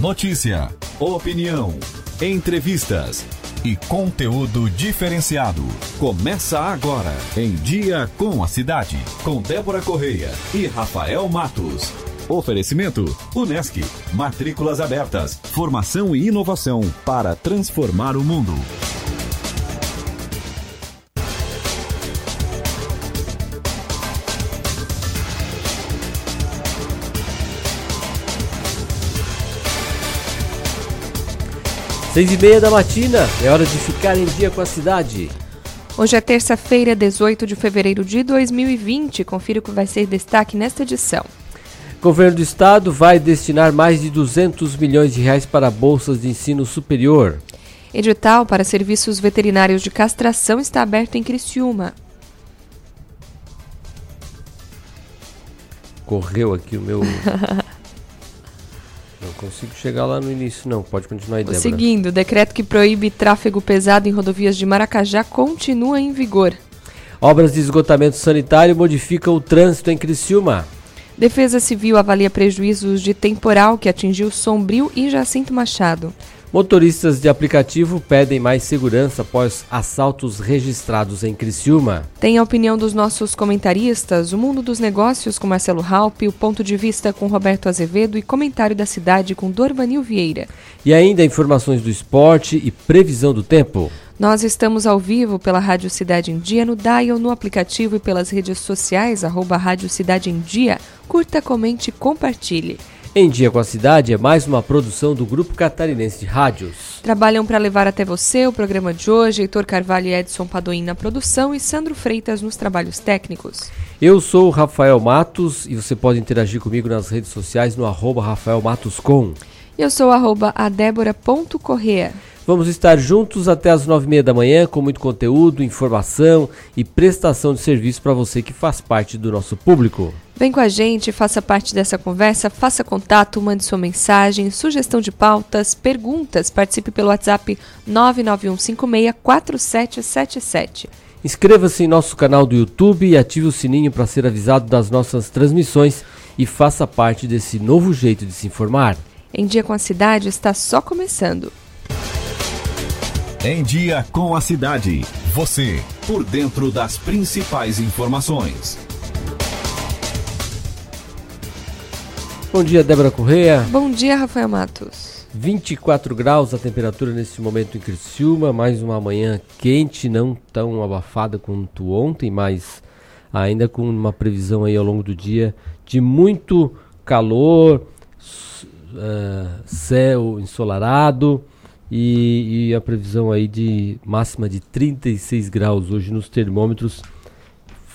Notícia, opinião, entrevistas e conteúdo diferenciado. Começa agora em Dia com a Cidade, com Débora Correia e Rafael Matos. Oferecimento: Unesc. Matrículas abertas. Formação e inovação para transformar o mundo. Seis e meia da matina, é hora de ficar em dia com a cidade. Hoje é terça-feira, 18 de fevereiro de 2020. Confira o que vai ser destaque nesta edição. Governo do estado vai destinar mais de 200 milhões de reais para bolsas de ensino superior. Edital para serviços veterinários de castração está aberto em Criciúma. Correu aqui o meu. não consigo chegar lá no início, não. Pode continuar aí, Débora. Seguindo, o decreto que proíbe tráfego pesado em rodovias de Maracajá continua em vigor. Obras de esgotamento sanitário modificam o trânsito em Criciúma. Defesa Civil avalia prejuízos de temporal que atingiu Sombrio e Jacinto Machado. Motoristas de aplicativo pedem mais segurança após assaltos registrados em Criciúma. Tem a opinião dos nossos comentaristas, o mundo dos negócios com Marcelo Halpe, o ponto de vista com Roberto Azevedo e comentário da cidade com Dorvanil Vieira. E ainda informações do esporte e previsão do tempo. Nós estamos ao vivo pela Rádio Cidade em Dia, no Dial, no aplicativo e pelas redes sociais, arroba Rádio Cidade em Dia. Curta, comente e compartilhe. Em Dia com a Cidade é mais uma produção do Grupo Catarinense de Rádios. Trabalham para levar até você o programa de hoje, Heitor Carvalho e Edson Padoim na produção e Sandro Freitas nos trabalhos técnicos. Eu sou o Rafael Matos e você pode interagir comigo nas redes sociais no arroba Rafael Matos com. Eu sou arroba adébora.correa. Vamos estar juntos até as nove e meia da manhã com muito conteúdo, informação e prestação de serviço para você que faz parte do nosso público. Vem com a gente, faça parte dessa conversa, faça contato, mande sua mensagem, sugestão de pautas, perguntas, participe pelo WhatsApp 991564777. Inscreva-se em nosso canal do YouTube e ative o sininho para ser avisado das nossas transmissões e faça parte desse novo jeito de se informar. Em Dia com a Cidade está só começando. Em Dia com a Cidade. Você, por dentro das principais informações. Bom dia, Débora Correia. Bom dia, Rafael Matos. 24 graus a temperatura nesse momento em Criciúma, mais uma manhã quente, não tão abafada quanto ontem, mas ainda com uma previsão aí ao longo do dia de muito calor, uh, céu ensolarado e, e, a previsão aí de máxima de 36 graus hoje nos termômetros.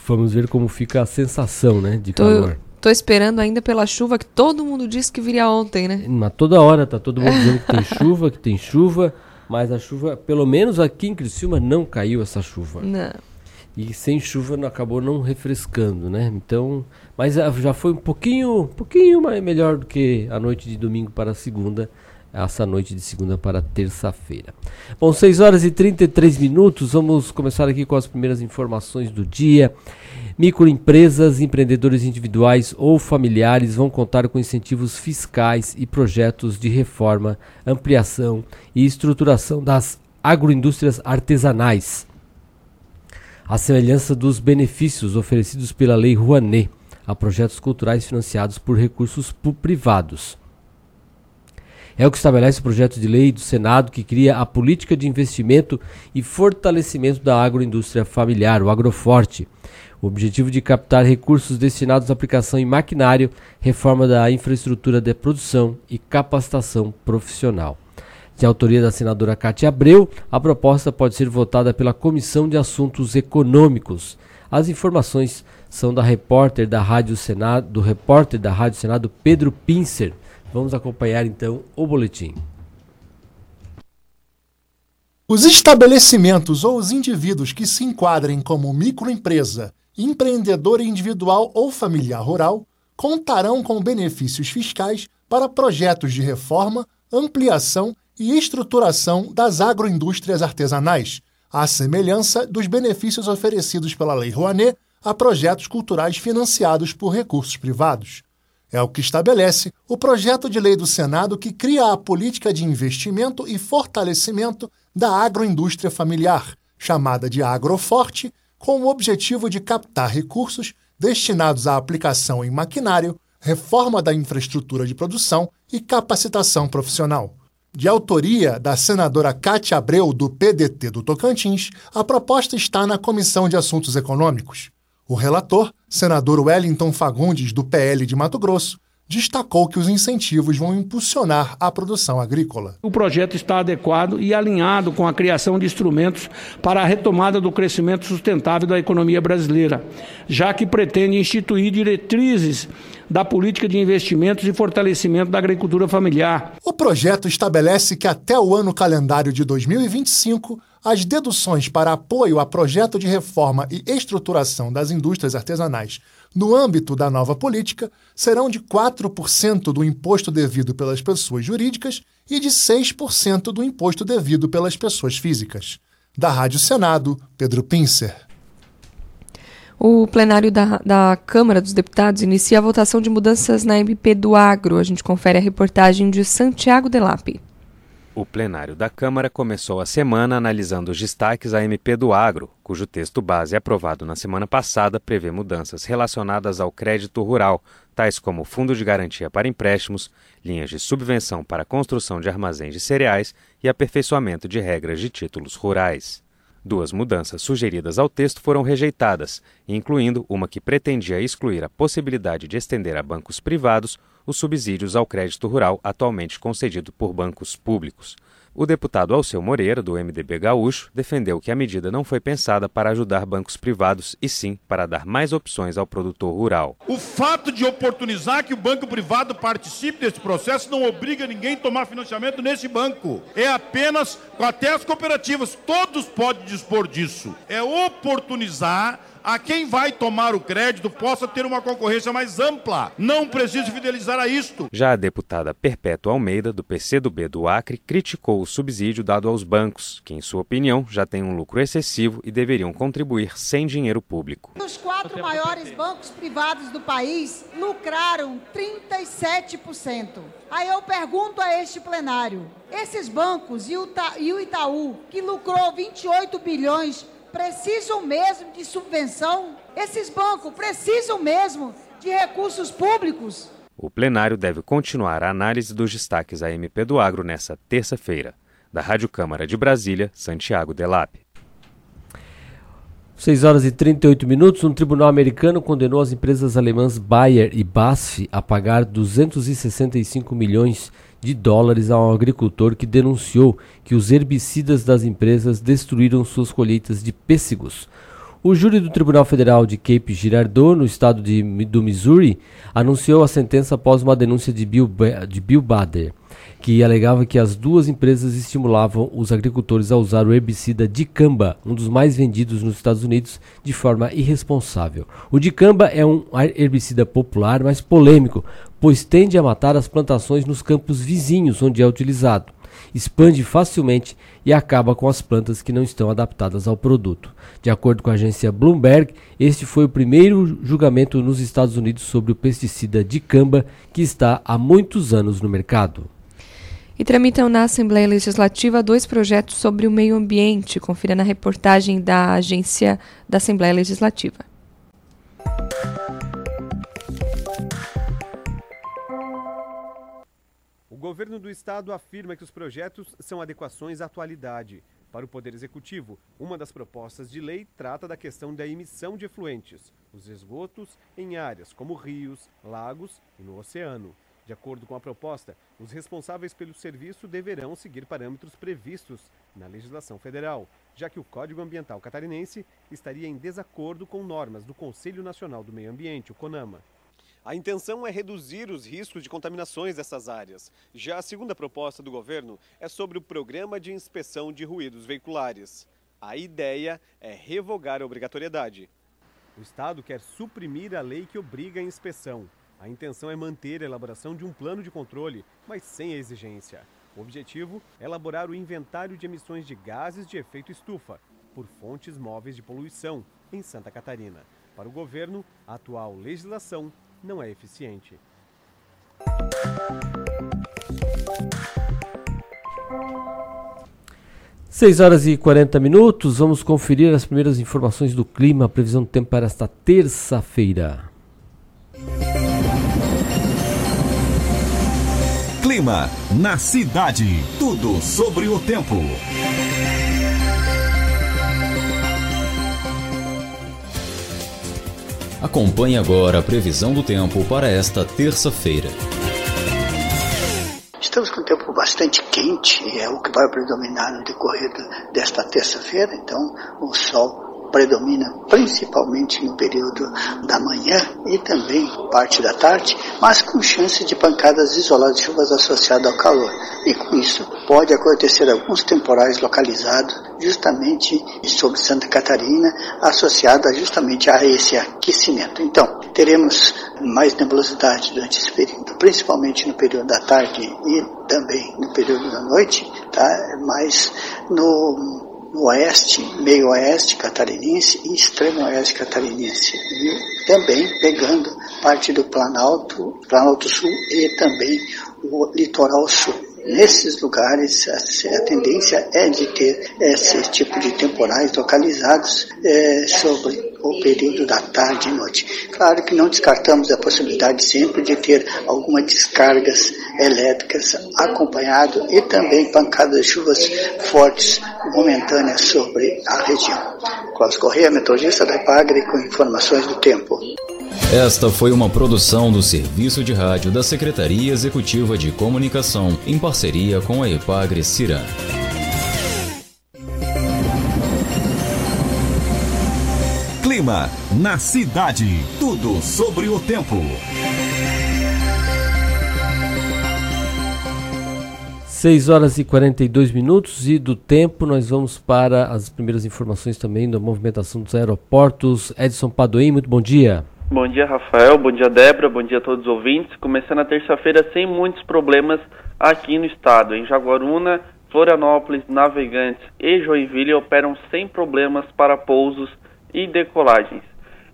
Vamos ver como fica a sensação, né, de Tô, calor. Tô esperando ainda pela chuva que todo mundo disse que viria ontem, né? Mas toda hora tá todo mundo dizendo que tem chuva, que tem chuva, mas a chuva, pelo menos aqui em Criciúma, não caiu essa chuva. Não. E sem chuva não, acabou não refrescando, né? Então, mas já foi um pouquinho, um pouquinho mais melhor do que a noite de domingo para segunda, essa noite de segunda para terça-feira. Bom, 6 horas e 33 minutos, vamos começar aqui com as primeiras informações do dia. Microempresas, empreendedores individuais ou familiares vão contar com incentivos fiscais e projetos de reforma, ampliação e estruturação das agroindústrias artesanais. A semelhança dos benefícios oferecidos pela Lei Rouanet a projetos culturais financiados por recursos privados. É o que estabelece o projeto de lei do Senado que cria a política de investimento e fortalecimento da agroindústria familiar, o Agroforte. O objetivo de captar recursos destinados à aplicação em maquinário, reforma da infraestrutura de produção e capacitação profissional. De autoria da senadora Cátia Abreu, a proposta pode ser votada pela Comissão de Assuntos Econômicos. As informações são da repórter da Rádio Senado, do repórter da Rádio Senado Pedro Pincer. Vamos acompanhar então o boletim. Os estabelecimentos ou os indivíduos que se enquadrem como microempresa, empreendedor individual ou familiar rural contarão com benefícios fiscais para projetos de reforma, ampliação e estruturação das agroindústrias artesanais, à semelhança dos benefícios oferecidos pela Lei Rouanet a projetos culturais financiados por recursos privados. É o que estabelece o projeto de lei do Senado que cria a política de investimento e fortalecimento da agroindústria familiar, chamada de Agroforte, com o objetivo de captar recursos destinados à aplicação em maquinário, reforma da infraestrutura de produção e capacitação profissional. De autoria da senadora Cátia Abreu, do PDT do Tocantins, a proposta está na Comissão de Assuntos Econômicos. O relator, senador Wellington Fagundes, do PL de Mato Grosso, destacou que os incentivos vão impulsionar a produção agrícola. O projeto está adequado e alinhado com a criação de instrumentos para a retomada do crescimento sustentável da economia brasileira, já que pretende instituir diretrizes da política de investimentos e fortalecimento da agricultura familiar. O projeto estabelece que até o ano calendário de 2025 as deduções para apoio a projeto de reforma e estruturação das indústrias artesanais no âmbito da nova política serão de 4% do imposto devido pelas pessoas jurídicas e de 6% do imposto devido pelas pessoas físicas. Da Rádio Senado, Pedro Pincer. O plenário da, da, Câmara dos Deputados inicia a votação de mudanças na MP do Agro. A gente confere a reportagem de Santiago Delape. O plenário da Câmara começou a semana analisando os destaques à MP do Agro, cujo texto base aprovado na semana passada prevê mudanças relacionadas ao crédito rural, tais como fundo de garantia para empréstimos, linhas de subvenção para a construção de armazéns de cereais e aperfeiçoamento de regras de títulos rurais. Duas mudanças sugeridas ao texto foram rejeitadas, incluindo uma que pretendia excluir a possibilidade de estender a bancos privados os subsídios ao crédito rural atualmente concedido por bancos públicos. O deputado Alceu Moreira, do MDB Gaúcho, defendeu que a medida não foi pensada para ajudar bancos privados e sim para dar mais opções ao produtor rural. O fato de oportunizar que o banco privado participe desse processo não obriga ninguém a tomar financiamento nesse banco. É apenas, até as cooperativas, todos podem dispor disso. É oportunizar a quem vai tomar o crédito possa ter uma concorrência mais ampla. Não precisa fidelizar a isto. Já a deputada Perpétua Almeida, do PCdoB do Acre, criticou o subsídio dado aos bancos, que, em sua opinião, já têm um lucro excessivo e deveriam contribuir sem dinheiro público. Os quatro maiores bancos privados do país lucraram 37%. Aí eu pergunto a este plenário: esses bancos e o Itaú, que lucrou 28 bilhões precisam mesmo de subvenção? Esses bancos precisam mesmo de recursos públicos? O plenário deve continuar a análise dos destaques à MP do Agro nesta terça-feira. Da Rádio Câmara de Brasília, Santiago Delap. 6 horas e 38 minutos, um tribunal americano condenou as empresas alemãs Bayer e BASF a pagar 265 milhões de dólares a um agricultor que denunciou que os herbicidas das empresas destruíram suas colheitas de pêssegos. O júri do Tribunal Federal de Cape Girardeau, no estado de, do Missouri, anunciou a sentença após uma denúncia de Bill, de Bill Bader que alegava que as duas empresas estimulavam os agricultores a usar o herbicida dicamba, um dos mais vendidos nos Estados Unidos, de forma irresponsável. O dicamba é um herbicida popular, mas polêmico, pois tende a matar as plantações nos campos vizinhos onde é utilizado. Expande facilmente e acaba com as plantas que não estão adaptadas ao produto. De acordo com a agência Bloomberg, este foi o primeiro julgamento nos Estados Unidos sobre o pesticida dicamba, que está há muitos anos no mercado. E tramitam na Assembleia Legislativa dois projetos sobre o meio ambiente. Confira na reportagem da Agência da Assembleia Legislativa. Governo do estado afirma que os projetos são adequações à atualidade. Para o Poder Executivo, uma das propostas de lei trata da questão da emissão de efluentes, os esgotos em áreas como rios, lagos e no oceano. De acordo com a proposta, os responsáveis pelo serviço deverão seguir parâmetros previstos na legislação federal, já que o Código Ambiental Catarinense estaria em desacordo com normas do Conselho Nacional do Meio Ambiente, o CONAMA. A intenção é reduzir os riscos de contaminações dessas áreas. Já a segunda proposta do governo é sobre o Programa de Inspeção de Ruídos Veiculares. A ideia é revogar a obrigatoriedade. O Estado quer suprimir a lei que obriga a inspeção. A intenção é manter a elaboração de um plano de controle, mas sem a exigência. O objetivo é elaborar o inventário de emissões de gases de efeito estufa por fontes móveis de poluição em Santa Catarina. Para o governo, a atual legislação não é eficiente. 6 horas e 40 minutos, vamos conferir as primeiras informações do clima, previsão do tempo para esta terça-feira. Clima na cidade, tudo sobre o tempo. Acompanhe agora a previsão do tempo para esta terça-feira. Estamos com um tempo bastante quente, é o que vai predominar no decorrer desta terça-feira, então o sol predomina principalmente no período da manhã e também parte da tarde, mas com chance de pancadas isoladas de chuvas associadas ao calor. E com isso pode acontecer alguns temporais localizados justamente sobre Santa Catarina, associada justamente a esse aquecimento. Então, teremos mais nebulosidade durante esse período, principalmente no período da tarde e também no período da noite, tá? mas no oeste, meio oeste catarinense e extremo oeste catarinense. E também pegando parte do Planalto, Planalto Sul e também o litoral sul. Nesses lugares, a, tendência é de ter esse tipo de temporais localizados é, sobre o período da tarde e noite. Claro que não descartamos a possibilidade sempre de ter algumas descargas elétricas acompanhado e também pancadas de chuvas fortes momentâneas sobre a região. Cláudio Correia, meteorologista da Ipagre, com informações do tempo. Esta foi uma produção do Serviço de Rádio da Secretaria Executiva de Comunicação, em parceria com a Epagre Ciran. Clima na cidade. Tudo sobre o tempo. Seis horas e 42 minutos e do tempo nós vamos para as primeiras informações também da movimentação dos aeroportos. Edson Padoim, muito bom dia. Bom dia, Rafael. Bom dia, Débora. Bom dia a todos os ouvintes. Começando a terça-feira sem muitos problemas aqui no estado. Em Jaguaruna, Florianópolis, Navegantes e Joinville operam sem problemas para pousos e decolagens.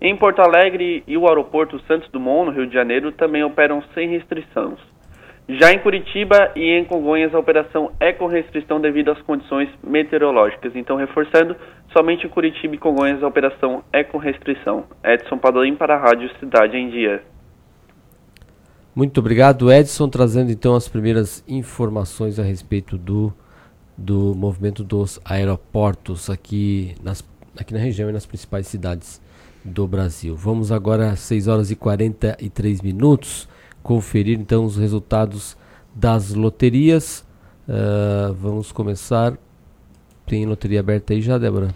Em Porto Alegre e o aeroporto Santos Dumont, no Rio de Janeiro, também operam sem restrições. Já em Curitiba e em Congonhas, a operação é com restrição devido às condições meteorológicas. Então, reforçando, somente em Curitiba e Congonhas a operação é com restrição. Edson Padolim para a Rádio Cidade em Dia. Muito obrigado, Edson, trazendo então as primeiras informações a respeito do, do movimento dos aeroportos aqui, nas, aqui na região e nas principais cidades do Brasil. Vamos agora às 6 horas e 43 minutos conferir então os resultados das loterias. Uh, vamos começar. Tem loteria aberta aí já, Débora?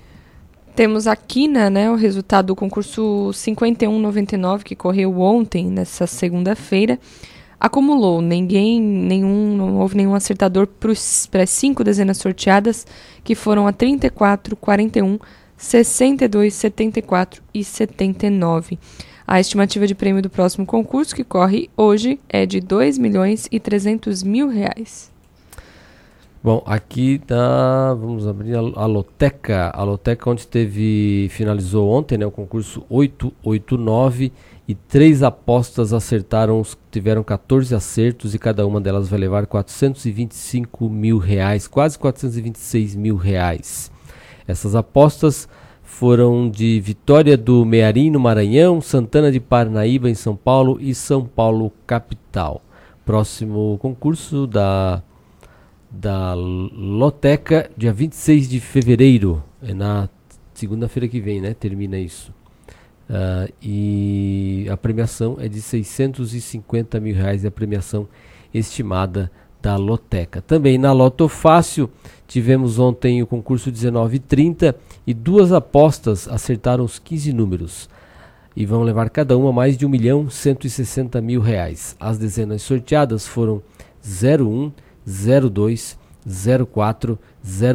Temos aqui, né, né, o resultado do concurso 5199 que correu ontem, nessa segunda-feira. Acumulou, ninguém, nenhum, não houve nenhum acertador para as cinco dezenas sorteadas, que foram a 34, 41, 62, 74 e 79. A estimativa de prêmio do próximo concurso, que corre hoje, é de 2 milhões e 300 mil reais. Bom, aqui tá, vamos abrir a, a loteca, a loteca onde teve, finalizou ontem, né, o concurso 889 e três apostas acertaram, tiveram 14 acertos e cada uma delas vai levar 425 mil reais, quase 426 mil reais. Essas apostas foram de Vitória do Mearim, no Maranhão, Santana de Parnaíba, em São Paulo e São Paulo, capital. Próximo concurso da, da Loteca, dia 26 de fevereiro, é na segunda-feira que vem, né? Termina isso. Uh, e a premiação é de 650 mil reais, a premiação estimada da Loteca. Também na Loto Fácil, tivemos ontem o concurso 1930 e duas apostas acertaram os 15 números e vão levar cada uma mais de 1 milhão 160 mil reais. As dezenas sorteadas foram 01, 02, 04,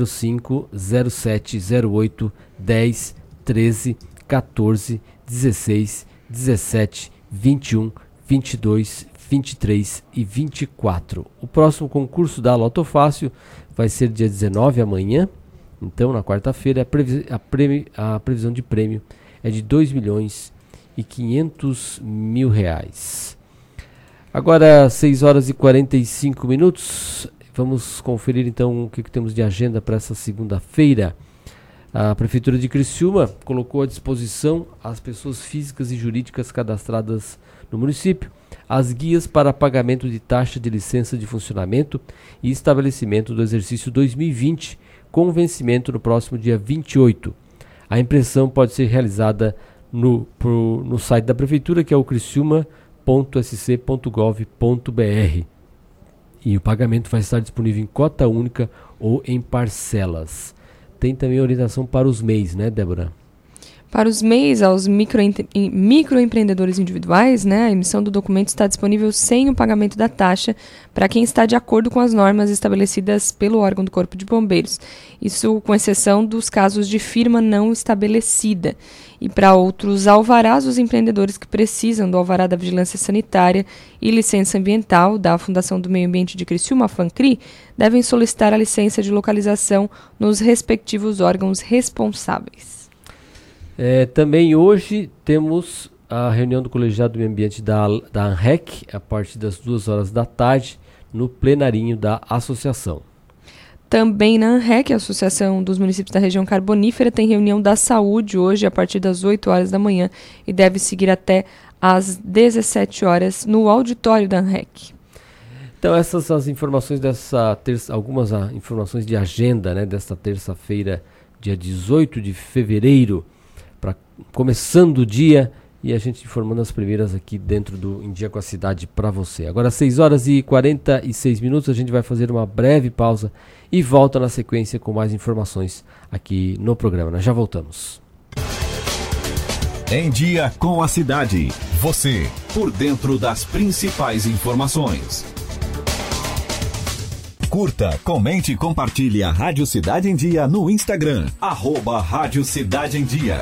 05, 07, 08, 10, 13, 14, 16, 17, 21, 22, 23 e 24. O próximo concurso da Loto Fácil vai ser dia 19 amanhã. Então, na quarta-feira, a, previ a, a, previsão de prêmio é de 2 milhões e 500 mil reais. Agora, 6 horas e 45 minutos. Vamos conferir então o que, que temos de agenda para essa segunda-feira. A Prefeitura de Criciúma colocou à disposição as pessoas físicas e jurídicas cadastradas no município as guias para pagamento de taxa de licença de funcionamento e estabelecimento do exercício 2020, com vencimento no próximo dia 28. A impressão pode ser realizada no, pro, no site da Prefeitura, que é o criciúma.sc.gov.br. E o pagamento vai estar disponível em cota única ou em parcelas. Tem também orientação para os MEIs, né, Débora? Para os MEIs, aos microempre microempreendedores individuais, né, a emissão do documento está disponível sem o pagamento da taxa para quem está de acordo com as normas estabelecidas pelo órgão do Corpo de Bombeiros. Isso com exceção dos casos de firma não estabelecida. E para outros alvarás, os empreendedores que precisam do alvará da Vigilância Sanitária e licença ambiental da Fundação do Meio Ambiente de Criciúma, FANCRI, devem solicitar a licença de localização nos respectivos órgãos responsáveis. É, também hoje temos a reunião do colegiado do meio ambiente da, da ANREC, a partir das duas horas da tarde, no plenarinho da associação. Também na ANREC, a Associação dos Municípios da Região Carbonífera, tem reunião da saúde hoje, a partir das 8 horas da manhã, e deve seguir até às 17 horas no auditório da ANREC. Então essas as informações dessa terça, algumas ah, informações de agenda, né, desta terça-feira, dia 18 de fevereiro para começando o dia e a gente informando as primeiras aqui dentro do Em Dia com a Cidade para você. Agora 6 horas e 46 minutos, a gente vai fazer uma breve pausa e volta na sequência com mais informações aqui no programa. Nós já voltamos. Em Dia com a Cidade. Você, por dentro das principais informações. Curta, comente e compartilhe a Rádio Cidade em Dia no Instagram. Arroba Rádio Cidade em Dia.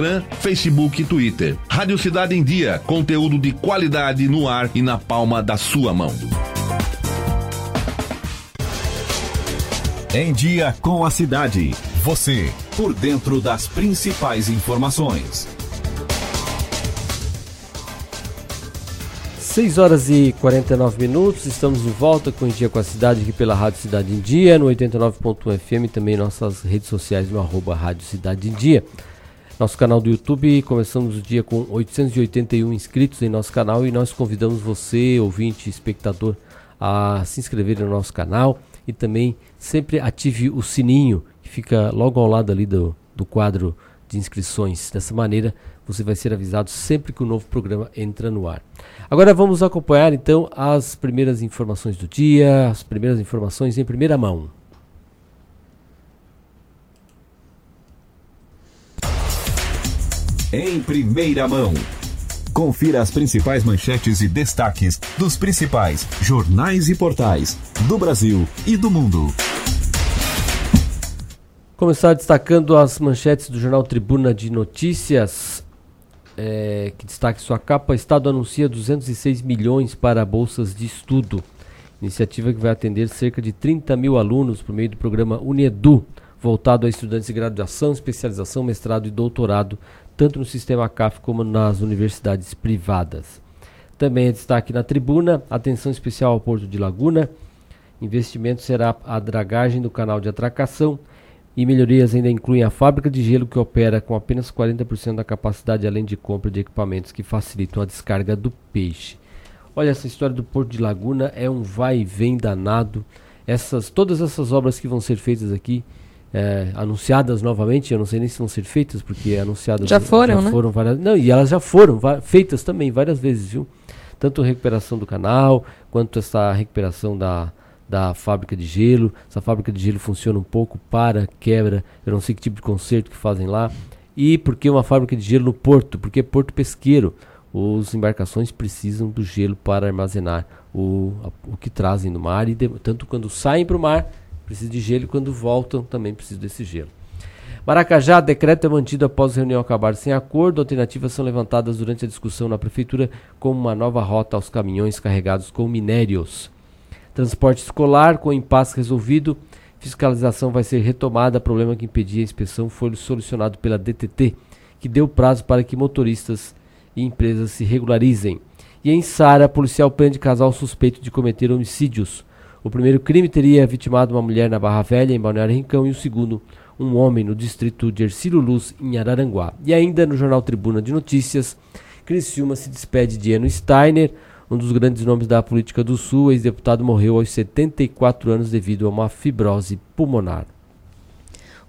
Instagram, Facebook e Twitter. Rádio Cidade em Dia, conteúdo de qualidade no ar e na palma da sua mão. Em Dia com a Cidade. Você, por dentro das principais informações. 6 horas e 49 minutos, estamos de volta com Em Dia com a Cidade aqui pela Rádio Cidade em Dia, no 89.1 FM, também nossas redes sociais no arroba Rádio Cidade em Dia. Nosso canal do YouTube, começamos o dia com 881 inscritos em nosso canal e nós convidamos você, ouvinte, espectador, a se inscrever no nosso canal e também sempre ative o sininho que fica logo ao lado ali do, do quadro de inscrições. Dessa maneira, você vai ser avisado sempre que o novo programa entra no ar. Agora vamos acompanhar então as primeiras informações do dia, as primeiras informações em primeira mão. Em primeira mão. Confira as principais manchetes e destaques dos principais jornais e portais do Brasil e do mundo. Começar destacando as manchetes do jornal Tribuna de Notícias, é, que destaque sua capa. Estado anuncia 206 milhões para bolsas de estudo. Iniciativa que vai atender cerca de 30 mil alunos por meio do programa Unedu, voltado a estudantes de graduação, especialização, mestrado e doutorado tanto no sistema CAF como nas universidades privadas. Também é destaque na tribuna, atenção especial ao Porto de Laguna, investimento será a dragagem do canal de atracação e melhorias ainda incluem a fábrica de gelo que opera com apenas 40% da capacidade, além de compra de equipamentos que facilitam a descarga do peixe. Olha, essa história do Porto de Laguna é um vai e vem danado. Essas, todas essas obras que vão ser feitas aqui é, anunciadas novamente, eu não sei nem se vão ser feitas, porque anunciadas já foram, já né? foram várias, não, e elas já foram feitas também várias vezes, viu? Tanto a recuperação do canal, quanto essa recuperação da, da fábrica de gelo. Essa fábrica de gelo funciona um pouco, para, quebra, eu não sei que tipo de conserto que fazem lá. E por que uma fábrica de gelo no porto? Porque é porto pesqueiro. Os embarcações precisam do gelo para armazenar o, a, o que trazem no mar, e de, tanto quando saem para o mar, precisa de gelo e quando voltam também precisa desse gelo. Maracajá, decreto é mantido após reunião acabar sem acordo. Alternativas são levantadas durante a discussão na prefeitura como uma nova rota aos caminhões carregados com minérios. Transporte escolar com impasse resolvido. Fiscalização vai ser retomada. Problema que impedia a inspeção foi solucionado pela DTT, que deu prazo para que motoristas e empresas se regularizem. E em Sara, policial prende casal suspeito de cometer homicídios. O primeiro crime teria vitimado uma mulher na Barra Velha, em Balneário Rincão, e o segundo, um homem no distrito de Ercílio Luz, em Araranguá. E ainda no jornal Tribuna de Notícias, Criciúma se despede de Eno Steiner, um dos grandes nomes da política do Sul. Ex-deputado morreu aos 74 anos devido a uma fibrose pulmonar.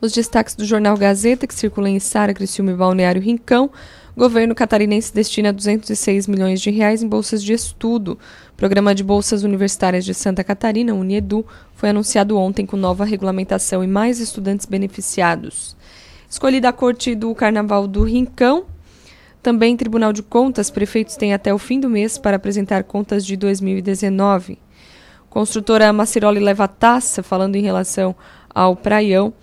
Os destaques do jornal Gazeta, que circula em Sara, Criciúma e Balneário Rincão. O governo catarinense destina 206 milhões de reais em bolsas de estudo. O programa de bolsas universitárias de Santa Catarina, Uniedu, foi anunciado ontem com nova regulamentação e mais estudantes beneficiados. Escolhida a corte do Carnaval do Rincão, também Tribunal de Contas, prefeitos têm até o fim do mês para apresentar contas de 2019. Construtora Maciroli leva taça, falando em relação ao Praião.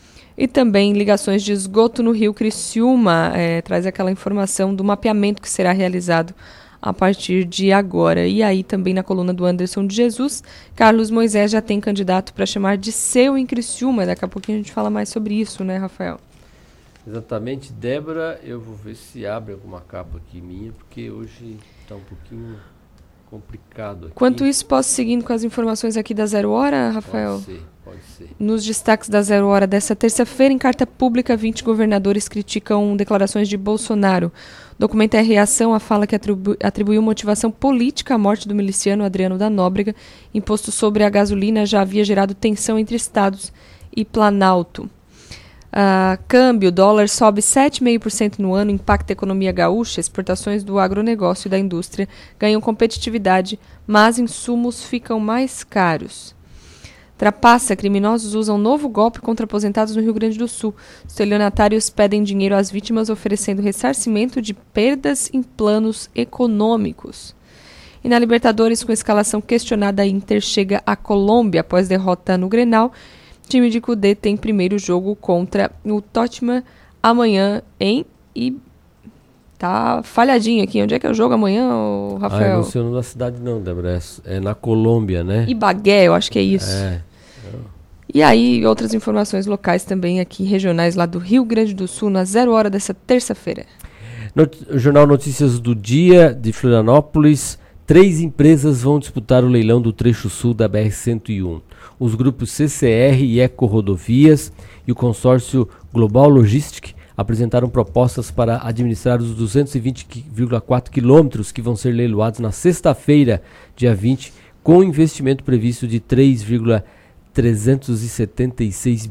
E também ligações de esgoto no rio Criciúma, é, traz aquela informação do mapeamento que será realizado a partir de agora. E aí também na coluna do Anderson de Jesus, Carlos Moisés já tem candidato para chamar de seu em Criciúma. Daqui a pouquinho a gente fala mais sobre isso, né, Rafael? Exatamente, Débora, eu vou ver se abre alguma capa aqui minha, porque hoje está um pouquinho complicado aqui. Quanto isso, posso seguindo com as informações aqui da Zero Hora, Rafael? Pode ser. Nos destaques da Zero Hora dessa terça-feira, em carta pública, 20 governadores criticam declarações de Bolsonaro. O documento é reação à fala que atribu atribuiu motivação política à morte do miliciano Adriano da Nóbrega. Imposto sobre a gasolina já havia gerado tensão entre estados e Planalto. Uh, câmbio, dólar sobe 7,5% no ano, impacta a economia gaúcha, exportações do agronegócio e da indústria ganham competitividade, mas insumos ficam mais caros. Trapaça, criminosos usam novo golpe contra aposentados no Rio Grande do Sul. Estelionatários pedem dinheiro às vítimas oferecendo ressarcimento de perdas em planos econômicos. E na Libertadores, com escalação questionada, a Inter chega à Colômbia após derrota no Grenal time de Cudê tem primeiro jogo contra o Tottenham amanhã em e tá falhadinho aqui. Onde é que é o jogo amanhã, Rafael? Ah, não sei o nome da cidade não, Débora. É, é na Colômbia, né? Ibagué, eu acho que é isso. É. E aí, outras informações locais também aqui, regionais lá do Rio Grande do Sul, na zero hora dessa terça-feira. Jornal Notícias do Dia de Florianópolis. Três empresas vão disputar o leilão do trecho sul da BR-101 os grupos CCR e Eco Rodovias e o consórcio Global Logistic apresentaram propostas para administrar os 220,4 quilômetros que vão ser leiloados na sexta-feira, dia 20, com investimento previsto de 3,376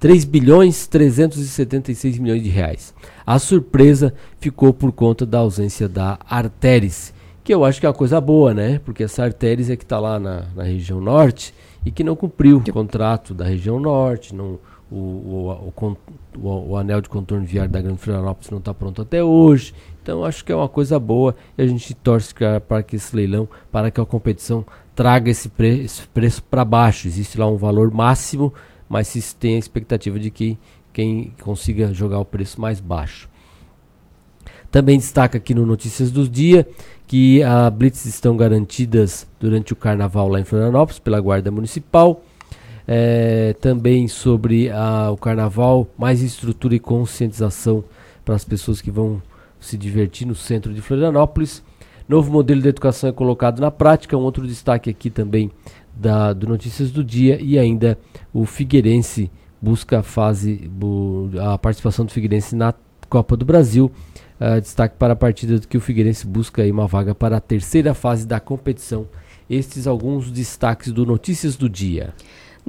3 bilhões 376 milhões de reais. A surpresa ficou por conta da ausência da Arteris, que eu acho que é uma coisa boa, né? Porque essa Arteris é que está lá na, na, região norte e que não cumpriu o contrato da região norte, não, o, o, o, o, anel de contorno viário da Grande Florianópolis não está pronto até hoje. Então acho que é uma coisa boa e a gente torce para que esse leilão, para que a competição traga esse, pre esse preço para baixo. Existe lá um valor máximo, mas se tem a expectativa de que quem consiga jogar o preço mais baixo. Também destaca aqui no Notícias do Dia que a Blitz estão garantidas durante o carnaval lá em Florianópolis pela Guarda Municipal. É, também sobre a, o carnaval, mais estrutura e conscientização para as pessoas que vão se divertir no centro de Florianópolis. Novo modelo de educação é colocado na prática. Um outro destaque aqui também da, do Notícias do Dia. E ainda o Figueirense busca a fase, a participação do Figueirense na Copa do Brasil. Uh, destaque para a partida que o Figueirense busca aí uma vaga para a terceira fase da competição. Estes alguns destaques do Notícias do Dia.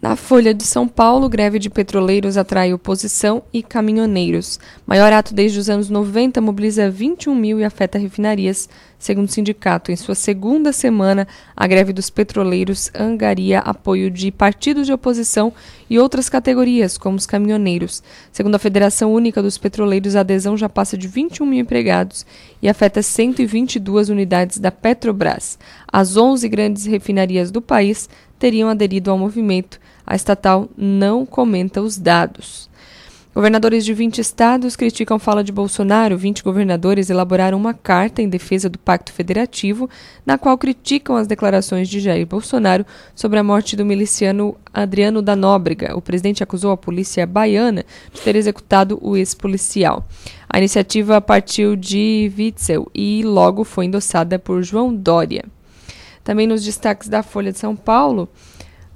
Na Folha de São Paulo, greve de petroleiros atrai oposição e caminhoneiros. Maior ato desde os anos 90 mobiliza 21 mil e afeta refinarias. Segundo o sindicato, em sua segunda semana, a greve dos petroleiros angaria apoio de partidos de oposição e outras categorias, como os caminhoneiros. Segundo a Federação Única dos Petroleiros, a adesão já passa de 21 mil empregados e afeta 122 unidades da Petrobras. As 11 grandes refinarias do país teriam aderido ao movimento. A estatal não comenta os dados. Governadores de 20 estados criticam fala de Bolsonaro. 20 governadores elaboraram uma carta em defesa do Pacto Federativo, na qual criticam as declarações de Jair Bolsonaro sobre a morte do miliciano Adriano da Nóbrega. O presidente acusou a polícia baiana de ter executado o ex-policial. A iniciativa partiu de Witzel e logo foi endossada por João Dória. Também nos destaques da Folha de São Paulo,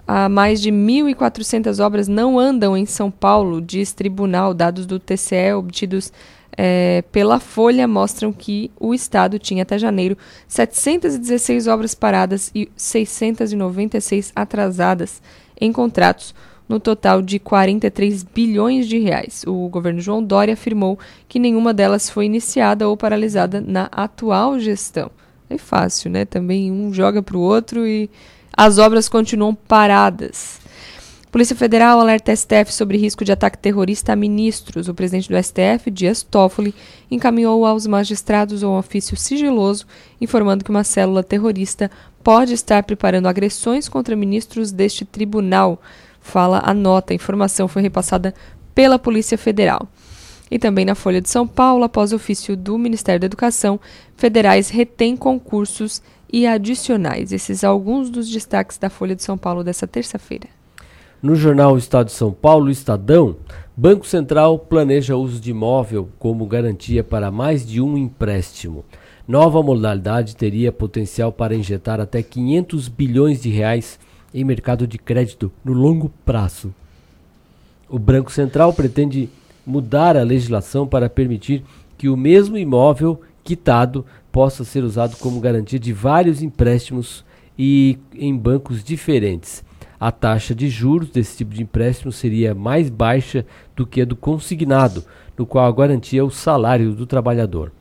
há mais de 1.400 obras não andam em São Paulo, diz tribunal. Dados do TCE obtidos é, pela Folha mostram que o Estado tinha até janeiro 716 obras paradas e 696 atrasadas em contratos, no total de 43 bilhões de reais. O governo João Dória afirmou que nenhuma delas foi iniciada ou paralisada na atual gestão. É fácil, né? Também um joga para o outro e as obras continuam paradas. Polícia Federal alerta STF sobre risco de ataque terrorista a ministros. O presidente do STF, Dias Toffoli, encaminhou aos magistrados um ofício sigiloso informando que uma célula terrorista pode estar preparando agressões contra ministros deste tribunal. Fala a nota. A informação foi repassada pela Polícia Federal. E também na Folha de São Paulo, após ofício do Ministério da Educação, federais retêm concursos e adicionais. Esses alguns dos destaques da Folha de São Paulo dessa terça-feira. No jornal Estado de São Paulo, Estadão, Banco Central planeja uso de imóvel como garantia para mais de um empréstimo. Nova modalidade teria potencial para injetar até 500 bilhões de reais em mercado de crédito no longo prazo. O Banco Central pretende mudar a legislação para permitir que o mesmo imóvel quitado possa ser usado como garantia de vários empréstimos e em bancos diferentes. A taxa de juros desse tipo de empréstimo seria mais baixa do que a do consignado, no qual a garantia é o salário do trabalhador.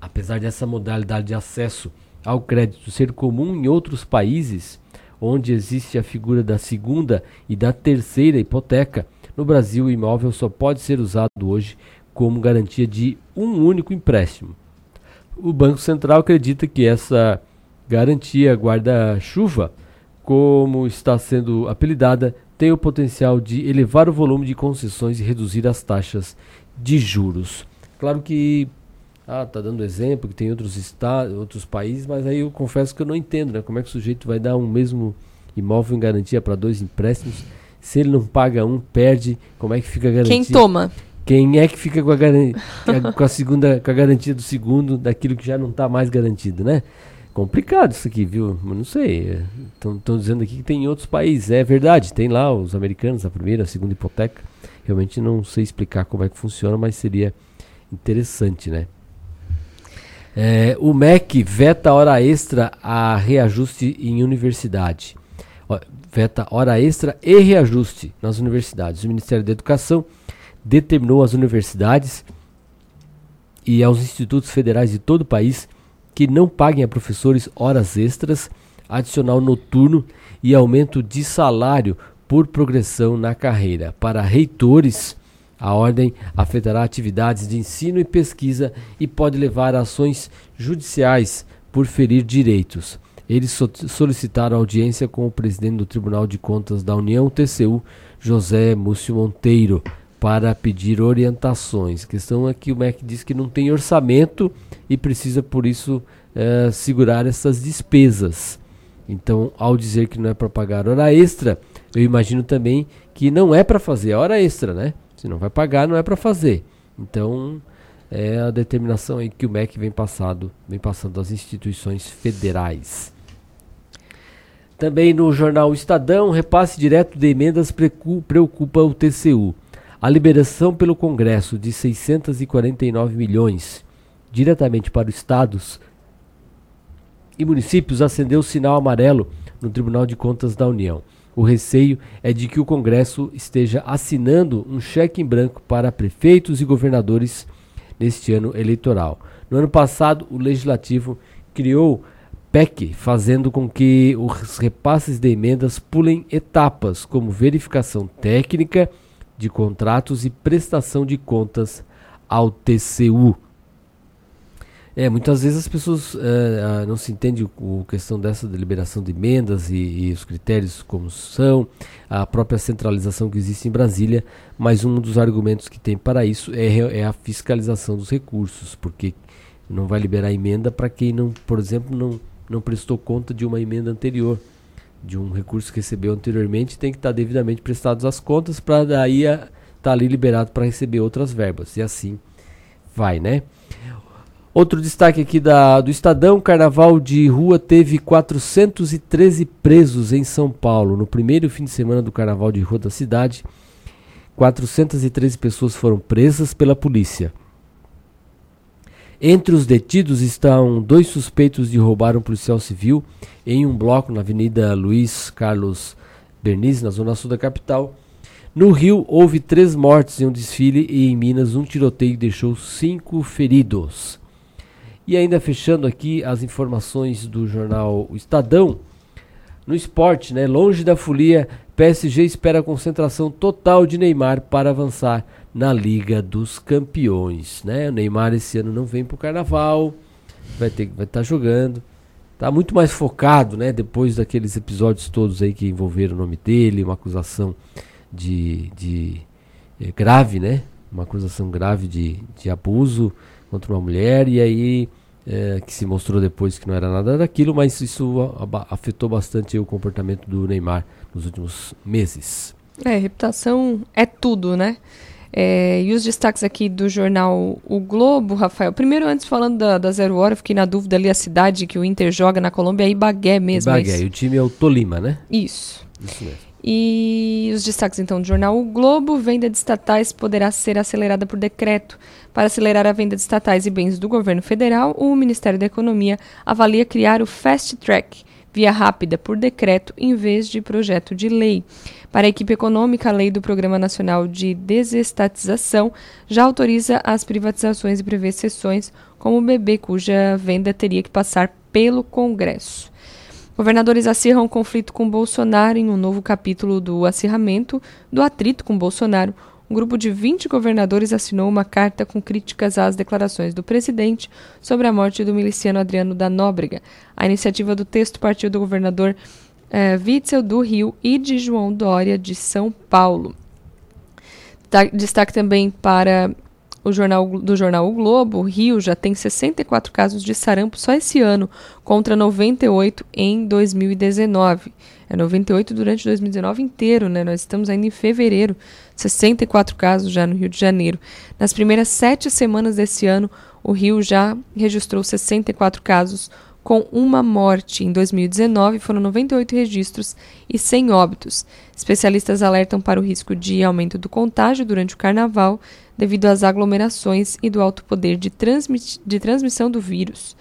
Apesar dessa modalidade de acesso ao crédito ser comum em outros países, onde existe a figura da segunda e da terceira hipoteca, no Brasil, o imóvel só pode ser usado hoje como garantia de um único empréstimo. O Banco Central acredita que essa garantia guarda-chuva, como está sendo apelidada, tem o potencial de elevar o volume de concessões e reduzir as taxas de juros. Claro que ah, tá dando exemplo que tem outros estados, outros países, mas aí eu confesso que eu não entendo, né? Como é que o sujeito vai dar um mesmo imóvel em garantia para dois empréstimos? Se ele não paga um, perde. Como é que fica a garantia? Quem toma? Quem é que fica com a, com a segunda, com a garantia do segundo, daquilo que já não está mais garantido, né? Complicado isso aqui, viu? Mas não sei. Estão dizendo aqui que tem em outros países. É verdade, tem lá os americanos, a primeira, a segunda hipoteca. Realmente não sei explicar como é que funciona, mas seria interessante, né? É, o MEC veta hora extra a reajuste em universidade. veta hora extra e reajuste nas universidades. O Ministério da Educação determinou às universidades e aos institutos federais de todo o país que não paguem a professores horas extras, adicional noturno e aumento de salário por progressão na carreira. Para reitores, a ordem afetará atividades de ensino e pesquisa e pode levar a ações judiciais por ferir direitos. Eles solicitaram audiência com o presidente do Tribunal de Contas da União, TCU, José Múcio Monteiro, para pedir orientações. A questão é que o MEC diz que não tem orçamento e precisa, por isso, é, segurar essas despesas. Então, ao dizer que não é para pagar hora extra, eu imagino também que não é para fazer hora extra, né? Se não vai pagar, não é para fazer. Então, é a determinação aí que o MEC vem passado, vem passando às instituições federais. Também no jornal Estadão, repasse direto de emendas preocupa o TCU. A liberação pelo Congresso de 649 milhões diretamente para os estados e municípios acendeu o sinal amarelo no Tribunal de Contas da União. O receio é de que o Congresso esteja assinando um cheque em branco para prefeitos e governadores neste ano eleitoral. No ano passado, o Legislativo criou PEC, fazendo com que os repasses de emendas pulem etapas, como verificação técnica de contratos e prestação de contas ao TCU. É, muitas vezes as pessoas é, não se entendem a questão dessa deliberação de emendas e, e, os critérios como são, a própria centralização que existe em Brasília, mas um dos argumentos que tem para isso é, é a fiscalização dos recursos, porque não vai liberar emenda para quem não, por exemplo, não não prestou conta de uma emenda anterior, de um recurso que recebeu anteriormente, tem que estar devidamente prestados as contas para daí estar tá ali liberado para receber outras verbas. E assim vai, né? Outro destaque aqui da, do Estadão: Carnaval de Rua teve 413 presos em São Paulo. No primeiro fim de semana do Carnaval de Rua da cidade, 413 pessoas foram presas pela polícia. Entre os detidos estão dois suspeitos de roubar um policial civil em um bloco na Avenida Luiz Carlos Berniz, na zona sul da capital. No Rio, houve três mortes em um desfile e em Minas, um tiroteio deixou cinco feridos. E ainda fechando aqui as informações do jornal Estadão. No esporte, né, longe da folia, PSG espera concentração total de Neymar para avançar na Liga dos Campeões, né? O Neymar esse ano não vem pro Carnaval, vai ter vai estar tá jogando. Tá muito mais focado, né, depois daqueles episódios todos aí que envolveram o nome dele, uma acusação de, de é, grave, né? Uma acusação grave de, de abuso contra uma mulher e aí é, que se mostrou depois que não era nada daquilo, mas isso afetou bastante o comportamento do Neymar nos últimos meses. É, reputação é tudo, né? É, e os destaques aqui do jornal O Globo, Rafael. Primeiro, antes falando da, da Zero Hora, fiquei na dúvida ali a cidade que o Inter joga na Colômbia, é Ibagué mesmo. É Ibagué, é o time é o Tolima, né? Isso. Isso mesmo. E os destaques então do jornal O Globo, venda de estatais poderá ser acelerada por decreto. Para acelerar a venda de estatais e bens do governo federal, o Ministério da Economia avalia criar o Fast Track, via rápida por decreto em vez de projeto de lei. Para a equipe econômica, a lei do Programa Nacional de Desestatização já autoriza as privatizações e prevê exceções, como o bebê, cuja venda teria que passar pelo Congresso. Governadores acirram o conflito com Bolsonaro em um novo capítulo do acirramento do atrito com Bolsonaro um grupo de 20 governadores assinou uma carta com críticas às declarações do presidente sobre a morte do miliciano Adriano da Nóbrega. A iniciativa do texto partiu do governador eh, Witzel do Rio e de João Dória de São Paulo. Destaque também para o jornal, do jornal O Globo, o Rio já tem 64 casos de sarampo só esse ano, contra 98 em 2019. É 98 durante 2019 inteiro, né? Nós estamos ainda em fevereiro, 64 casos já no Rio de Janeiro. Nas primeiras sete semanas desse ano, o Rio já registrou 64 casos, com uma morte. Em 2019, foram 98 registros e 100 óbitos. Especialistas alertam para o risco de aumento do contágio durante o carnaval, devido às aglomerações e do alto poder de, de transmissão do vírus.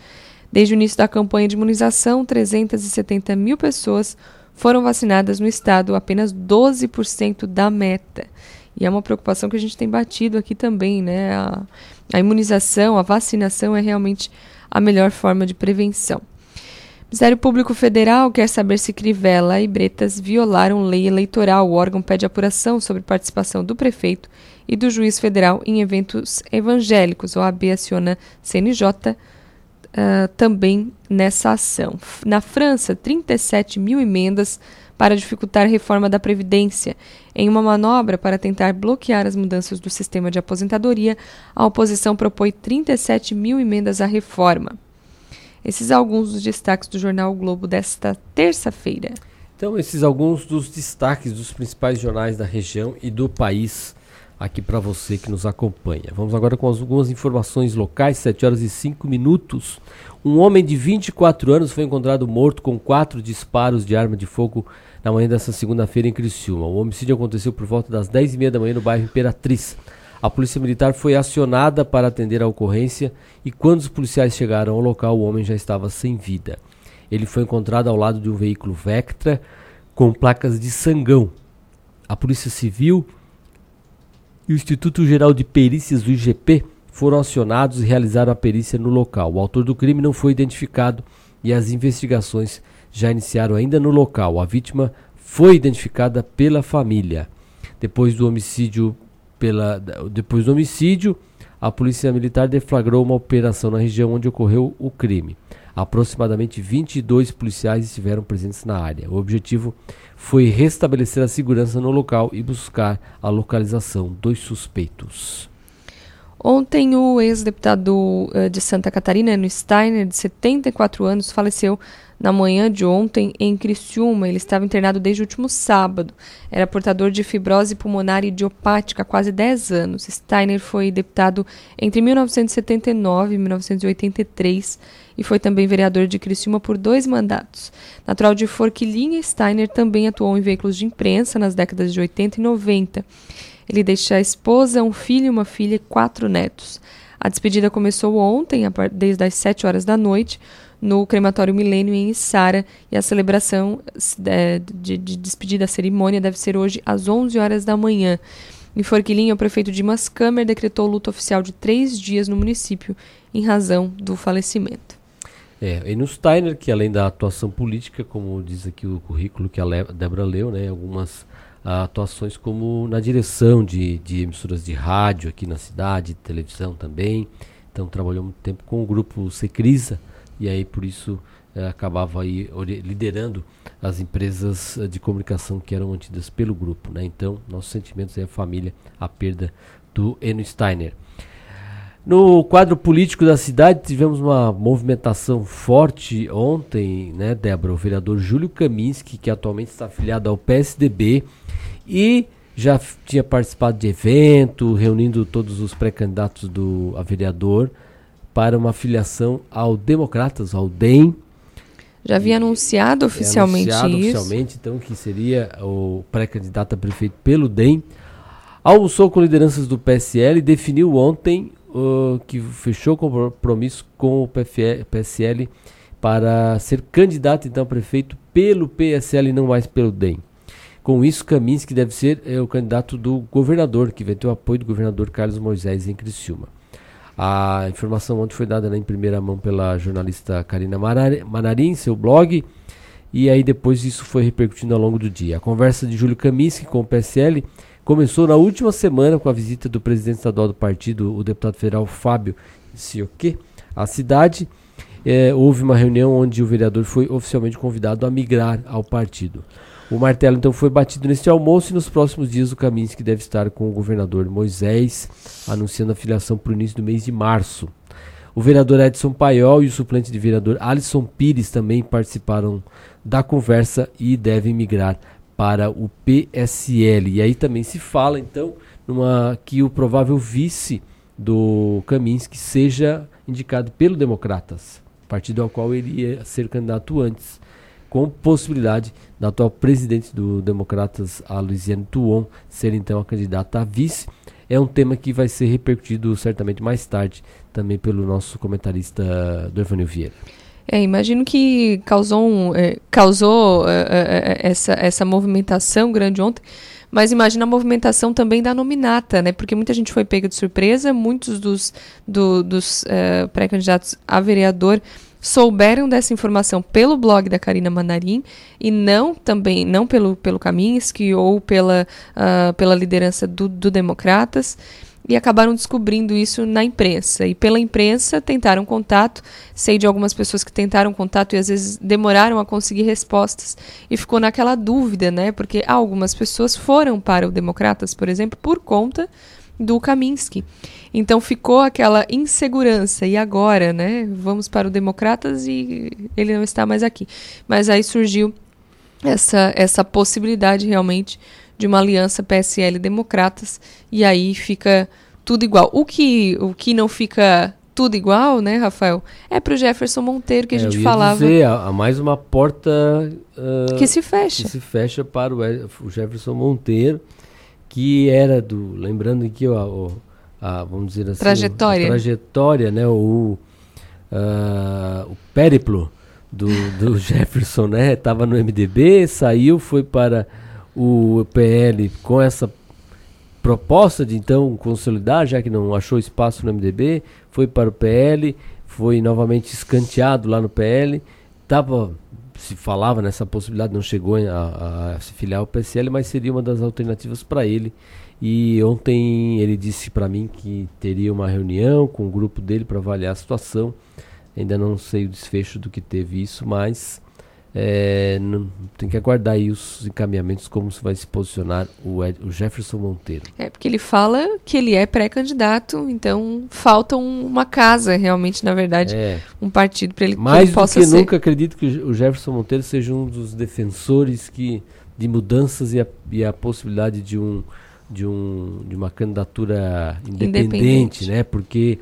Desde o início da campanha de imunização, 370 mil pessoas foram vacinadas no estado apenas 12% da meta. E é uma preocupação que a gente tem batido aqui também, né? A, a imunização, a vacinação é realmente a melhor forma de prevenção. O Ministério Público Federal quer saber se Crivella e Bretas violaram lei eleitoral. O órgão pede apuração sobre participação do prefeito e do juiz federal em eventos evangélicos. O AB aciona CNJ ah, também nessa ação. Na França, 37 mil emendas para dificultar a reforma da Previdência. Em uma manobra para tentar bloquear as mudanças do sistema de aposentadoria, a oposição propõe 37 mil emendas à reforma. Esses alguns dos destaques do jornal o Globo desta terça-feira. Então, esses alguns dos destaques dos principais jornais da região e do país aqui para você que nos acompanha. Vamos agora com algumas informações locais, 7 horas e 5 minutos. Um homem de 24 anos foi encontrado morto com quatro disparos de arma de fogo na manhã dessa segunda-feira em Criciúma. O homicídio aconteceu por volta das 10h30 da manhã no bairro Imperatriz. A polícia militar foi acionada para atender a ocorrência e quando os policiais chegaram ao local, o homem já estava sem vida. Ele foi encontrado ao lado de um veículo Vectra com placas de Sangão. A Polícia Civil e o Instituto Geral de Perícias, o IGP, foram acionados e realizaram a perícia no local. O autor do crime não foi identificado e as investigações já iniciaram ainda no local. A vítima foi identificada pela família. Depois do homicídio pela, depois do homicídio, a Polícia Militar deflagrou uma operação na região onde ocorreu o crime. Aproximadamente 22 policiais estiveram presentes na área. O objetivo foi restabelecer a segurança no local e buscar a localização dos suspeitos. Ontem, o ex-deputado uh, de Santa Catarina, no Steiner, de 74 anos, faleceu na manhã de ontem em Criciúma. Ele estava internado desde o último sábado. Era portador de fibrose pulmonar idiopática há quase 10 anos. Steiner foi deputado entre 1979 e 1983 e foi também vereador de Criciúma por dois mandatos. Natural de Forquilinha, Steiner também atuou em veículos de imprensa nas décadas de 80 e 90. Ele deixa a esposa, um filho uma filha e quatro netos. A despedida começou ontem, desde as 7 horas da noite, no crematório Milênio em Içara e a celebração é, de, de despedida, a cerimônia deve ser hoje às 11 horas da manhã. Em Forquilinha, o prefeito Dimas Câmer decretou luto oficial de três dias no município em razão do falecimento. É, e no Steiner, que além da atuação política, como diz aqui o currículo que a Débora leu, né, algumas ah, atuações como na direção de, de emissoras de rádio aqui na cidade, televisão também. Então trabalhou muito tempo com o grupo Secrisa, e aí por isso eh, acabava aí liderando as empresas eh, de comunicação que eram mantidas pelo grupo. Né? Então, nossos sentimentos é a família, a perda do Eno Steiner. No quadro político da cidade, tivemos uma movimentação forte ontem, né, Débora? O vereador Júlio Kaminski, que atualmente está afiliado ao PSDB e já tinha participado de evento, reunindo todos os pré-candidatos do a vereador para uma filiação ao Democratas, ao DEM. Já havia anunciado oficialmente anunciado isso. oficialmente, então, que seria o pré-candidato a prefeito pelo DEM. Almoçou com lideranças do PSL e definiu ontem que fechou compromisso com o PSL para ser candidato, então, a prefeito pelo PSL e não mais pelo DEM. Com isso, Kaminski deve ser é, o candidato do governador, que vai ter o apoio do governador Carlos Moisés em Criciúma. A informação ontem foi dada né, em primeira mão pela jornalista Karina Manarim, seu blog, e aí depois isso foi repercutindo ao longo do dia. A conversa de Júlio Kaminski com o PSL começou na última semana com a visita do presidente estadual do partido, o deputado federal Fábio Sioque, à cidade. É, houve uma reunião onde o vereador foi oficialmente convidado a migrar ao partido. O martelo então foi batido neste almoço e nos próximos dias o Kaminski deve estar com o governador Moisés, anunciando a filiação para o início do mês de março. O vereador Edson Paiol e o suplente de vereador Alisson Pires também participaram da conversa e devem migrar para o PSL. E aí também se fala então numa que o provável vice do Kaminski seja indicado pelo Democratas, partido ao qual ele ia ser candidato antes com possibilidade da atual presidente do Democratas, a Luiziane Tuon, ser então a candidata a vice. É um tema que vai ser repercutido certamente mais tarde também pelo nosso comentarista Dorvanil Vieira. É, imagino que causou, um, é, causou é, é, é, essa, essa movimentação grande ontem, mas imagina a movimentação também da nominata, né? Porque muita gente foi pega de surpresa, muitos dos, do, dos é, pré-candidatos a vereador souberam dessa informação pelo blog da Karina Manarim e não também não pelo, pelo Kaminski ou pela, uh, pela liderança do, do Democratas e acabaram descobrindo isso na imprensa. E pela imprensa tentaram contato. Sei de algumas pessoas que tentaram contato e às vezes demoraram a conseguir respostas e ficou naquela dúvida, né? Porque algumas pessoas foram para o Democratas, por exemplo, por conta do Kaminski. Então ficou aquela insegurança. E agora, né? Vamos para o Democratas e ele não está mais aqui. Mas aí surgiu essa, essa possibilidade realmente de uma aliança PSL-Democratas, e aí fica tudo igual. O que, o que não fica tudo igual, né, Rafael? É para o Jefferson Monteiro que a é, gente falava. Dizer, há mais uma porta uh, que se fecha. Que se fecha para o, o, Jefferson Monteiro, que era do, lembrando aqui ó, a, vamos dizer assim, trajetória, a trajetória, né, o, uh, o périplo do, do Jefferson, né, estava no MDB, saiu, foi para o PL com essa proposta de então consolidar, já que não achou espaço no MDB, foi para o PL, foi novamente escanteado lá no PL, tava se falava nessa possibilidade, não chegou a, a se filiar ao PSL, mas seria uma das alternativas para ele. E ontem ele disse para mim que teria uma reunião com o grupo dele para avaliar a situação. Ainda não sei o desfecho do que teve isso, mas é, não, tem que aguardar aí os encaminhamentos, como se vai se posicionar o, Ed, o Jefferson Monteiro. É, porque ele fala que ele é pré-candidato, então falta um, uma casa, realmente, na verdade, é. um partido para ele Mais que ele possa do que ser. nunca acredito que o Jefferson Monteiro seja um dos defensores que, de mudanças e a, e a possibilidade de, um, de, um, de uma candidatura independente, independente. né? Porque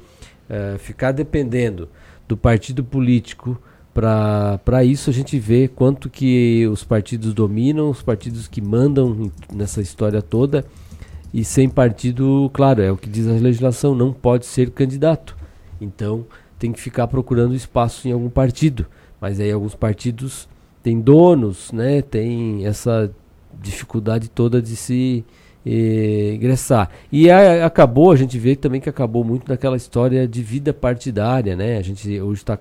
uh, ficar dependendo do partido político para isso a gente vê quanto que os partidos dominam, os partidos que mandam nessa história toda. E sem partido, claro, é o que diz a legislação, não pode ser candidato. Então tem que ficar procurando espaço em algum partido. Mas aí alguns partidos têm donos, né? Tem essa dificuldade toda de se eh, ingressar. E a, acabou, a gente vê também que acabou muito naquela história de vida partidária, né? A gente hoje está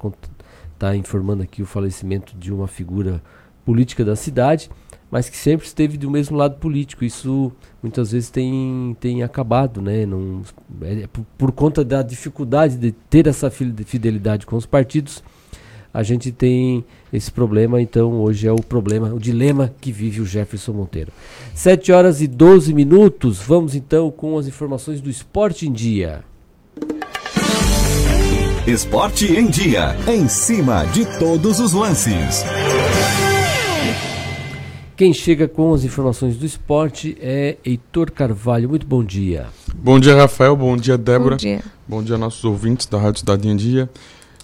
está informando aqui o falecimento de uma figura política da cidade, mas que sempre esteve do mesmo lado político. Isso muitas vezes tem, tem acabado, né? Não, é, é por, por, conta da dificuldade de ter essa fidelidade com os partidos, a gente tem esse problema. Então, hoje é o problema, o dilema que vive o Jefferson Monteiro. 7 horas e 12 minutos. Vamos então com as informações do Esporte em Dia. Esporte em Dia. Em cima de todos os lances. Quem chega com as informações do esporte é Heitor Carvalho. Muito bom dia. Bom dia, Rafael. Bom dia, Débora. Bom dia. Bom dia, nossos ouvintes da Rádio Cidade em Dia.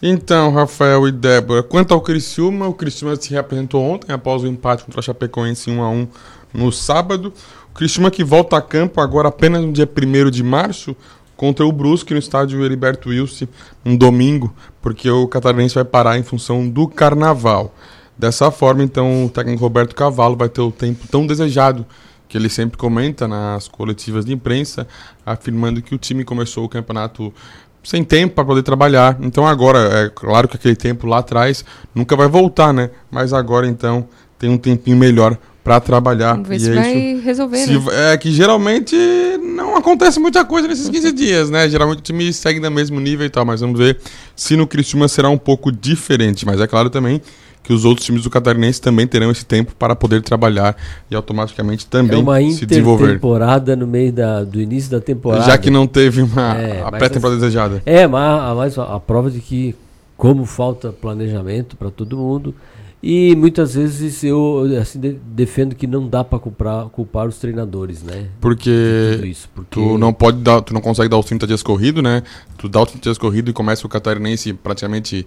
Então, Rafael e Débora, quanto ao Criciúma, o Criciúma se reapresentou ontem após o empate contra a Chapecoense 1 a 1 no sábado. O Criciúma que volta a campo agora apenas no dia 1 de março, contra o Brusque no estádio Heriberto Wilson, um domingo, porque o catarinense vai parar em função do carnaval. Dessa forma, então, o técnico Roberto Cavalo vai ter o tempo tão desejado que ele sempre comenta nas coletivas de imprensa, afirmando que o time começou o campeonato sem tempo para poder trabalhar. Então agora, é claro que aquele tempo lá atrás nunca vai voltar, né? Mas agora então tem um tempinho melhor para trabalhar. Vamos ver se é vai isso, resolver, se, né? É que geralmente não acontece muita coisa nesses 15 dias, né? Geralmente o time segue no mesmo nível e tal, mas vamos ver se no Criciúma será um pouco diferente. Mas é claro também que os outros times do Catarinense também terão esse tempo para poder trabalhar e automaticamente também é uma se desenvolver. temporada no meio da, do início da temporada. Já que não teve uma é, a pré-temporada desejada. É, mas a, a, a prova de que como falta planejamento para todo mundo, e muitas vezes eu assim, de, defendo que não dá para culpar, culpar os treinadores, né? Porque, isso, porque, tu não pode dar, tu não consegue dar os 30 dias corrido, né? Tu dá os 30 dias corrido e começa o catarinense praticamente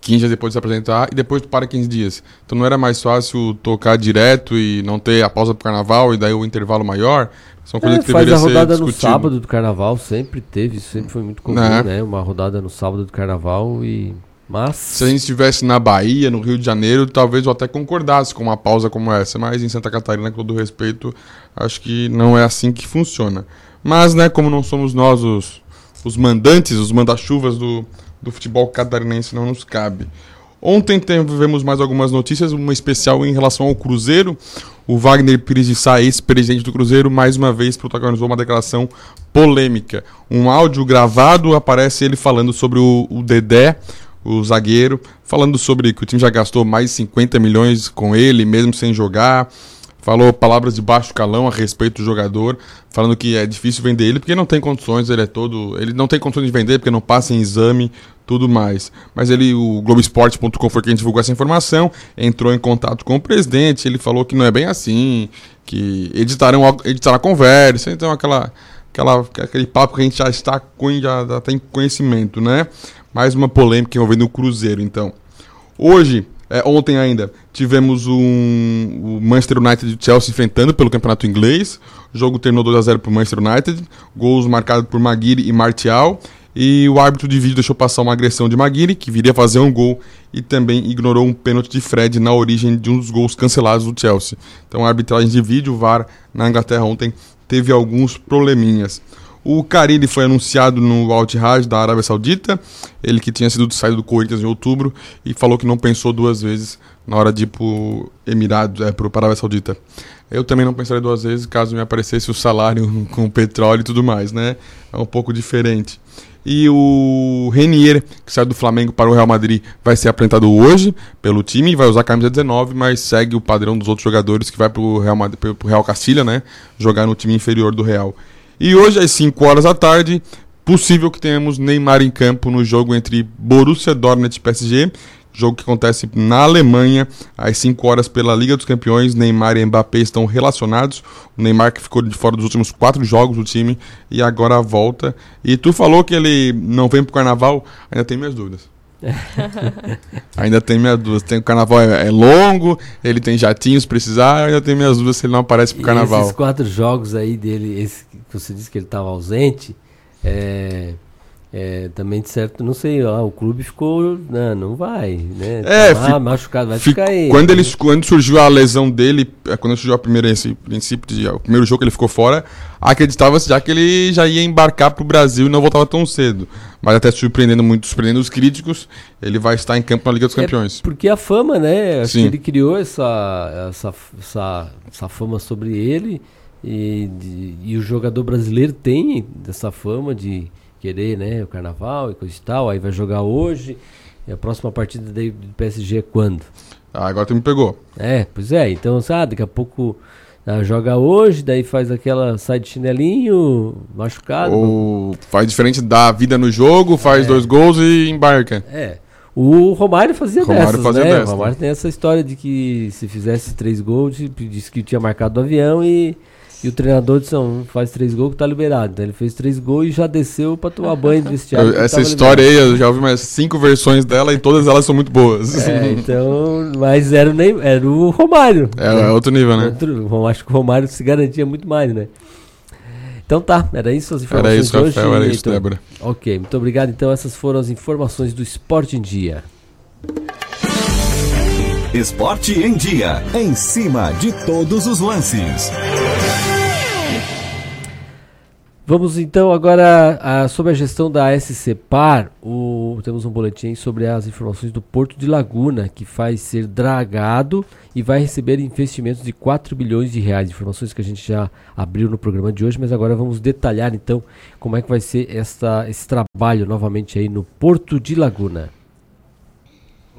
15 dias depois de se apresentar e depois tu para 15 dias. Então não era mais fácil tocar direto e não ter a pausa pro carnaval e daí o intervalo maior? São coisas é, que faz a rodada no sábado do carnaval, sempre teve, sempre foi muito comum, é. né? Uma rodada no sábado do carnaval e Mas... Se a gente estivesse na Bahia, no Rio de Janeiro, talvez eu até concordasse com uma pausa como essa. Mas em Santa Catarina, com todo respeito, acho que não é assim que funciona. Mas, né, como não somos nós os, os mandantes, os manda-chuvas do, do futebol catarinense, não nos cabe. Ontem tivemos mais algumas notícias, uma especial em relação ao Cruzeiro. O Wagner Pires de Sá, ex-presidente do Cruzeiro, mais uma vez protagonizou uma declaração polêmica. Um áudio gravado aparece ele falando sobre o, o Dedé, o zagueiro, falando sobre que o time já gastou mais de 50 milhões com ele, mesmo sem jogar. Falou palavras de baixo calão a respeito do jogador, falando que é difícil vender ele porque não tem condições, ele é todo. Ele não tem condições de vender porque não passa em exame, tudo mais. Mas ele, o Globoesporte.com foi quem divulgou essa informação, entrou em contato com o presidente, ele falou que não é bem assim, que editarão, editarão a conversa, então aquela, aquela, aquele papo que a gente já está já, já tem conhecimento, né? Mais uma polêmica envolvendo o Cruzeiro, então. Hoje, é, ontem ainda, tivemos um, o Manchester United e o Chelsea enfrentando pelo campeonato inglês. O jogo terminou 2x0 para o Manchester United. Gols marcados por Maguire e Martial. E o árbitro de vídeo deixou passar uma agressão de Maguire, que viria fazer um gol, e também ignorou um pênalti de Fred na origem de um dos gols cancelados do Chelsea. Então a arbitragem de vídeo, VAR, na Inglaterra ontem, teve alguns probleminhas. O Carille foi anunciado no Al Ittihad da Arábia Saudita, ele que tinha sido saído do Corinthians em outubro e falou que não pensou duas vezes na hora de ir pro Emirados, é, pro Arábia Saudita. Eu também não pensaria duas vezes caso me aparecesse o salário com petróleo e tudo mais, né? É um pouco diferente. E o Renier, que saiu do Flamengo para o Real Madrid, vai ser apresentado hoje pelo time, vai usar a camisa 19, mas segue o padrão dos outros jogadores que vai para o Real, pro Real Castilha, né? Jogar no time inferior do Real. E hoje, às 5 horas da tarde, possível que tenhamos Neymar em campo no jogo entre Borussia Dortmund e PSG, jogo que acontece na Alemanha, às 5 horas pela Liga dos Campeões. Neymar e Mbappé estão relacionados. O Neymar que ficou de fora dos últimos quatro jogos do time e agora volta. E tu falou que ele não vem pro carnaval, ainda tem minhas dúvidas. ainda tem minhas dúvidas. Tem, o carnaval é, é, longo, ele tem jatinhos precisar, ainda tem minhas dúvidas se ele não aparece pro carnaval. E esses quatro jogos aí dele, esse que você disse que ele estava ausente, é, é, também de certo, não sei, ó, o clube ficou, não, não vai, né? É, tá lá, machucado, vai ficar aí. Quando, ele, quando surgiu a lesão dele, é, quando surgiu a primeira, esse princípio de, o primeiro jogo que ele ficou fora, acreditava-se já que ele já ia embarcar para o Brasil e não voltava tão cedo. Mas até surpreendendo muito, surpreendendo os críticos, ele vai estar em campo na Liga dos é Campeões. É porque a fama, né? Acho Sim. que ele criou essa, essa, essa, essa fama sobre ele e, de, e o jogador brasileiro tem essa fama de querer, né, o carnaval e coisa e tal, aí vai jogar hoje. E a próxima partida do PSG é quando? Ah, agora tu me pegou. É, pois é, então, sabe, daqui a pouco ah, joga hoje, daí faz aquela, sai de chinelinho, machucado. Ou faz diferente da vida no jogo, faz é. dois gols e embarca. É. O Romário fazia Romário dessas, fazia né? O Romário tem essa história de que se fizesse três gols, disse que tinha marcado o avião e e o treinador disse, não, faz três gols que tá liberado. Então ele fez três gols e já desceu pra tomar banho de vestiário. Essa história liberado. aí, eu já ouvi mais cinco versões dela e todas elas são muito boas. É, então, mas era, nem, era o Romário. É, é outro nível, né? Outro, acho que o Romário se garantia muito mais, né? Então tá, era isso as informações era isso, de hoje. Rafael, era isso, Débora. Ok, muito obrigado. Então essas foram as informações do Esporte em Dia. Esporte em Dia, em cima de todos os lances. Vamos então agora a, sobre a gestão da SC Par. O, temos um boletim sobre as informações do Porto de Laguna, que vai ser dragado e vai receber investimentos de 4 bilhões de reais. Informações que a gente já abriu no programa de hoje, mas agora vamos detalhar então como é que vai ser esta, esse trabalho novamente aí no Porto de Laguna.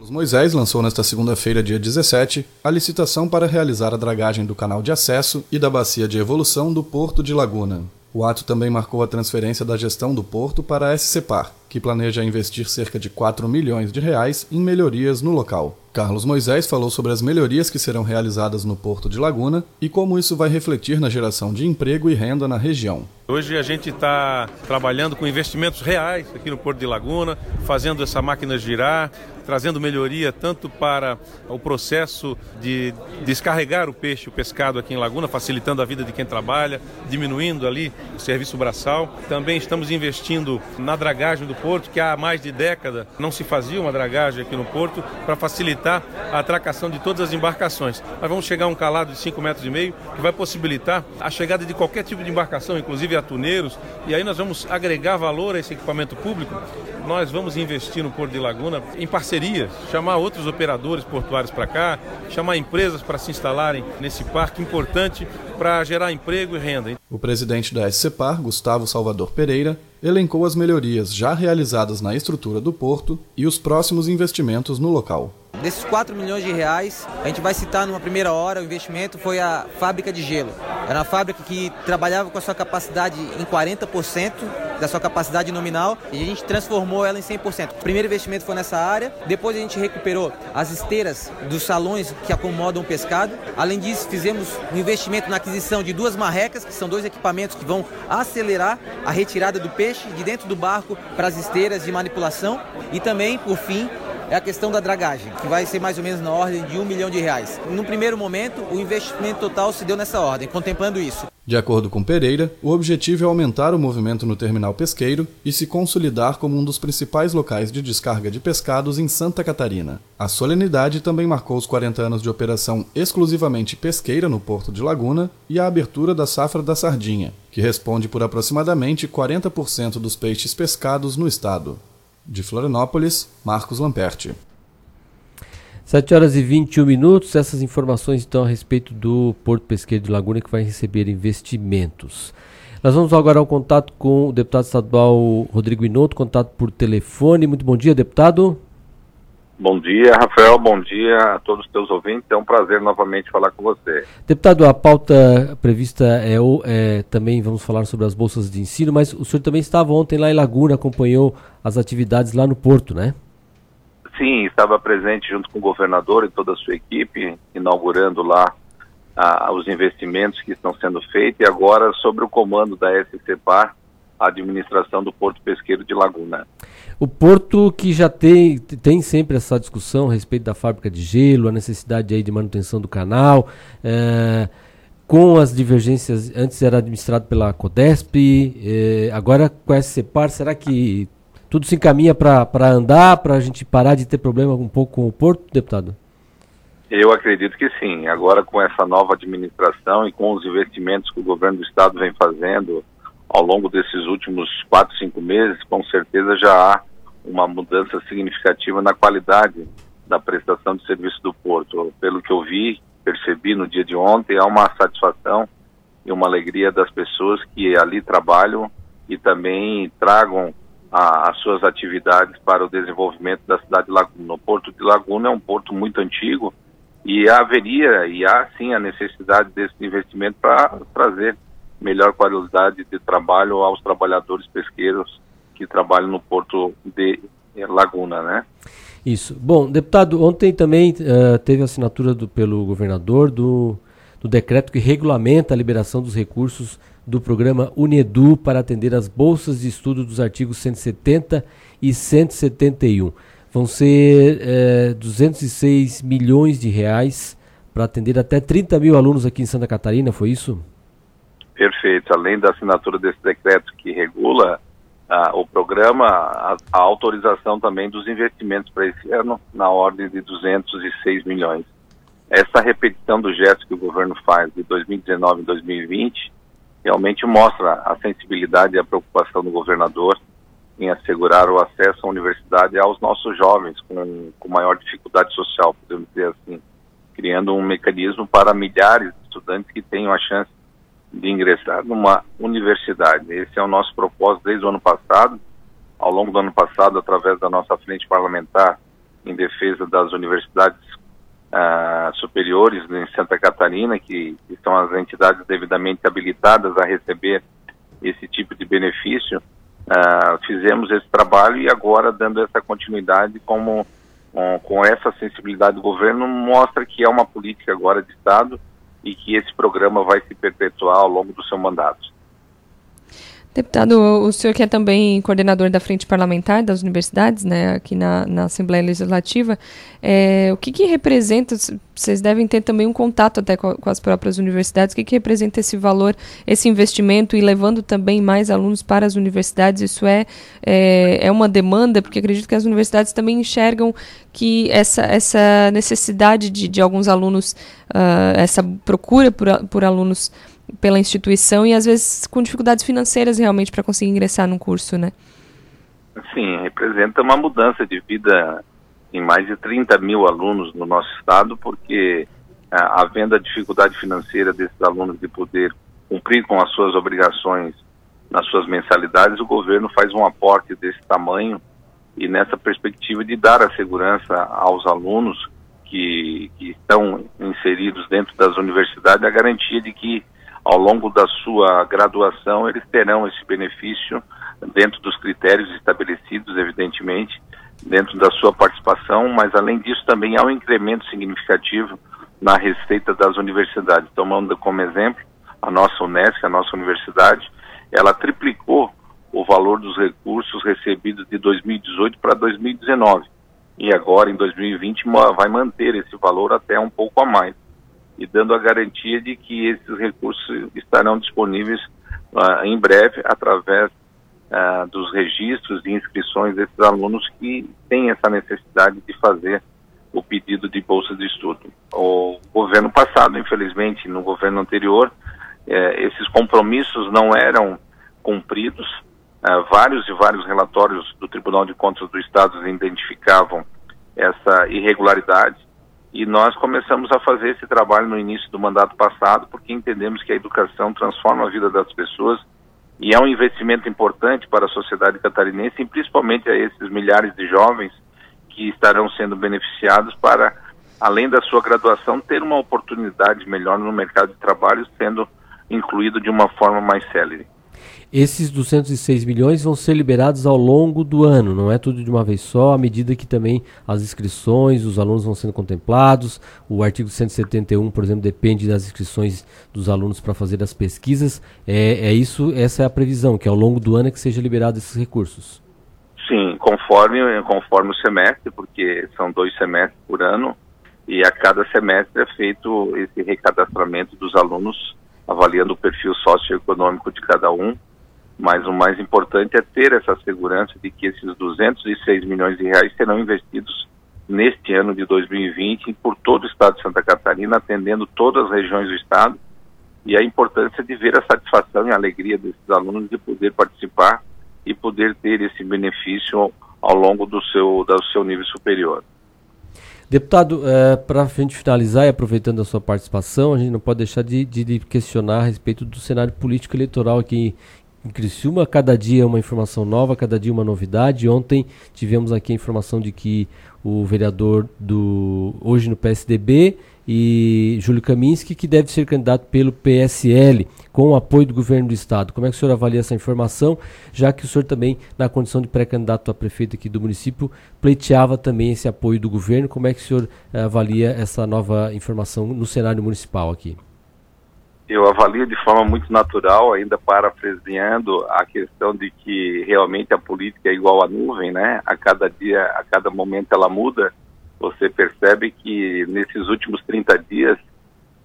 Os Moisés lançou nesta segunda-feira, dia 17, a licitação para realizar a dragagem do canal de acesso e da bacia de evolução do Porto de Laguna. O ato também marcou a transferência da gestão do porto para a SCPAR, que planeja investir cerca de 4 milhões de reais em melhorias no local. Carlos Moisés falou sobre as melhorias que serão realizadas no Porto de Laguna e como isso vai refletir na geração de emprego e renda na região. Hoje a gente está trabalhando com investimentos reais aqui no Porto de Laguna, fazendo essa máquina girar, trazendo melhoria tanto para o processo de descarregar o peixe, o pescado aqui em Laguna, facilitando a vida de quem trabalha, diminuindo ali o serviço braçal. Também estamos investindo na dragagem do porto, que há mais de década não se fazia uma dragagem aqui no porto, para facilitar a atracação de todas as embarcações. Nós vamos chegar a um calado de 5 metros e meio, que vai possibilitar a chegada de qualquer tipo de embarcação, inclusive atuneiros, e aí nós vamos agregar valor a esse equipamento público. Nós vamos investir no Porto de Laguna em parcerias, chamar outros operadores portuários para cá, chamar empresas para se instalarem nesse parque importante para gerar emprego e renda. O presidente da SCPAR, Gustavo Salvador Pereira, elencou as melhorias já realizadas na estrutura do porto e os próximos investimentos no local. Desses 4 milhões de reais, a gente vai citar numa primeira hora, o investimento foi a fábrica de gelo. Era uma fábrica que trabalhava com a sua capacidade em 40% da sua capacidade nominal e a gente transformou ela em 100%. O primeiro investimento foi nessa área, depois a gente recuperou as esteiras dos salões que acomodam o pescado. Além disso, fizemos um investimento na aquisição de duas marrecas, que são dois equipamentos que vão acelerar a retirada do peixe de dentro do barco para as esteiras de manipulação e também, por fim, é a questão da dragagem, que vai ser mais ou menos na ordem de um milhão de reais. No primeiro momento, o investimento total se deu nessa ordem, contemplando isso. De acordo com Pereira, o objetivo é aumentar o movimento no terminal pesqueiro e se consolidar como um dos principais locais de descarga de pescados em Santa Catarina. A solenidade também marcou os 40 anos de operação exclusivamente pesqueira no Porto de Laguna e a abertura da safra da sardinha, que responde por aproximadamente 40% dos peixes pescados no estado. De Florianópolis, Marcos Lamperti. 7 horas e 21 minutos. Essas informações então a respeito do Porto Pesqueiro de Laguna que vai receber investimentos. Nós vamos agora ao contato com o deputado estadual Rodrigo Inoto, contato por telefone. Muito bom dia, deputado. Bom dia, Rafael. Bom dia a todos os teus ouvintes. É um prazer novamente falar com você. Deputado, a pauta prevista é, é, também vamos falar sobre as bolsas de ensino, mas o senhor também estava ontem lá em Laguna, acompanhou as atividades lá no Porto, né? Sim, estava presente junto com o governador e toda a sua equipe, inaugurando lá ah, os investimentos que estão sendo feitos e agora sobre o comando da SCPAR, a administração do Porto Pesqueiro de Laguna. O Porto que já tem, tem sempre essa discussão a respeito da fábrica de gelo, a necessidade aí de manutenção do canal, é, com as divergências, antes era administrado pela Codesp, é, agora com a SCPAR, será que tudo se encaminha para andar, para a gente parar de ter problema um pouco com o Porto, deputado? Eu acredito que sim. Agora com essa nova administração e com os investimentos que o governo do estado vem fazendo, ao longo desses últimos quatro, cinco meses, com certeza já há uma mudança significativa na qualidade da prestação de serviço do porto. Pelo que eu vi, percebi no dia de ontem, há uma satisfação e uma alegria das pessoas que ali trabalham e também tragam a, as suas atividades para o desenvolvimento da cidade de Laguna. O Porto de Laguna é um porto muito antigo e haveria e há sim a necessidade desse investimento para trazer melhor qualidade de trabalho aos trabalhadores pesqueiros que trabalham no porto de Laguna, né? Isso. Bom, deputado, ontem também uh, teve assinatura do, pelo governador do, do decreto que regulamenta a liberação dos recursos do programa Unedu para atender as bolsas de estudo dos artigos 170 e 171. Vão ser uh, 206 milhões de reais para atender até 30 mil alunos aqui em Santa Catarina, foi isso? Perfeito. Além da assinatura desse decreto que regula uh, o programa, a, a, autorização também dos investimentos para esse ano na ordem de 206 milhões. Essa repetição do gesto que o governo faz de 2019 e 2020 realmente mostra a sensibilidade e a preocupação do governador em assegurar o acesso à universidade aos nossos jovens com, com maior dificuldade social, podemos dizer assim, criando um mecanismo para milhares de estudantes que tenham a chance de ingressar numa universidade. Esse é o nosso propósito desde o ano passado. Ao longo do ano passado, através da nossa frente parlamentar em defesa das universidades uh, superiores em Santa Catarina, que, que são as entidades devidamente habilitadas a receber esse tipo de benefício, uh, fizemos esse trabalho e agora, dando essa continuidade, como um, com essa sensibilidade do governo, mostra que é uma política agora de Estado e que esse programa vai se perpetuar ao longo do seu mandato. Deputado, o senhor que é também coordenador da Frente Parlamentar das Universidades, né, aqui na, na Assembleia Legislativa, é, o que, que representa, vocês devem ter também um contato até com, com as próprias universidades, o que, que representa esse valor, esse investimento e levando também mais alunos para as universidades, isso é, é, é uma demanda, porque acredito que as universidades também enxergam que essa, essa necessidade de, de alguns alunos, uh, essa procura por, por alunos pela instituição e às vezes com dificuldades financeiras realmente para conseguir ingressar num curso, né? Sim, representa uma mudança de vida em mais de 30 mil alunos no nosso estado, porque ah, havendo a dificuldade financeira desses alunos de poder cumprir com as suas obrigações nas suas mensalidades, o governo faz um aporte desse tamanho e nessa perspectiva de dar a segurança aos alunos que, que estão inseridos dentro das universidades, a garantia de que ao longo da sua graduação, eles terão esse benefício dentro dos critérios estabelecidos, evidentemente, dentro da sua participação, mas além disso também há um incremento significativo na receita das universidades. Tomando como exemplo a nossa Unesco, a nossa universidade, ela triplicou o valor dos recursos recebidos de 2018 para 2019. E agora, em 2020, vai manter esse valor até um pouco a mais e dando a garantia de que esses recursos estarão disponíveis uh, em breve através uh, dos registros e inscrições desses alunos que têm essa necessidade de fazer o pedido de bolsa de estudo. O governo passado, infelizmente, no governo anterior, eh, esses compromissos não eram cumpridos. Uh, vários e vários relatórios do Tribunal de Contas do Estado identificavam essa irregularidade e nós começamos a fazer esse trabalho no início do mandato passado, porque entendemos que a educação transforma a vida das pessoas e é um investimento importante para a sociedade catarinense, e principalmente a esses milhares de jovens que estarão sendo beneficiados para, além da sua graduação, ter uma oportunidade melhor no mercado de trabalho, sendo incluído de uma forma mais célere. Esses 206 milhões vão ser liberados ao longo do ano, não é tudo de uma vez só, à medida que também as inscrições, os alunos vão sendo contemplados. O artigo 171, por exemplo, depende das inscrições dos alunos para fazer as pesquisas. É, é isso, essa é a previsão, que ao longo do ano é que seja liberado esses recursos. Sim, conforme, conforme o semestre, porque são dois semestres por ano, e a cada semestre é feito esse recadastramento dos alunos, avaliando o perfil socioeconômico de cada um mas o mais importante é ter essa segurança de que esses 206 milhões de reais serão investidos neste ano de 2020 por todo o estado de Santa Catarina, atendendo todas as regiões do estado, e a importância de ver a satisfação e a alegria desses alunos de poder participar e poder ter esse benefício ao longo do seu, do seu nível superior. Deputado, é, para a gente finalizar e aproveitando a sua participação, a gente não pode deixar de, de, de questionar a respeito do cenário político eleitoral aqui em Criciúma. Cada dia uma informação nova, cada dia uma novidade. Ontem tivemos aqui a informação de que o vereador do hoje no PSDB e Júlio Kaminski, que deve ser candidato pelo PSL, com o apoio do governo do estado. Como é que o senhor avalia essa informação, já que o senhor também, na condição de pré-candidato a prefeito aqui do município, pleiteava também esse apoio do governo? Como é que o senhor eh, avalia essa nova informação no cenário municipal aqui? Eu avalio de forma muito natural, ainda parafraseando a questão de que realmente a política é igual à nuvem, né? A cada dia, a cada momento ela muda. Você percebe que nesses últimos 30 dias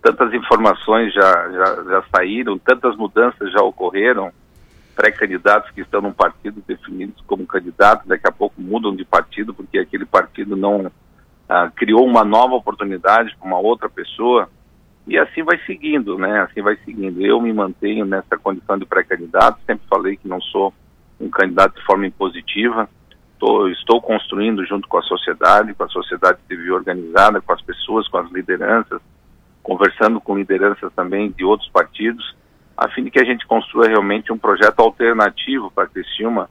tantas informações já, já, já saíram, tantas mudanças já ocorreram. Pré-candidatos que estão num partido definidos como candidatos, daqui a pouco mudam de partido porque aquele partido não ah, criou uma nova oportunidade para uma outra pessoa e assim vai seguindo, né? Assim vai seguindo. Eu me mantenho nessa condição de pré-candidato, sempre falei que não sou um candidato de forma impositiva. Tô, estou construindo junto com a sociedade, com a sociedade civil organizada, com as pessoas, com as lideranças, conversando com lideranças também de outros partidos, a fim de que a gente construa realmente um projeto alternativo para Criciúma,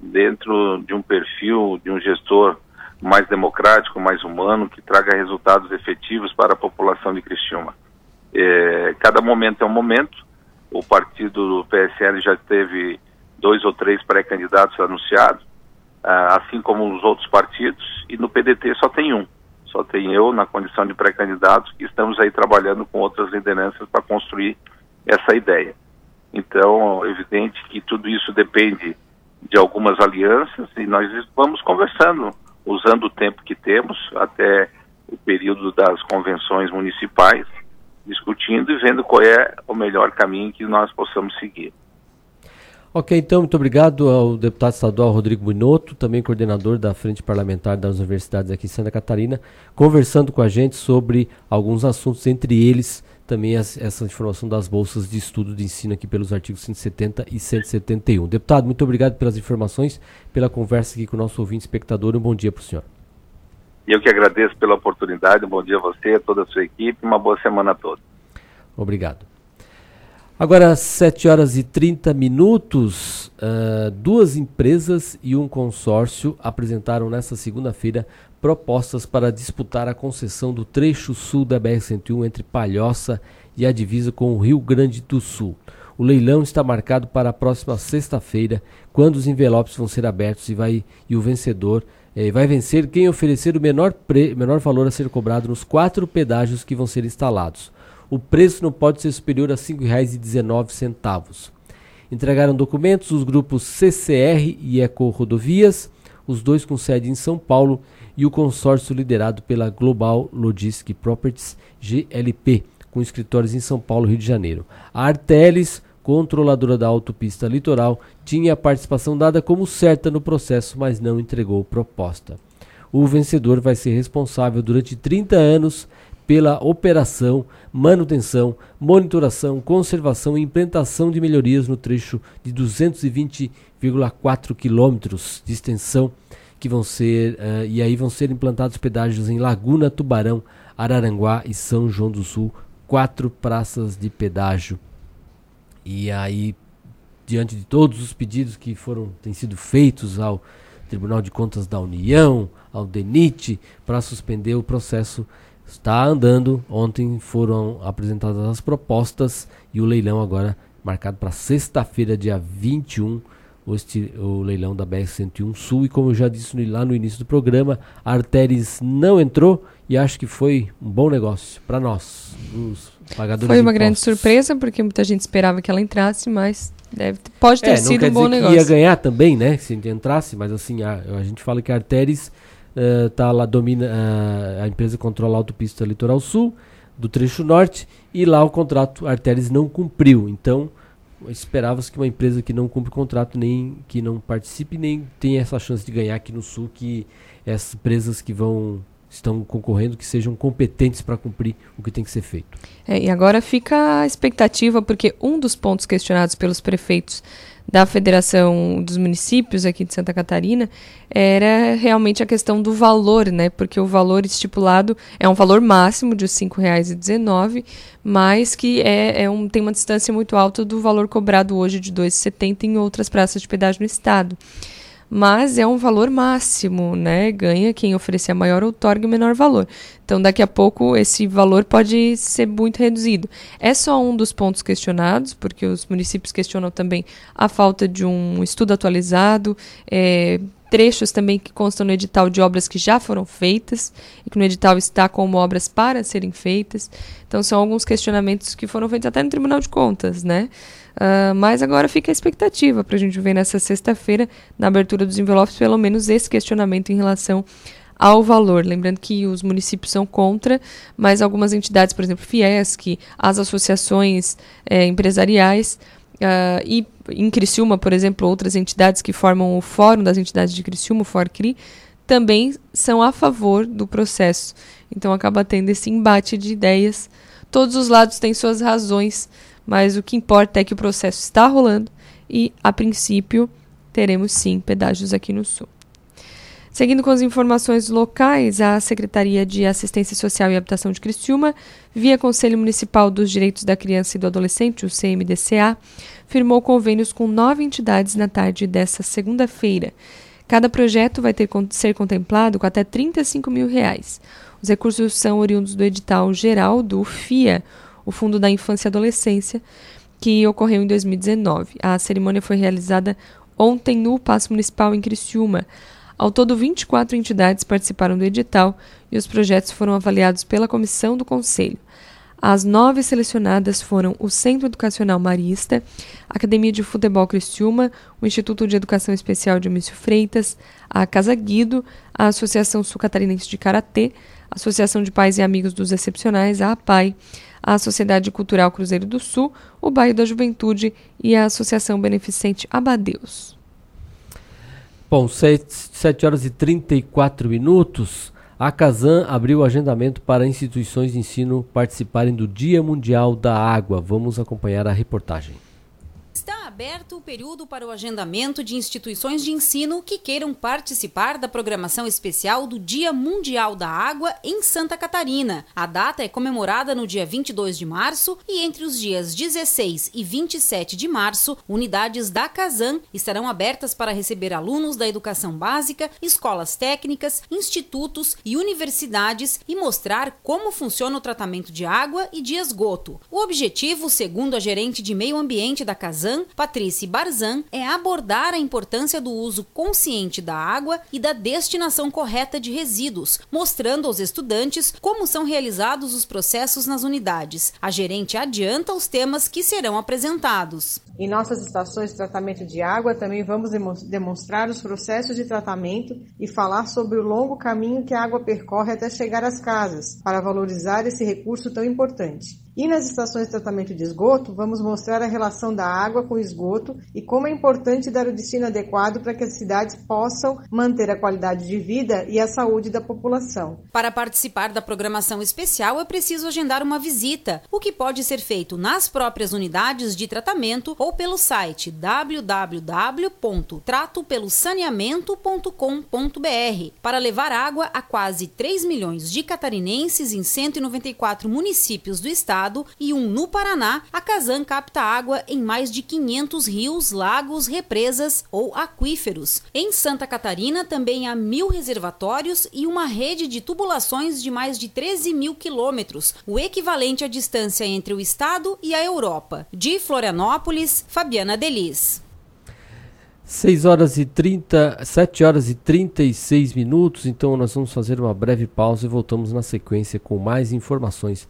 dentro de um perfil de um gestor mais democrático, mais humano, que traga resultados efetivos para a população de Criciúma. É, cada momento é um momento. O partido do PSL já teve dois ou três pré-candidatos anunciados, ah, assim como os outros partidos, e no PDT só tem um. Só tem eu na condição de pré-candidato, que estamos aí trabalhando com outras lideranças para construir essa ideia. Então, é evidente que tudo isso depende de algumas alianças e nós vamos conversando, usando o tempo que temos até o período das convenções municipais, discutindo e vendo qual é o melhor caminho que nós possamos seguir. Ok, então, muito obrigado ao deputado estadual Rodrigo Buinoto, também coordenador da Frente Parlamentar das Universidades aqui em Santa Catarina, conversando com a gente sobre alguns assuntos, entre eles também as, essa informação das bolsas de estudo de ensino aqui pelos artigos 170 e 171. Deputado, muito obrigado pelas informações, pela conversa aqui com o nosso ouvinte espectador. Um bom dia para o senhor. Eu que agradeço pela oportunidade. Um bom dia a você, a toda a sua equipe. Uma boa semana a todos. Obrigado. Agora, 7 horas e 30 minutos, uh, duas empresas e um consórcio apresentaram nesta segunda-feira propostas para disputar a concessão do trecho sul da BR-101 entre Palhoça e a divisa com o Rio Grande do Sul. O leilão está marcado para a próxima sexta-feira, quando os envelopes vão ser abertos e, vai, e o vencedor eh, vai vencer quem oferecer o menor, pre, menor valor a ser cobrado nos quatro pedágios que vão ser instalados. O preço não pode ser superior a R$ 5,19. Entregaram documentos os grupos CCR e Eco Rodovias, os dois com sede em São Paulo, e o consórcio liderado pela Global Logistic Properties GLP, com escritórios em São Paulo e Rio de Janeiro. A Artelis, controladora da autopista litoral, tinha a participação dada como certa no processo, mas não entregou proposta. O vencedor vai ser responsável durante 30 anos pela operação, manutenção, monitoração, conservação e implementação de melhorias no trecho de 220,4 quilômetros de extensão que vão ser uh, e aí vão ser implantados pedágios em Laguna, Tubarão, Araranguá e São João do Sul, quatro praças de pedágio. E aí diante de todos os pedidos que foram têm sido feitos ao Tribunal de Contas da União, ao DENIT, para suspender o processo, está andando. Ontem foram apresentadas as propostas e o leilão agora marcado para sexta-feira, dia 21 o, leilão da BR-101 Sul. E como eu já disse lá no início do programa, a Arteris não entrou e acho que foi um bom negócio para nós, os pagadores Foi uma grande surpresa, porque muita gente esperava que ela entrasse, mas deve, pode ter é, sido um bom negócio. ia ganhar também, né, se entrasse, mas assim, a, a gente fala que a Arteris uh, tá lá, domina, uh, a empresa controla a autopista Litoral Sul, do trecho norte, e lá o contrato Arteris não cumpriu, então esperava-se que uma empresa que não cumpre contrato, nem que não participe, nem tenha essa chance de ganhar aqui no Sul, que essas empresas que vão estão concorrendo que sejam competentes para cumprir o que tem que ser feito. É, e agora fica a expectativa, porque um dos pontos questionados pelos prefeitos da Federação dos Municípios aqui de Santa Catarina era realmente a questão do valor, né? Porque o valor estipulado é um valor máximo de R$ 5,19, mas que é, é um, tem uma distância muito alta do valor cobrado hoje de R$ 2,70 em outras praças de pedágio no estado mas é um valor máximo, né? Ganha quem oferecer a maior outorga o menor valor. Então, daqui a pouco, esse valor pode ser muito reduzido. É só um dos pontos questionados, porque os municípios questionam também a falta de um estudo atualizado, é, trechos também que constam no edital de obras que já foram feitas e que no edital está como obras para serem feitas. Então, são alguns questionamentos que foram feitos até no Tribunal de Contas, né? Uh, mas agora fica a expectativa para a gente ver nessa sexta-feira, na abertura dos envelopes, pelo menos esse questionamento em relação ao valor. Lembrando que os municípios são contra, mas algumas entidades, por exemplo, Fiesc, as associações é, empresariais uh, e em Criciúma, por exemplo, outras entidades que formam o Fórum das Entidades de Criciúma, o FORCRI, também são a favor do processo. Então acaba tendo esse embate de ideias. Todos os lados têm suas razões mas o que importa é que o processo está rolando e, a princípio, teremos sim pedágios aqui no Sul. Seguindo com as informações locais, a Secretaria de Assistência Social e Habitação de Criciúma, via Conselho Municipal dos Direitos da Criança e do Adolescente, o CMDCA, firmou convênios com nove entidades na tarde desta segunda-feira. Cada projeto vai ter ser contemplado com até 35 mil reais. Os recursos são oriundos do edital geral do FIA, o Fundo da Infância e Adolescência, que ocorreu em 2019. A cerimônia foi realizada ontem no Paço Municipal em Criciúma. Ao todo, 24 entidades participaram do edital e os projetos foram avaliados pela comissão do Conselho. As nove selecionadas foram o Centro Educacional Marista, a Academia de Futebol Criciúma, o Instituto de Educação Especial de Mício Freitas, a Casa Guido, a Associação Sul Catarinense de Karatê, a Associação de Pais e Amigos dos Excepcionais, a APAI, a Sociedade Cultural Cruzeiro do Sul, o Bairro da Juventude e a Associação Beneficente Abadeus. Bom, 7 horas e 34 minutos. A Casan abriu o agendamento para instituições de ensino participarem do Dia Mundial da Água. Vamos acompanhar a reportagem. Aberto o período para o agendamento de instituições de ensino que queiram participar da programação especial do Dia Mundial da Água em Santa Catarina. A data é comemorada no dia 22 de março e entre os dias 16 e 27 de março, unidades da Casan estarão abertas para receber alunos da educação básica, escolas técnicas, institutos e universidades e mostrar como funciona o tratamento de água e de esgoto. O objetivo, segundo a gerente de meio ambiente da Casan, Patrícia Barzan, é abordar a importância do uso consciente da água e da destinação correta de resíduos, mostrando aos estudantes como são realizados os processos nas unidades. A gerente adianta os temas que serão apresentados. Em nossas estações de tratamento de água, também vamos demonstrar os processos de tratamento e falar sobre o longo caminho que a água percorre até chegar às casas, para valorizar esse recurso tão importante. E nas estações de tratamento de esgoto, vamos mostrar a relação da água com o esgoto e como é importante dar o destino adequado para que as cidades possam manter a qualidade de vida e a saúde da população. Para participar da programação especial, é preciso agendar uma visita, o que pode ser feito nas próprias unidades de tratamento ou pelo site www.tratopelosaneamento.com.br para levar água a quase 3 milhões de catarinenses em 194 municípios do estado estado e um no Paraná, a Casan capta água em mais de 500 rios, lagos, represas ou aquíferos. Em Santa Catarina também há mil reservatórios e uma rede de tubulações de mais de 13 mil quilômetros, o equivalente à distância entre o estado e a Europa. De Florianópolis, Fabiana Delis. 6 horas e 30, 7 horas e 36 minutos, então nós vamos fazer uma breve pausa e voltamos na sequência com mais informações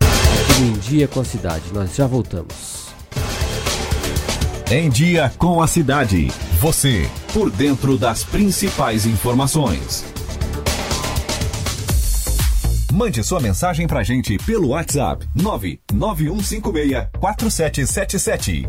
Em Dia com a Cidade. Nós já voltamos. Em Dia com a Cidade. Você, por dentro das principais informações. Mande sua mensagem pra gente pelo WhatsApp 99156 4777.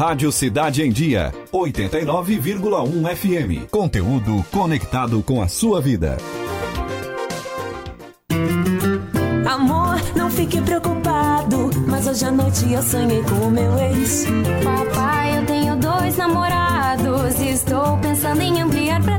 Rádio Cidade em Dia, 89,1 FM. Conteúdo conectado com a sua vida. Amor, não fique preocupado, mas hoje à noite eu sonhei com o meu ex. Papai, eu tenho dois namorados e estou pensando em ampliar para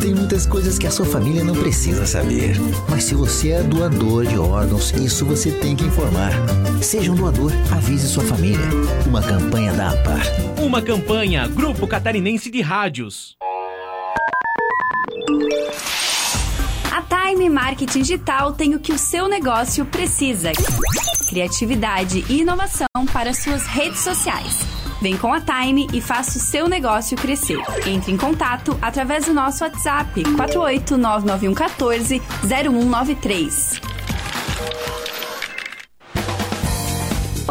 Tem muitas coisas que a sua família não precisa saber. Mas se você é doador de órgãos, isso você tem que informar. Seja um doador, avise sua família. Uma campanha da APAR. Uma campanha Grupo Catarinense de Rádios. A Time Marketing Digital tem o que o seu negócio precisa: criatividade e inovação para suas redes sociais. Vem com a Time e faça o seu negócio crescer. Entre em contato através do nosso WhatsApp 48991140193.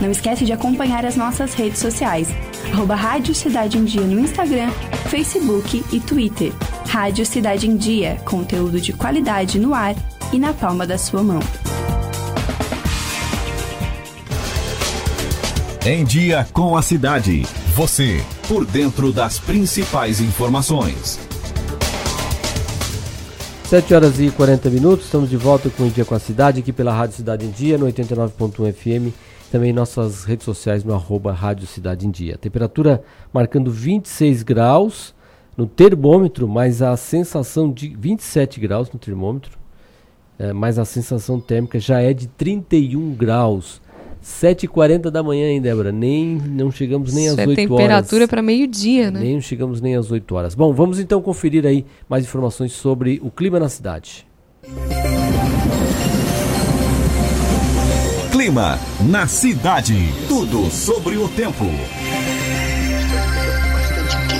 Não esquece de acompanhar as nossas redes sociais, arroba Rádio Cidade em Dia no Instagram, Facebook e Twitter. Rádio Cidade em Dia, conteúdo de qualidade no ar e na palma da sua mão. Em Dia com a Cidade. Você, por dentro das principais informações. 7 horas e 40 minutos, estamos de volta com o Em Dia com a Cidade, aqui pela Rádio Cidade em Dia, no 89.1 FM, também nossas redes sociais no arroba Rádio Cidade em Dia. Temperatura marcando 26 graus no termômetro, mas a sensação de 27 graus no termômetro, é, mas a sensação térmica já é de 31 graus. 7h40 da manhã, hein, Débora? Nem, não chegamos nem Isso às é 8 horas. temperatura para meio-dia, né? Nem chegamos nem às 8 horas. Bom, vamos então conferir aí mais informações sobre o clima na cidade. Clima na cidade. Tudo sobre o tempo.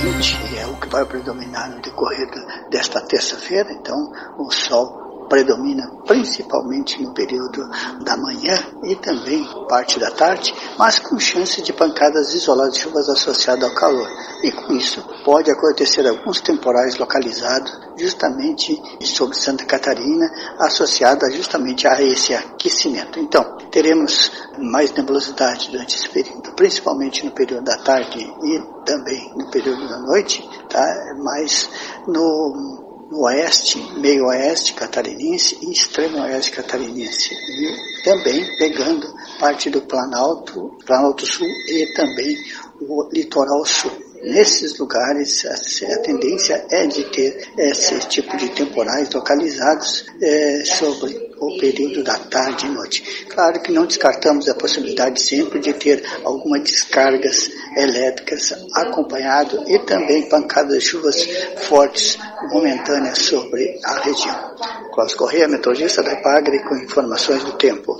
quente é o que vai predominar no decorrer desta terça-feira, então o sol predomina principalmente no período da manhã e também parte da tarde, mas com chance de pancadas isoladas de chuvas associadas ao calor. E com isso pode acontecer alguns temporais localizados justamente sobre Santa Catarina, associada justamente a esse aquecimento. Então, teremos mais nebulosidade durante esse período, principalmente no período da tarde e também no período da noite, tá? mas no, no oeste, meio oeste catarinense e extremo oeste catarinense. E também pegando parte do Planalto, Planalto Sul e também o litoral sul. Nesses lugares, a, tendência é de ter esse tipo de temporais localizados eh, sobre o período da tarde e noite. Claro que não descartamos a possibilidade sempre de ter algumas descargas elétricas acompanhado e também pancadas de chuvas fortes momentâneas sobre a região. Cláudio Correia, meteorologista da Epagre, com informações do tempo.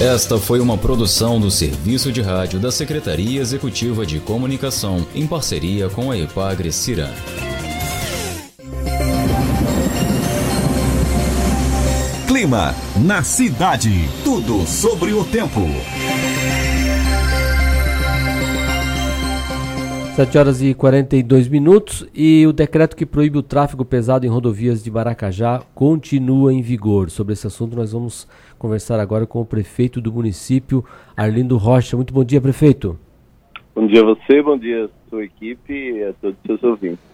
Esta foi uma produção do Serviço de Rádio da Secretaria Executiva de Comunicação, em parceria com a Epagre Ciran. Clima na cidade. Tudo sobre o tempo. 7 horas e 42 minutos e o decreto que proíbe o tráfego pesado em rodovias de Maracajá continua em vigor. Sobre esse assunto nós vamos conversar agora com o prefeito do município, Arlindo Rocha. Muito bom dia, prefeito. Bom dia a você, bom dia a sua equipe e a todos os seus ouvintes.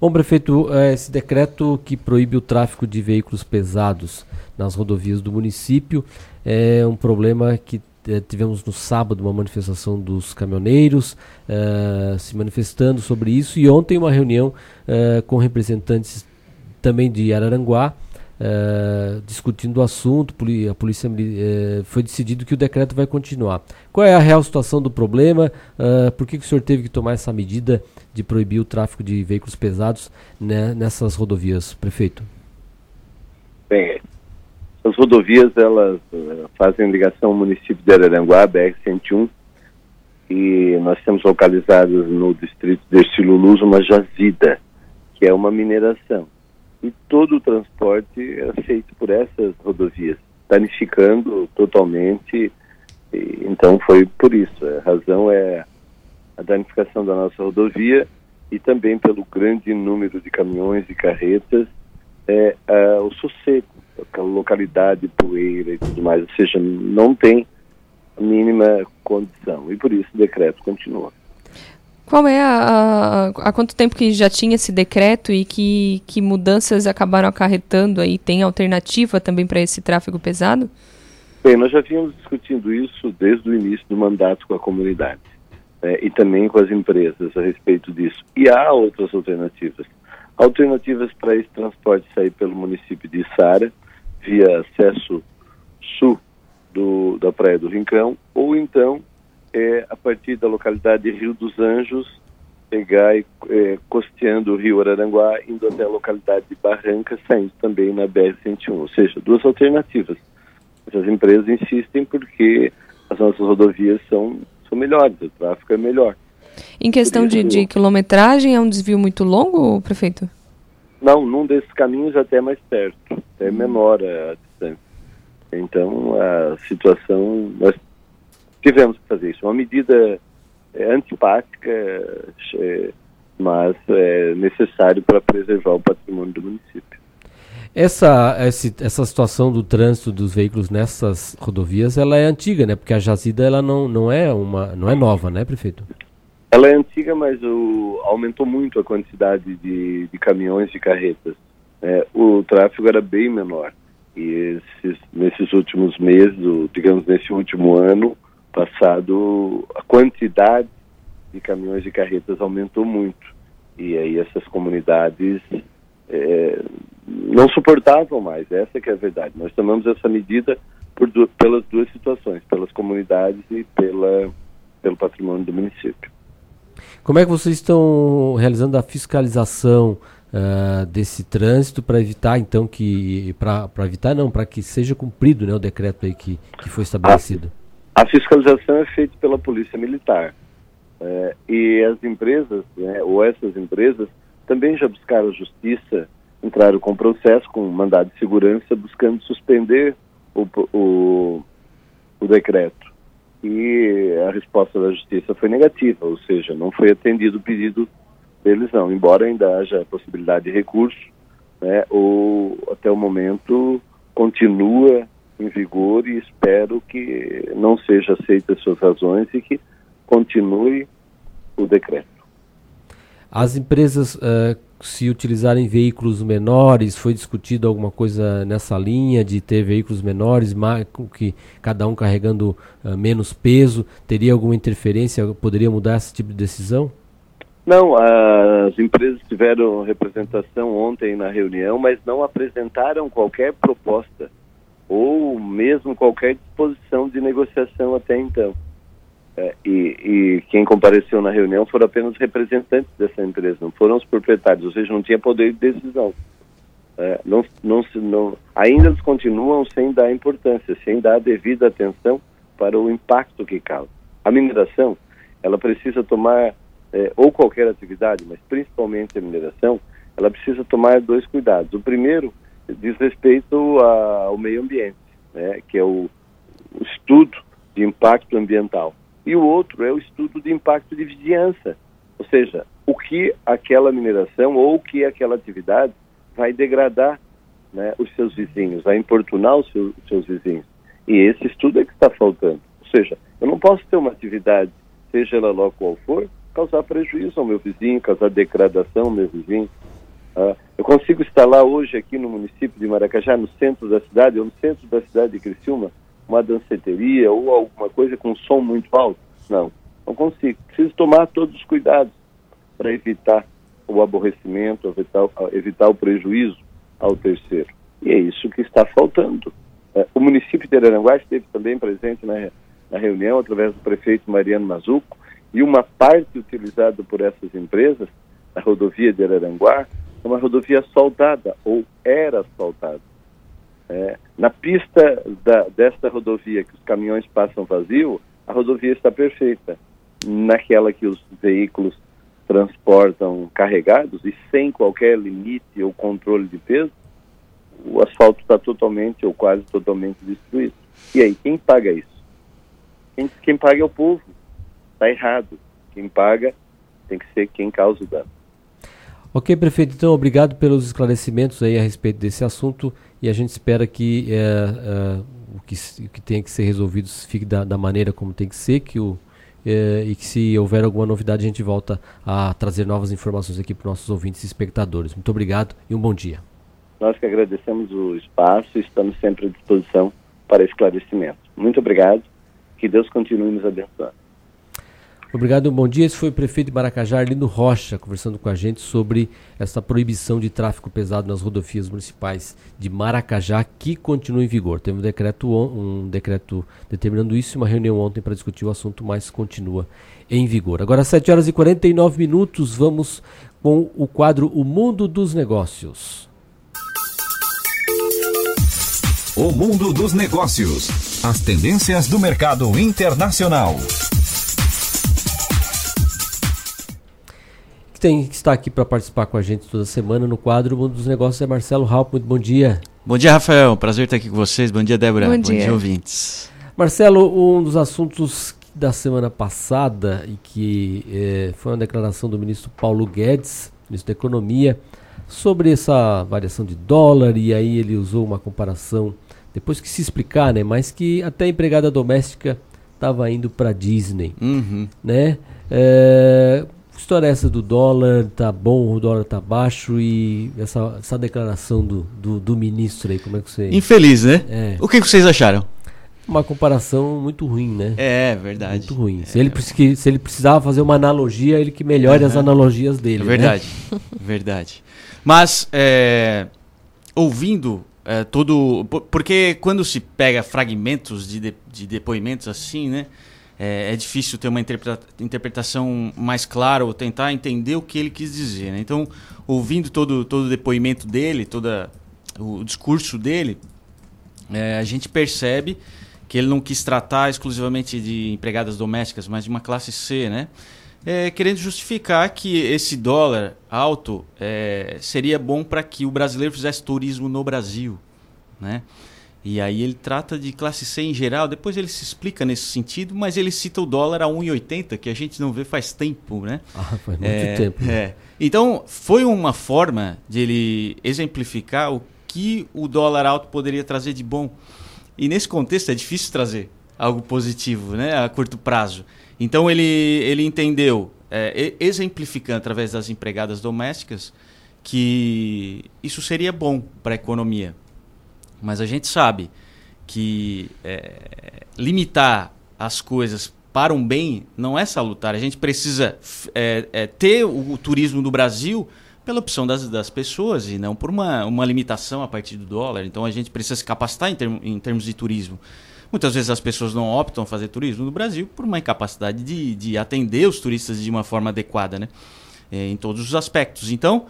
Bom, prefeito, eh, esse decreto que proíbe o tráfego de veículos pesados nas rodovias do município é um problema que eh, tivemos no sábado uma manifestação dos caminhoneiros eh, se manifestando sobre isso e ontem uma reunião eh, com representantes também de Araranguá eh, discutindo o assunto. A polícia foi decidido que o decreto vai continuar. Qual é a real situação do problema? Por que, que o senhor teve que tomar essa medida de proibir o tráfego de veículos pesados né, nessas rodovias, prefeito? Bem, as rodovias elas eh, fazem ligação ao município de Araranguá, BR-101, e nós temos localizados no distrito de Ercílio Luz uma jazida, que é uma mineração. E todo o transporte é feito por essas rodovias, danificando totalmente. E, então foi por isso. A razão é a danificação da nossa rodovia e também pelo grande número de caminhões e carretas, é, ah, o sossego, localidade, poeira e tudo mais, ou seja, não tem a mínima condição e por isso o decreto continua. Qual é a, a- há quanto tempo que já tinha esse decreto e que, que mudanças acabaram acarretando aí? Tem alternativa também para esse tráfego pesado? Bem, nós já vínhamos discutindo isso desde o início do mandato com a comunidade né, e também com as empresas a respeito disso. E há outras alternativas. Alternativas para esse transporte sair pelo município de Sara, via acesso sul do, da Praia do Rincão, ou então é, a partir da localidade de Rio dos Anjos, pegar e é, costeando o rio Araranguá, indo até a localidade de Barranca, saindo também na BR-101. Ou seja, duas alternativas. Essas empresas insistem porque as nossas rodovias são, são melhores, o tráfego é melhor. Em questão de, de quilometragem, é um desvio muito longo, prefeito? Não, num desses caminhos até mais perto, é menor a distância. Então, a situação, nós tivemos que fazer isso. Uma medida é, antipática, é, mas é necessário para preservar o patrimônio do município. Essa, essa, essa situação do trânsito dos veículos nessas rodovias, ela é antiga, né? Porque a jazida ela não, não é uma não é nova, né, prefeito? Ela é antiga, mas o, aumentou muito a quantidade de, de caminhões e carretas. É, o tráfego era bem menor. E esses, nesses últimos meses, digamos nesse último ano passado, a quantidade de caminhões e carretas aumentou muito. E aí essas comunidades é, não suportavam mais, essa que é a verdade. Nós tomamos essa medida por, pelas duas situações, pelas comunidades e pela, pelo patrimônio do município. Como é que vocês estão realizando a fiscalização uh, desse trânsito para evitar então que para evitar não para que seja cumprido né, o decreto aí que, que foi estabelecido? A, a fiscalização é feita pela polícia militar é, e as empresas né, ou essas empresas também já buscaram a justiça, entraram com processo com mandado de segurança buscando suspender o, o, o decreto e a resposta da justiça foi negativa, ou seja, não foi atendido o pedido deles não, embora ainda haja possibilidade de recurso, né, ou até o momento continua em vigor e espero que não seja aceita as suas razões e que continue o decreto. As empresas uh, se utilizarem veículos menores, foi discutido alguma coisa nessa linha de ter veículos menores, que cada um carregando uh, menos peso, teria alguma interferência, poderia mudar esse tipo de decisão? Não, as empresas tiveram representação ontem na reunião, mas não apresentaram qualquer proposta ou mesmo qualquer disposição de negociação até então. É, e, e, quem compareceu na reunião foram apenas representantes dessa empresa, não foram os proprietários, ou seja, não tinha poder de decisão. É, não, não, não, ainda eles continuam sem dar importância, sem dar a devida atenção para o impacto que causa. A mineração, ela precisa tomar, é, ou qualquer atividade, mas principalmente a mineração, ela precisa tomar dois cuidados. O primeiro diz respeito a, ao meio ambiente, né, que é o, o estudo de impacto ambiental e o outro é o estudo de impacto de vizinhança, ou seja, o que aquela mineração ou o que aquela atividade vai degradar né, os seus vizinhos, vai importunar os seus, os seus vizinhos. E esse estudo é que está faltando. Ou seja, eu não posso ter uma atividade, seja ela logo qual for, causar prejuízo ao meu vizinho, causar degradação ao meu vizinho. Uh, eu consigo lá hoje aqui no município de Maracajá, no centro da cidade, ou no centro da cidade de Criciúma, uma danceteria ou alguma coisa com som muito alto? Não, não consigo. Preciso tomar todos os cuidados para evitar o aborrecimento, evitar, evitar o prejuízo ao terceiro. E é isso que está faltando. É, o município de Araranguá esteve também presente na, na reunião através do prefeito Mariano Mazuco e uma parte utilizada por essas empresas, a rodovia de Araranguá, é uma rodovia asfaltada ou era asfaltada. É, na pista da, desta rodovia que os caminhões passam vazio, a rodovia está perfeita. Naquela que os veículos transportam carregados e sem qualquer limite ou controle de peso, o asfalto está totalmente ou quase totalmente destruído. E aí, quem paga isso? Quem, quem paga é o povo. Está errado. Quem paga tem que ser quem causa o dano. Ok, prefeito. Então, obrigado pelos esclarecimentos aí a respeito desse assunto e a gente espera que é, é, o que, que tem que ser resolvido fique da, da maneira como tem que ser, que o, é, e que se houver alguma novidade a gente volta a trazer novas informações aqui para os nossos ouvintes e espectadores. Muito obrigado e um bom dia. Nós que agradecemos o espaço e estamos sempre à disposição para esclarecimento. Muito obrigado. Que Deus continue nos abençoando. Obrigado, bom dia. Esse foi o prefeito de Maracajá, Arlindo Rocha, conversando com a gente sobre essa proibição de tráfego pesado nas rodovias municipais de Maracajá, que continua em vigor. Teve um decreto, um decreto determinando isso e uma reunião ontem para discutir o assunto, mas continua em vigor. Agora, 7 horas e 49 minutos, vamos com o quadro O Mundo dos Negócios. O Mundo dos Negócios. As tendências do mercado internacional. Quem está aqui para participar com a gente toda semana no quadro Mundo dos Negócios é Marcelo Raup. Muito bom dia. Bom dia, Rafael. Prazer estar aqui com vocês. Bom dia, Débora. Bom bom dia. dia ouvintes. Marcelo, um dos assuntos da semana passada e que eh, foi uma declaração do ministro Paulo Guedes, ministro da Economia, sobre essa variação de dólar e aí ele usou uma comparação depois que se explicar, né? Mas que até a empregada doméstica estava indo para Disney, Uhum. né? É, que história é essa do dólar? Tá bom, o dólar tá baixo e essa, essa declaração do, do, do ministro aí, como é que você... Infeliz, né? É. O que que vocês acharam? Uma comparação muito ruim, né? É, verdade. Muito ruim. Se, ele, se ele precisava fazer uma analogia, ele que melhore as Aham. analogias dele. É né? verdade, verdade. Mas, é, ouvindo é, todo... po- Porque quando se pega fragmentos de, de, de depoimentos assim, né? É, é difícil ter uma interpreta- interpretação mais clara ou tentar entender o que ele quis dizer, né? Então, ouvindo todo, todo o depoimento dele, todo o discurso dele, é, a gente percebe que ele não quis tratar exclusivamente de empregadas domésticas, mas de uma classe C, né? É, querendo justificar que esse dólar alto é, seria bom para que o brasileiro fizesse turismo no Brasil, né? E aí ele trata de classe C em geral, depois ele se explica nesse sentido, mas ele cita o dólar a 1,80, que a gente não vê faz tempo, né? Ah, faz muito É, tempo. né? é. Então, foi uma forma de ele exemplificar o que o dólar alto poderia trazer de bom. E nesse contexto é difícil trazer algo positivo, né, a curto prazo. Então ele, ele entendeu, é, exemplificando através das empregadas domésticas, que isso seria bom para a economia. Mas a gente sabe que é, limitar as coisas para um bem não é salutar. A gente precisa é, é, ter o, o turismo do Brasil pela opção das, das pessoas e não por uma, uma limitação a partir do dólar. Então a gente precisa se capacitar em, term- em termos de turismo. Muitas vezes as pessoas não optam fazer turismo no Brasil por uma incapacidade de, de atender os turistas de uma forma adequada, né? É, em todos os aspectos. Então,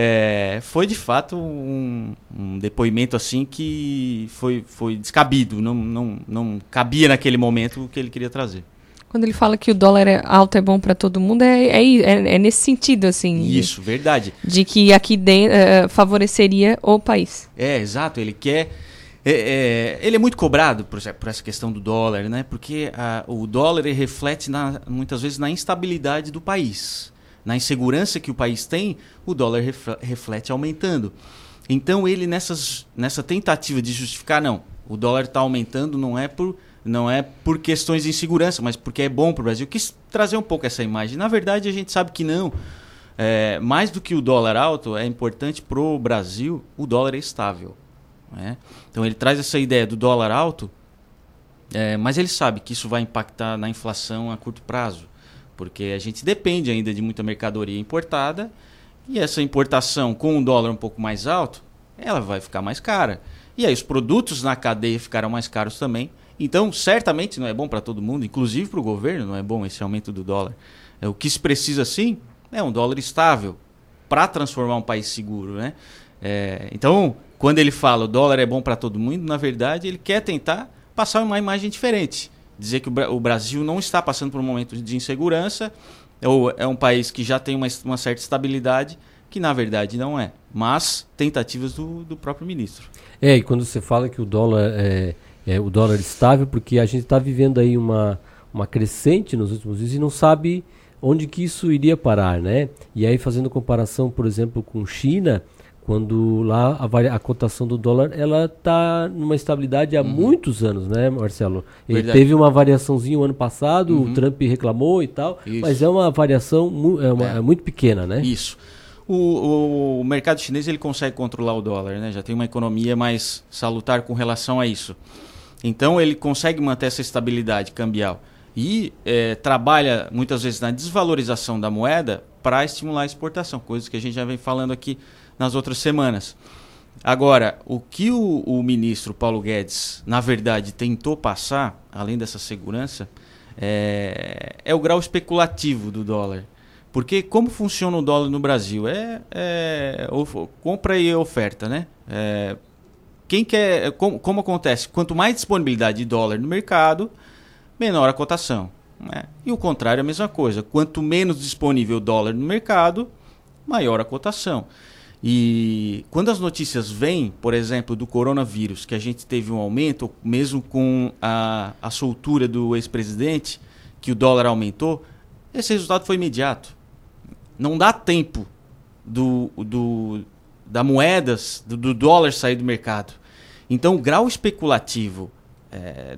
é, foi de fato um, um depoimento assim que foi, foi descabido, não, não, não cabia naquele momento o que ele queria trazer. Quando ele fala que o dólar é alto é bom para todo mundo, é, é, é, é nesse sentido, assim. de- Isso, verdade. De, que aqui dentro eh, favoreceria o país. É, exato. Ele quer. é, é, ele é muito cobrado por, essa- por essa questão do dólar, né? Porque ah, o dólar reflete na- muitas vezes na instabilidade do país. Na insegurança que o país tem, o dólar refle- reflete aumentando. Então ele nessas, nessa tentativa de justificar, não, o dólar está aumentando não é por não é por questões de insegurança, mas porque é bom para o Brasil. Quis trazer um pouco essa imagem. Na verdade, a gente sabe que não. É, mais do que o dólar alto, é importante para o Brasil o dólar é estável. né? Então ele traz essa ideia do dólar alto, é, mas ele sabe que isso vai impactar na inflação a curto prazo, porque a gente depende ainda de muita mercadoria importada e essa importação com um dólar um pouco mais alto, ela vai ficar mais cara. E aí os produtos na cadeia ficarão mais caros também. Então, certamente não é bom para todo mundo, inclusive para o governo, não é bom esse aumento do dólar. É, o que se precisa sim é um dólar estável para transformar um país seguro, né? É, então, quando ele fala o dólar é bom para todo mundo, na verdade ele quer tentar passar uma imagem diferente, dizer que o, Bra- o Brasil não está passando por um momento de insegurança, ou é um país que já tem uma, uma certa estabilidade, que na verdade não é, mas tentativas do, do próprio ministro. É, e quando você fala que o dólar é, é o dólar estável, porque a gente está vivendo aí uma, uma crescente nos últimos dias e não sabe onde que isso iria parar, né? E aí fazendo comparação, por exemplo, com China, quando lá a, a cotação do dólar ela está numa estabilidade há muitos anos, né, Marcelo? Ele Uhum. Verdade. teve uma variaçãozinha o ano passado, Uhum. o Trump reclamou e tal, Isso. mas é uma variação mu- é uma- é muito pequena, né? Isso. O, o- o mercado chinês ele consegue controlar o dólar, né? Já tem uma economia mais salutar com relação a isso. Então ele consegue manter essa estabilidade cambial. e é, trabalha muitas vezes na desvalorização da moeda para estimular a exportação, coisas que a gente já vem falando aqui nas outras semanas. Agora, o que o, o ministro Paulo Guedes, na verdade, tentou passar, além dessa segurança, é, é o grau especulativo do dólar. Porque como funciona o dólar no Brasil? É, é compra e oferta, né? É, quem quer, como, como, acontece? Quanto mais disponibilidade de dólar no mercado, menor a cotação. Né? E o contrário é a mesma coisa. Quanto menos disponível dólar no mercado, maior a cotação. E quando as notícias vêm, por exemplo, do coronavírus, que a gente teve um aumento, mesmo com a, a soltura do ex-presidente, que o dólar aumentou, esse resultado foi imediato. Não dá tempo do, do, da moedas, do, do dólar sair do mercado. Então, o grau especulativo é,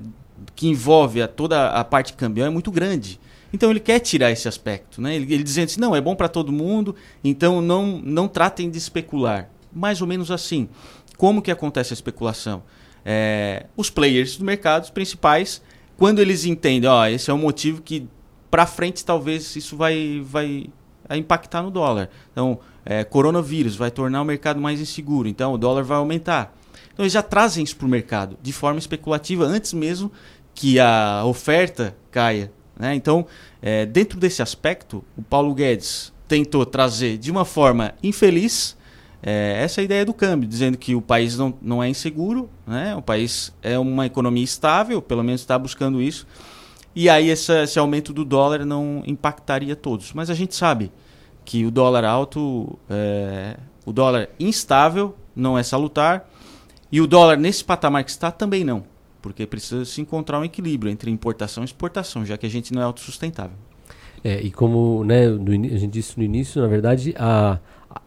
que envolve a, toda a parte cambial é muito grande. Então ele quer tirar esse aspecto, né? Ele, ele dizendo assim, não, é bom para todo mundo, então não, não tratem de especular. Mais ou menos assim. Como que acontece a especulação? É, os players do mercado, os principais, quando eles entendem, ó, esse é um motivo que para frente talvez isso vai, vai impactar no dólar. Então, é, coronavírus vai tornar o mercado mais inseguro, então o dólar vai aumentar. Então eles já trazem isso para o mercado de forma especulativa antes mesmo que a oferta caia. Né? Então, é, dentro desse aspecto, o Paulo Guedes tentou trazer de uma forma infeliz é, essa ideia do câmbio, dizendo que o país não, não é inseguro, né? o país é uma economia estável, pelo menos está buscando isso, e aí essa, esse aumento do dólar não impactaria todos. Mas a gente sabe que o dólar alto, é, o dólar instável não é salutar, e o dólar nesse patamar que está também não porque precisa se encontrar um equilíbrio entre importação e exportação, já que a gente não é autossustentável. É, e como né, a gente disse no início, na verdade, a,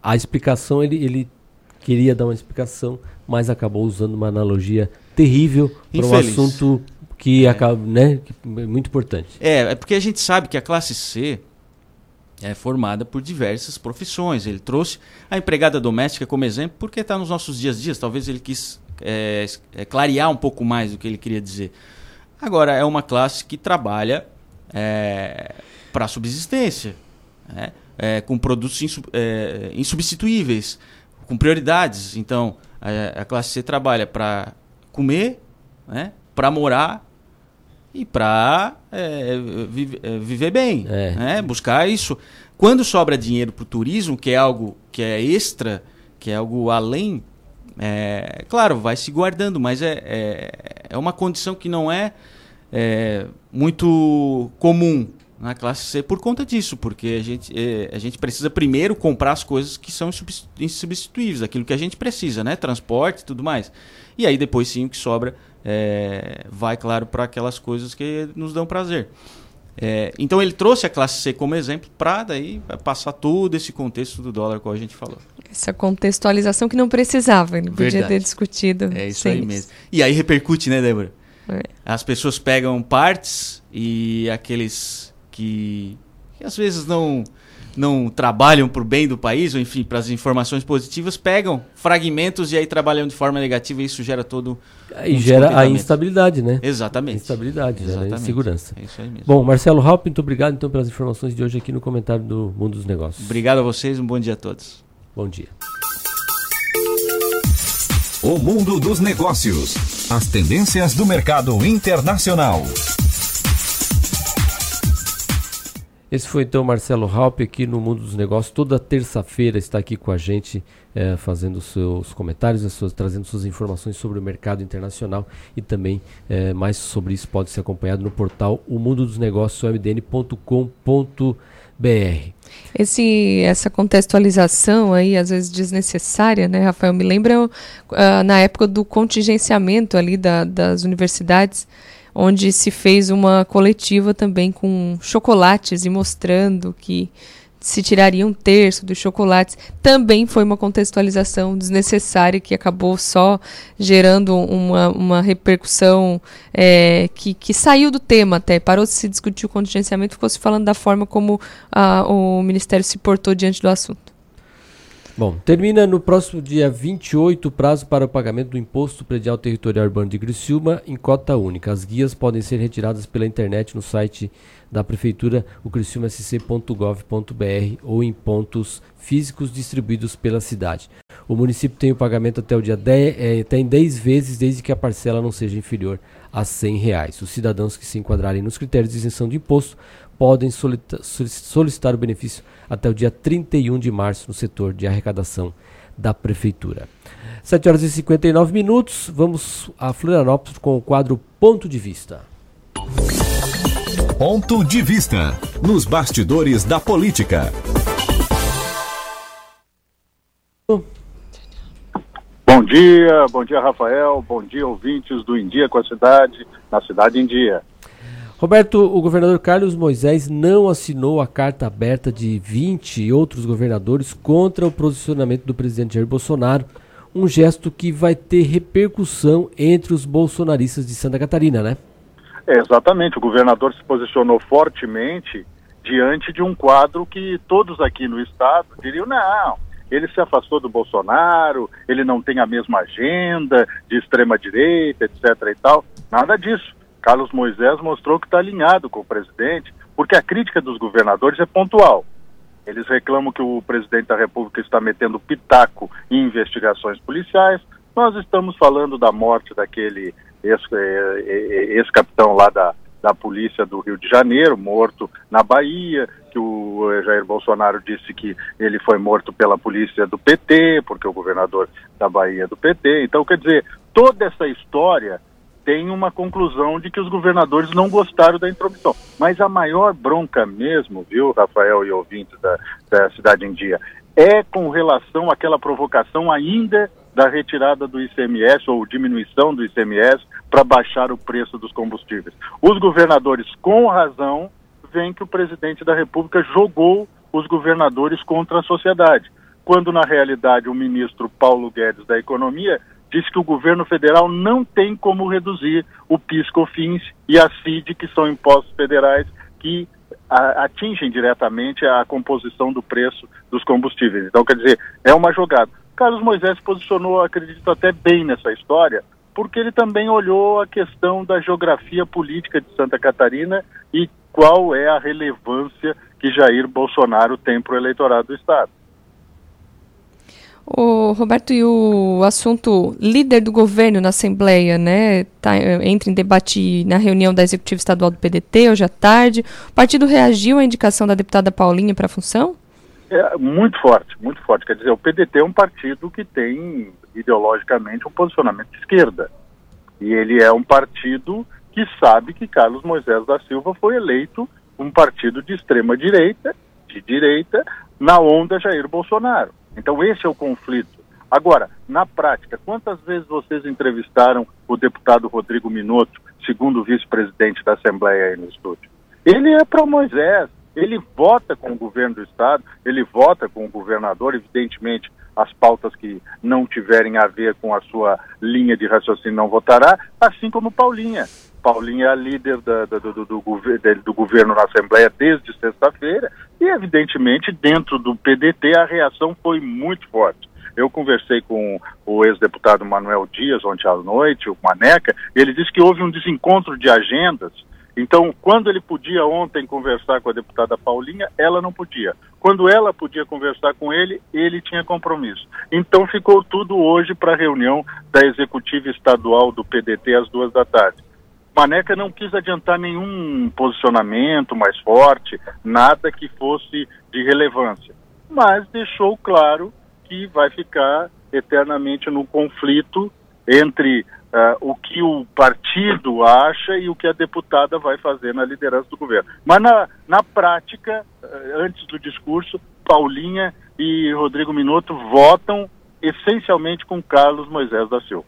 a explicação, ele, ele queria dar uma explicação, mas acabou usando uma analogia terrível para um assunto que é. acaba, né, que é muito importante. É, é porque a gente sabe que a classe C é formada por diversas profissões. Ele trouxe a empregada doméstica como exemplo porque está nos nossos dias a dias. Talvez ele quis é, é, clarear um pouco mais do que ele queria dizer. Agora, é uma classe que trabalha é, para subsistência, né? É, com produtos é, insubstituíveis, com prioridades. Então, a, a classe C trabalha para comer, né? para morar e para é, vive, viver bem, né? buscar isso. Quando sobra dinheiro para o turismo, que é algo que é extra, que é algo além é, claro, vai se guardando, mas é, é, é uma condição que não é, é, muito comum na classe C por conta disso, porque a gente, é, a gente precisa primeiro comprar as coisas que são insubstituíveis, aquilo que a gente precisa, né? Transporte e tudo mais. E aí depois sim o que sobra é, vai, claro, para aquelas coisas que nos dão prazer. É, então ele trouxe a classe C como exemplo para daí passar todo esse contexto do dólar que a gente falou. Essa contextualização que não precisava, ele podia Verdade. ter discutido. É isso aí isso. mesmo. E aí repercute, né, Débora? É. As pessoas pegam partes e aqueles que, que às vezes não não trabalham para o bem do país, ou enfim, para as informações positivas, pegam fragmentos e aí trabalham de forma negativa e isso gera todo. E um gera a instabilidade, né? Exatamente. Instabilidade, Exatamente. gera insegurança. É isso aí mesmo. Bom, Marcelo Halp, muito obrigado então pelas informações de hoje aqui no comentário do Mundo dos Negócios. Obrigado a vocês, um bom dia a todos. Bom dia. O Mundo dos Negócios. As tendências do mercado internacional. Esse foi então Marcelo Halpe aqui no Mundo dos Negócios. Toda terça-feira está aqui com a gente, é, fazendo seus comentários, suas, trazendo suas informações sobre o mercado internacional e também é, mais sobre isso pode ser acompanhado no portal o mundo dos negócios mdn.com.br. Esse, essa contextualização aí, às vezes desnecessária, né, Rafael? Me lembra uh, na época do contingenciamento ali da, das universidades onde se fez uma coletiva também com chocolates e mostrando que se tiraria um terço dos chocolates. Também foi uma contextualização desnecessária que acabou só gerando uma, uma repercussão é, que, que saiu do tema até. Parou de se discutir o contingenciamento, ficou se falando da forma como a, o Ministério se portou diante do assunto. Bom, termina no próximo dia 28 o prazo para o pagamento do Imposto Predial Territorial Urbano de Criciúma em cota única. As guias podem ser retiradas pela internet no site da Prefeitura, o criciúmasc.gov.br ou em pontos físicos distribuídos pela cidade. O município tem o pagamento até o dia 10, é, tem 10 vezes desde que a parcela não seja inferior a 100 reais. Os cidadãos que se enquadrarem nos critérios de isenção de imposto podem solicitar o benefício até o dia 31 de março no setor de arrecadação da Prefeitura. 7 horas e 59 minutos, vamos a Florianópolis com o quadro Ponto de Vista. Ponto de Vista, nos bastidores da política. Bom dia, bom dia Rafael, bom dia ouvintes do Em Dia com a Cidade, na Cidade em Dia. Roberto, o governador Carlos Moisés não assinou a carta aberta de 20 outros governadores contra o posicionamento do presidente Jair Bolsonaro, um gesto que vai ter repercussão entre os bolsonaristas de Santa Catarina, né? É, exatamente, o governador se posicionou fortemente diante de um quadro que todos aqui no estado diriam: não, ele se afastou do Bolsonaro, ele não tem a mesma agenda de extrema-direita, etc. e tal. Nada disso. Carlos Moisés mostrou que está alinhado com o presidente, porque a crítica dos governadores é pontual. Eles reclamam que o presidente da República está metendo pitaco em investigações policiais. Nós estamos falando da morte daquele eh, eh, ex-capitão lá da, da polícia do Rio de Janeiro, morto na Bahia, que o Jair Bolsonaro disse que ele foi morto pela polícia do PT, porque o governador da Bahia é do PT. Então, quer dizer, toda essa história tem uma conclusão de que os governadores não gostaram da intromissão. Mas a maior bronca mesmo, viu, Rafael e ouvintes da, da Cidade em Dia, é com relação àquela provocação ainda da retirada do ICMS ou diminuição do ICMS para baixar o preço dos combustíveis. Os governadores, com razão, veem que o presidente da República jogou os governadores contra a sociedade, quando na realidade o ministro Paulo Guedes da Economia disse que o governo federal não tem como reduzir o PIS, COFINS e a CID, que são impostos federais que atingem diretamente a composição do preço dos combustíveis. Então, quer dizer, é uma jogada. Carlos Moisés posicionou, acredito, até bem nessa história, porque ele também olhou a questão da geografia política de Santa Catarina e qual é a relevância que Jair Bolsonaro tem para o eleitorado do Estado. O Roberto, e o assunto líder do governo na Assembleia, né? Tá, entra em debate na reunião da Executiva Estadual do PDT hoje à tarde. O partido reagiu à indicação da deputada Paulinha para a função? É muito forte, muito forte. Quer dizer, o PDT é um partido que tem ideologicamente um posicionamento de esquerda. E ele é um partido que sabe que Carlos Moisés da Silva foi eleito um partido de extrema direita, de direita, na onda Jair Bolsonaro. Então, esse é o conflito. Agora, na prática, quantas vezes vocês entrevistaram o deputado Rodrigo Minotto, segundo vice-presidente da Assembleia aí no estúdio? Ele é para Moisés, ele vota com o governo do Estado, ele vota com o governador, evidentemente, as pautas que não tiverem a ver com a sua linha de raciocínio não votará, assim como Paulinha. Paulinha é líder da, da, do, do, do, do, governo na Assembleia desde sexta-feira e, evidentemente, dentro do PDT a reação foi muito forte. Eu conversei com o ex-deputado Manuel Dias ontem à noite, o Maneca, e ele disse que houve um desencontro de agendas. Então, quando ele podia ontem conversar com a deputada Paulinha, ela não podia. Quando ela podia conversar com ele, ele tinha compromisso. Então, ficou tudo hoje para a reunião da executiva estadual do PDT às duas da tarde. Maneca não quis adiantar nenhum posicionamento mais forte, nada que fosse de relevância, mas deixou claro que vai ficar eternamente no conflito entre uh, o que o partido acha e o que a deputada vai fazer na liderança do governo. Mas na, na prática, uh, antes do discurso, Paulinha e Rodrigo Minotto votam essencialmente com Carlos Moisés da Silva.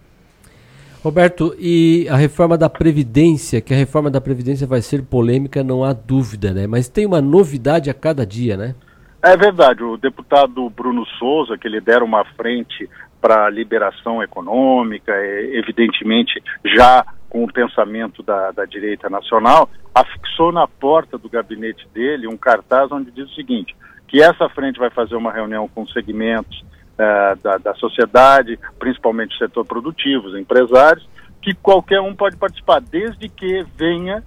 Roberto, e a reforma da Previdência, que a reforma da Previdência vai ser polêmica, não há dúvida, né? Mas tem uma novidade a cada dia, né? É verdade, o deputado Bruno Souza, que lidera uma frente para liberação econômica, é, evidentemente já com o pensamento da, da direita nacional, afixou na porta do gabinete dele um cartaz onde diz o seguinte, que essa frente vai fazer uma reunião com segmentos uh, da, da sociedade, principalmente o setor produtivo, os empresários, que qualquer um pode participar, desde que venha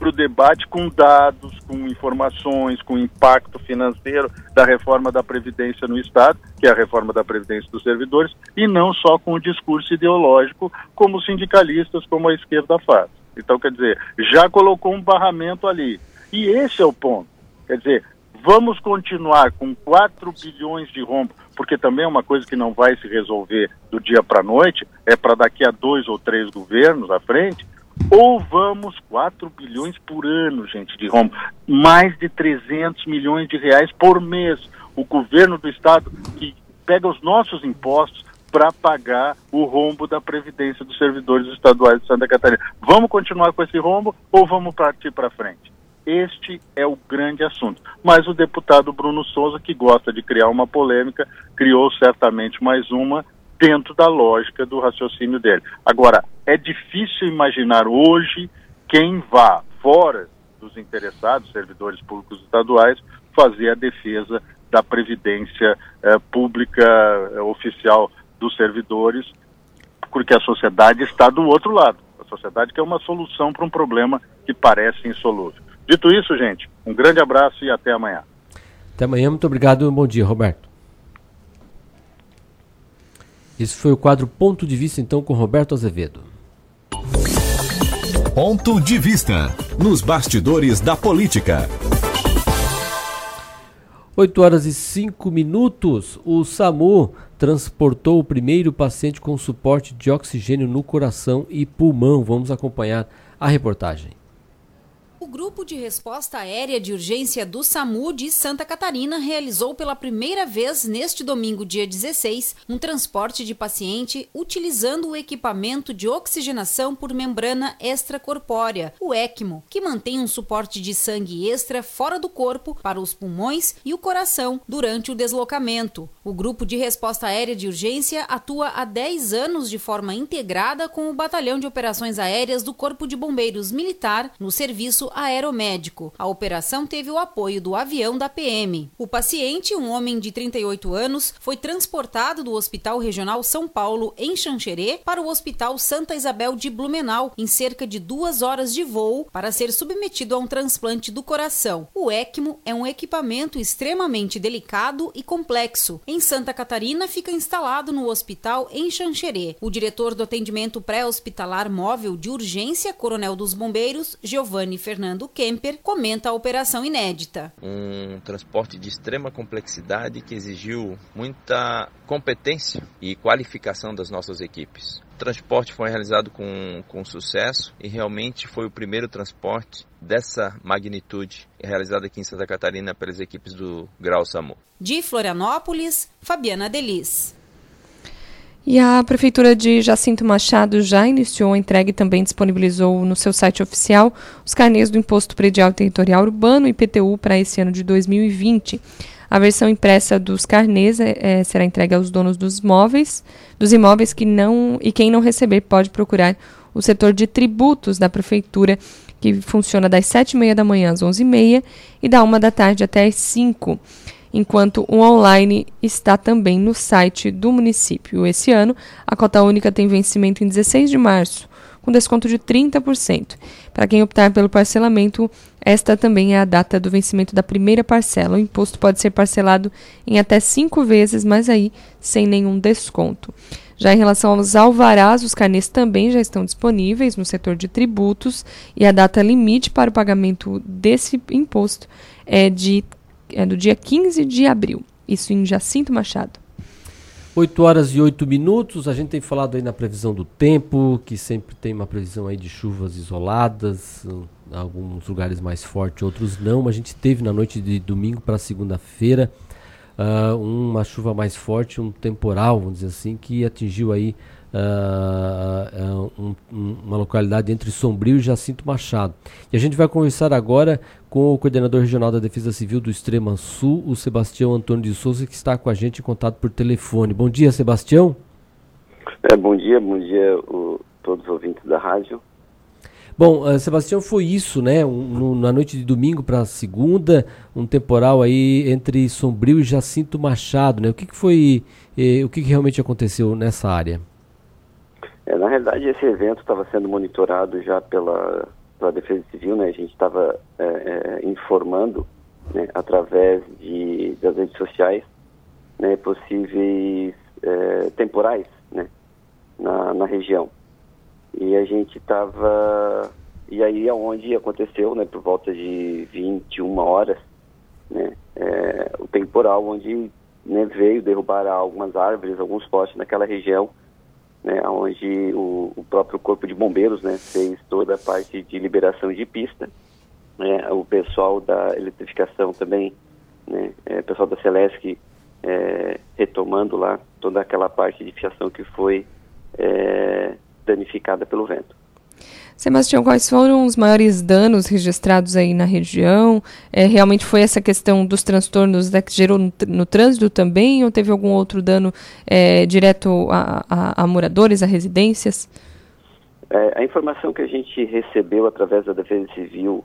para o debate com dados, com informações, com impacto financeiro da reforma da Previdência no Estado, que é a reforma da Previdência dos servidores, e não só com o discurso ideológico, como os sindicalistas, como a esquerda faz. Então, quer dizer, já colocou um barramento ali. E esse é o ponto. Quer dizer, vamos continuar com 4 bilhões de rombo, porque também é uma coisa que não vai se resolver do dia para a noite, é para daqui a dois ou três governos à frente, ou vamos 4 bilhões por ano, gente, de rombo, mais de 300 milhões de reais por mês. O governo do estado que pega os nossos impostos para pagar o rombo da previdência dos servidores estaduais de Santa Catarina. Vamos continuar com esse rombo ou vamos partir para frente? Este é o grande assunto. Mas o deputado Bruno Souza, que gosta de criar uma polêmica, criou certamente mais uma dentro da lógica do raciocínio dele. Agora, é difícil imaginar hoje quem vá fora dos interessados, servidores públicos estaduais, fazer a defesa da previdência eh, pública eh, oficial dos servidores, porque a sociedade está do outro lado. A sociedade quer uma solução para um problema que parece insolúvel. Dito isso, gente, um grande abraço e até amanhã. Até amanhã, muito obrigado. Bom dia, Roberto. Esse foi o quadro Ponto de Vista, então, com Roberto Azevedo. Ponto de Vista, nos bastidores da política. 8 horas e 5 minutos. O SAMU transportou o primeiro paciente com suporte de oxigênio no coração e pulmão. Vamos acompanhar a reportagem. Grupo de Resposta Aérea de Urgência do SAMU de Santa Catarina realizou pela primeira vez neste domingo, dia 16, um transporte de paciente utilizando o equipamento de oxigenação por membrana extracorpórea, o ECMO, que mantém um suporte de sangue extra fora do corpo para os pulmões e o coração durante o deslocamento. O Grupo de Resposta Aérea de Urgência atua há 10 anos de forma integrada com o Batalhão de Operações Aéreas do Corpo de Bombeiros Militar no serviço aeromédico. A operação teve o apoio do avião da PM. O paciente, um homem de 38 anos, foi transportado do Hospital Regional São Paulo, em Xanxerê, para o Hospital Santa Isabel de Blumenau, em cerca de duas horas de voo, para ser submetido a um transplante do coração. O ECMO é um equipamento extremamente delicado e complexo. Em Santa Catarina, fica instalado no hospital em Xanxerê. O diretor do atendimento pré-hospitalar móvel de urgência, Coronel dos Bombeiros, Giovanni Fernandes, Fernando Kemper, comenta a operação inédita. Um transporte de extrema complexidade que exigiu muita competência e qualificação das nossas equipes. O transporte foi realizado com, com sucesso e realmente foi o primeiro transporte dessa magnitude realizado aqui em Santa Catarina pelas equipes do Grau SAMU. De Florianópolis, Fabiana Delis. E a Prefeitura de Jacinto Machado já iniciou a entrega e também disponibilizou no seu site oficial os carnês do Imposto Predial Territorial Urbano IPTU para esse ano de 2020. A versão impressa dos carnês é, é, será entregue aos donos dos móveis, dos imóveis que não e quem não receber pode procurar o setor de tributos da prefeitura, que funciona das 7h30 da manhã às 11h30 e da 1 da tarde até às 5 enquanto o online está também no site do município. Esse ano, a cota única tem vencimento em 16 de março, com desconto de 30%. Para quem optar pelo parcelamento, esta também é a data do vencimento da primeira parcela. O imposto pode ser parcelado em até cinco vezes, mas aí sem nenhum desconto. Já em relação aos alvarás, os carnês também já estão disponíveis no setor de tributos e a data limite para o pagamento desse imposto é de é do dia 15 de abril. Isso em Jacinto Machado. 8 horas e 8 minutos. A gente tem falado aí na previsão do tempo, que sempre tem uma previsão aí de chuvas isoladas, em alguns lugares mais forte, outros não. A gente teve na noite de domingo para segunda-feira uh, uma chuva mais forte, um temporal, vamos dizer assim, que atingiu aí uh, um, uma localidade entre Sombrio e Jacinto Machado. E a gente vai conversar agora com o coordenador regional da Defesa Civil do Extrema Sul, o Sebastião Antônio de Souza, que está com a gente em contato por telefone. Bom dia, Sebastião. É, bom dia, bom dia a todos os ouvintes da rádio. Bom, uh, Sebastião, foi isso, né? Um, na noite de domingo para segunda, um temporal aí entre Sombrio e Jacinto Machado, né? O que, que foi, eh, o que, que realmente aconteceu nessa área? É, na realidade, esse evento estava sendo monitorado já pela, pela Defesa Civil, né? A gente estava é, é, informando, né, através de, das redes sociais, né, possíveis é, temporais, né, na, na região. E a gente estava. E aí é onde aconteceu, né, por volta de 21 horas, né, é, o temporal, onde né, veio derrubar algumas árvores, alguns postes naquela região, né, onde o, o, próprio Corpo de Bombeiros né, fez toda a parte de liberação de pista. Né, o pessoal da eletrificação também, né, é, o pessoal da Celesc é, retomando lá toda aquela parte de fiação que foi é, danificada pelo vento. Sebastião, quais foram os maiores danos registrados aí na região? É, realmente foi essa questão dos transtornos né, que gerou no, trânsito também, ou teve algum outro dano é, direto a, a, a, moradores, a residências? É, a informação que a gente recebeu através da Defesa Civil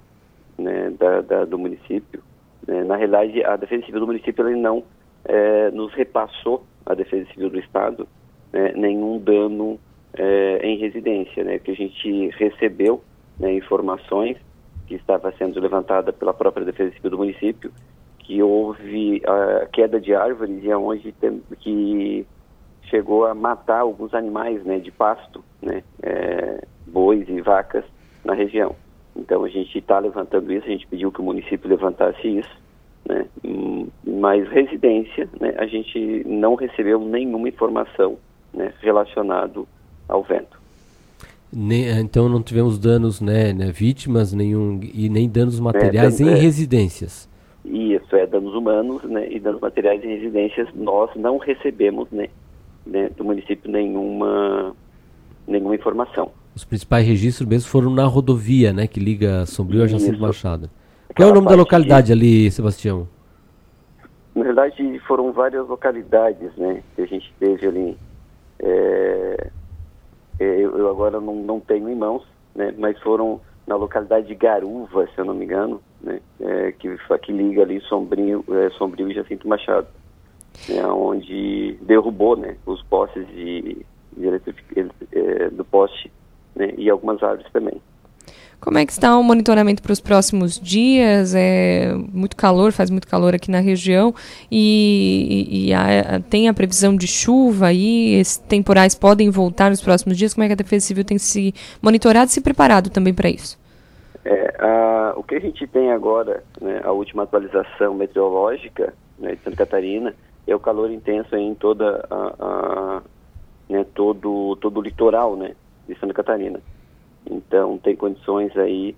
né, da, da, do município, né, na realidade, a Defesa Civil do município ele não é, nos repassou, a Defesa Civil do Estado, né, nenhum dano é, em residência, né, que a gente recebeu né, informações que estava sendo levantada pela própria Defesa Civil do município, que houve a queda de árvores e aonde tem, que chegou a matar alguns animais, né, de pasto, né, é, bois e vacas na região. Então a gente está levantando isso, a gente pediu que o município levantasse isso, né, mas residência, né, a gente não recebeu nenhuma informação né, relacionado ao vento. então não tivemos danos, né, né, vítimas nenhum e nem danos materiais é, em é, residências. Isso é danos humanos, né, e danos materiais em residências nós não recebemos, né, né, do município nenhuma nenhuma informação. Os principais registros mesmo foram na rodovia, né, que liga Sombrio a Jacinto Machado. Qual é o nome da localidade de... ali, Sebastião? Na verdade, foram várias localidades, né, que a gente teve ali. É, eu, eu, agora não, não tenho em mãos, né, mas foram na localidade de Garuva, se eu não me engano, né, é, que, que liga ali Sombrio, é, Sombrio e Jacinto Machado, né, onde derrubou né, os postes de, de é, do poste né, e algumas árvores também. Como é que está o monitoramento para os próximos dias? É muito calor, faz muito calor aqui na região e, e, e a, tem a previsão de chuva aí, esses temporais podem voltar nos próximos dias. Como é que a Defesa Civil tem se monitorado e se preparado também para isso? É, a, o que a gente tem agora, né, a última atualização meteorológica né, de Santa Catarina, é o calor intenso em toda a, a né, todo todo o litoral, né, de Santa Catarina. Então, tem condições aí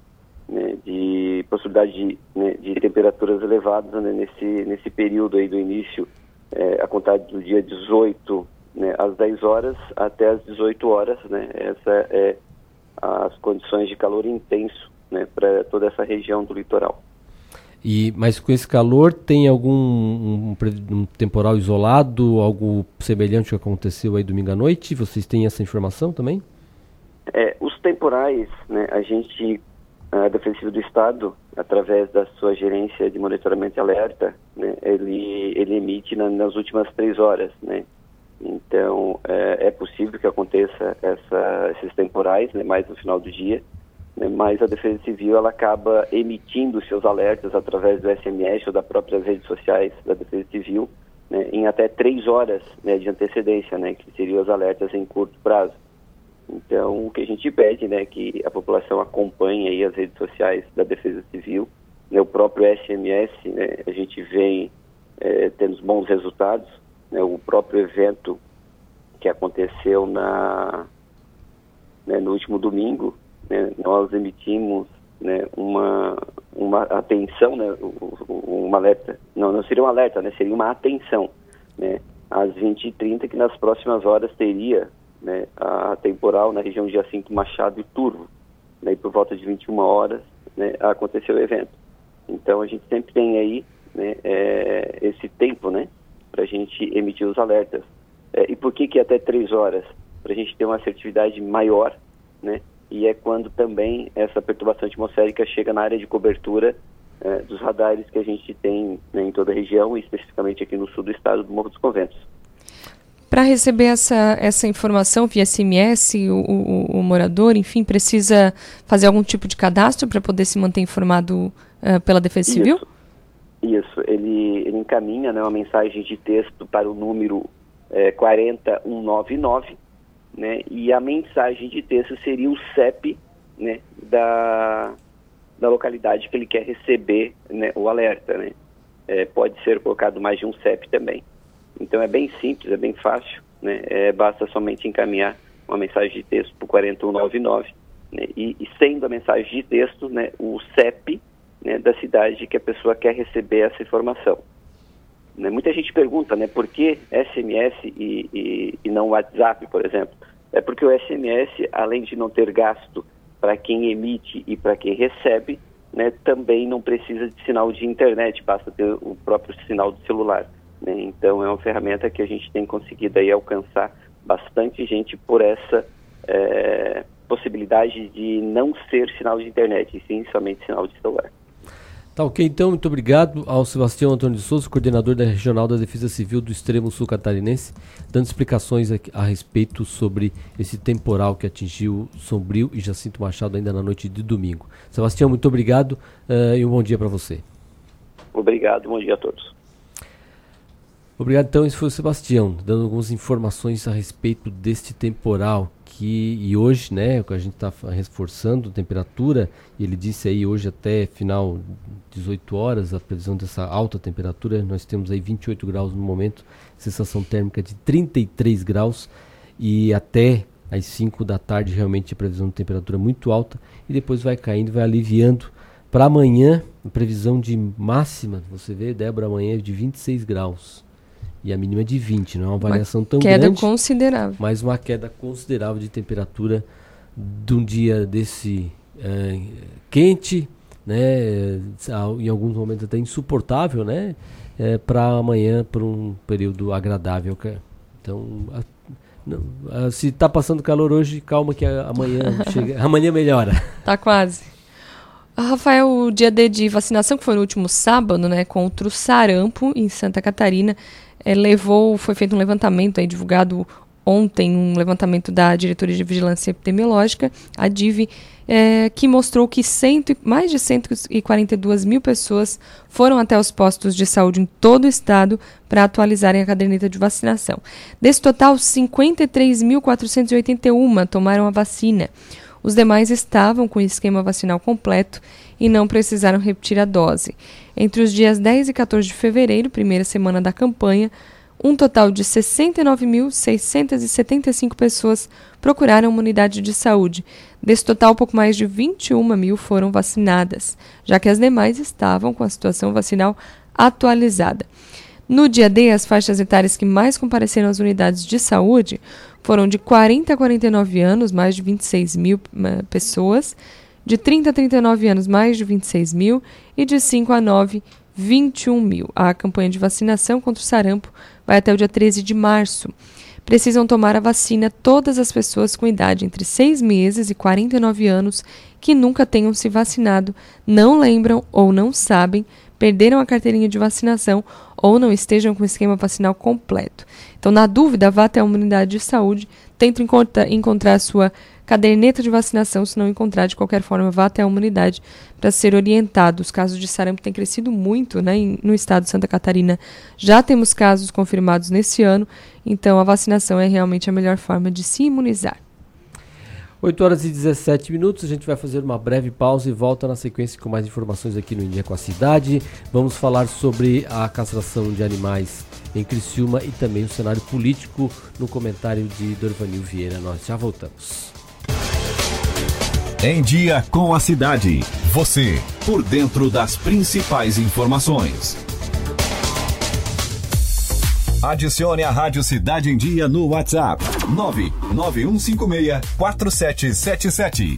né, de possibilidade de, né, de temperaturas elevadas né, nesse, nesse período aí do início, é, a contagem do dia 18 né, às 10 horas até às 18 horas. Né, essa é as condições de calor intenso né, para toda essa região do litoral. E, mas com esse calor, tem algum um, um, temporal isolado, algo semelhante que aconteceu aí domingo à noite? Vocês têm essa informação também? É, os temporais, né, a gente, a Defensiva do Estado, através da sua gerência de monitoramento e alerta, né, ele, ele emite na, nas últimas três horas, né. Então, é, é possível que aconteça essa, esses temporais, né, mais no final do dia, né, mas a Defesa Civil ela acaba emitindo seus alertas através do SMS ou das próprias redes sociais da Defesa Civil, né, em até três horas né, de antecedência, né, que seriam os alertas em curto prazo. Então, o que a gente pede, né, que a população acompanhe aí as redes sociais da Defesa Civil, né, o próprio SMS, né, a gente vem é, tendo bons resultados, né, o próprio evento que aconteceu na, né, no último domingo, né, nós emitimos né, uma, uma atenção, né, uma alerta, não, não seria um alerta, né, seria uma atenção, né, às 20h30 que nas próximas horas teria né, a temporal na região de Jacinto Machado e Turvo. Né, e por volta de 21 horas né, aconteceu o evento. Então a gente sempre tem aí né, é, esse tempo né, para a gente emitir os alertas. É, e por que, que até três horas? Para a gente ter uma assertividade maior né, e é quando também essa perturbação atmosférica chega na área de cobertura é, dos radares que a gente tem né, em toda a região, especificamente aqui no sul do estado do Morro dos Conventos. Para receber essa, essa informação via SMS, o, o, o, morador, enfim, precisa fazer algum tipo de cadastro para poder se manter informado uh, pela Defesa Civil? Isso. Ele, ele encaminha né, uma mensagem de texto para o número é, 40199, né, e a mensagem de texto seria o CEP né, da, da localidade que ele quer receber né, o alerta. Né. É, pode ser colocado mais de um CEP também. Então é bem simples, é bem fácil, né? É, basta somente encaminhar uma mensagem de texto para o 4199 né? e, e, sendo a mensagem de texto, né, o CEP né, da cidade que a pessoa quer receber essa informação. Né? Muita gente pergunta, né, por que SMS e, e, e não WhatsApp, por exemplo? É porque o SMS, além de não ter gasto para quem emite e para quem recebe, né, também não precisa de sinal de internet, basta ter o próprio sinal do celular. Né? Então é uma ferramenta que a gente tem conseguido aí alcançar bastante gente por essa é, possibilidade de não ser sinal de internet, e sim somente sinal de celular. Tá ok, então, muito obrigado ao Sebastião Antônio de Souza, coordenador da Regional da Defesa Civil do Extremo Sul Catarinense, dando explicações a, a respeito sobre esse temporal que atingiu Sombrio e Jacinto Machado ainda na noite de domingo. Sebastião, muito obrigado uh, e um bom dia para você. Obrigado, bom dia a todos. Obrigado, então, esse foi o Sebastião, dando algumas informações a respeito deste temporal que, e hoje, né, a gente está reforçando a temperatura, ele disse aí hoje até final 18 horas, a previsão dessa alta temperatura, nós temos aí 28 graus no momento, sensação térmica de 33 graus, e até às 5 da tarde realmente a previsão de temperatura muito alta, e depois vai caindo, vai aliviando. Para amanhã, previsão de máxima, você vê, Débora, amanhã é de 26 graus e a mínima de 20. Não é uma variação uma tão queda grande. Queda considerável. Mas uma queda considerável de temperatura de um dia desse é, quente, né, em alguns momentos até insuportável, né, é, para amanhã, para um período agradável. Então, a, não, a, se está passando calor hoje, calma que amanhã chega, amanhã melhora. Tá quase. Rafael, o dia D de vacinação, que foi no último sábado, né, contra o sarampo em Santa Catarina, é, levou, foi feito um levantamento aí, divulgado ontem, um levantamento da Diretoria de Vigilância Epidemiológica, a DIV, é, que mostrou que cento, mais de 142 mil pessoas foram até os postos de saúde em todo o estado para atualizarem a caderneta de vacinação. Desse total, 53.481 tomaram a vacina. Os demais estavam com o esquema vacinal completo e não precisaram repetir a dose. Entre os dias 10 e 14 de fevereiro, primeira semana da campanha, um total de 69.675 pessoas procuraram uma unidade de saúde. Desse total, pouco mais de 21 mil foram vacinadas, já que as demais estavam com a situação vacinal atualizada. No dia D, as faixas etárias que mais compareceram às unidades de saúde foram de 40 a 49 anos, mais de 26 mil uh, pessoas, de 30 a 39 anos, mais de 26 mil, e de 5 a 9, 21 mil. A campanha de vacinação contra o sarampo vai até o dia 13 de março. Precisam tomar a vacina todas as pessoas com idade entre 6 meses e 49 anos que nunca tenham se vacinado, não lembram ou não sabem, perderam a carteirinha de vacinação ou não estejam com o esquema vacinal completo. Então, na dúvida, vá até a unidade de saúde, tente encontrar a sua caderneta de vacinação. Se não encontrar, de qualquer forma, vá até a unidade para ser orientado. Os casos de sarampo têm crescido muito né, no estado de Santa Catarina. Já temos casos confirmados nesse ano, então a vacinação é realmente a melhor forma de se imunizar. 8 horas e 17 minutos, a gente vai fazer uma breve pausa e volta na sequência com mais informações aqui no India com a Cidade. Vamos falar sobre a castração de animais em Criciúma e também o cenário político no comentário de Dorvanil Vieira. Nós já voltamos. Em Dia com a Cidade. Você, por dentro das principais informações. Adicione a Rádio Cidade em Dia no WhatsApp 99156 4777.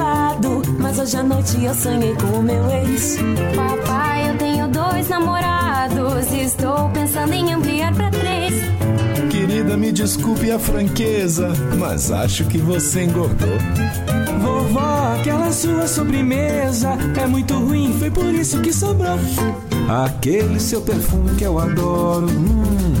Mas hoje à noite eu sonhei com o meu ex. Papai, eu tenho dois namorados. Estou pensando em ampliar pra três. Querida, me desculpe a franqueza, mas acho que você engordou. Vovó, aquela sua sobremesa é muito ruim, foi por isso que sobrou. Aquele seu perfume que eu adoro, hum,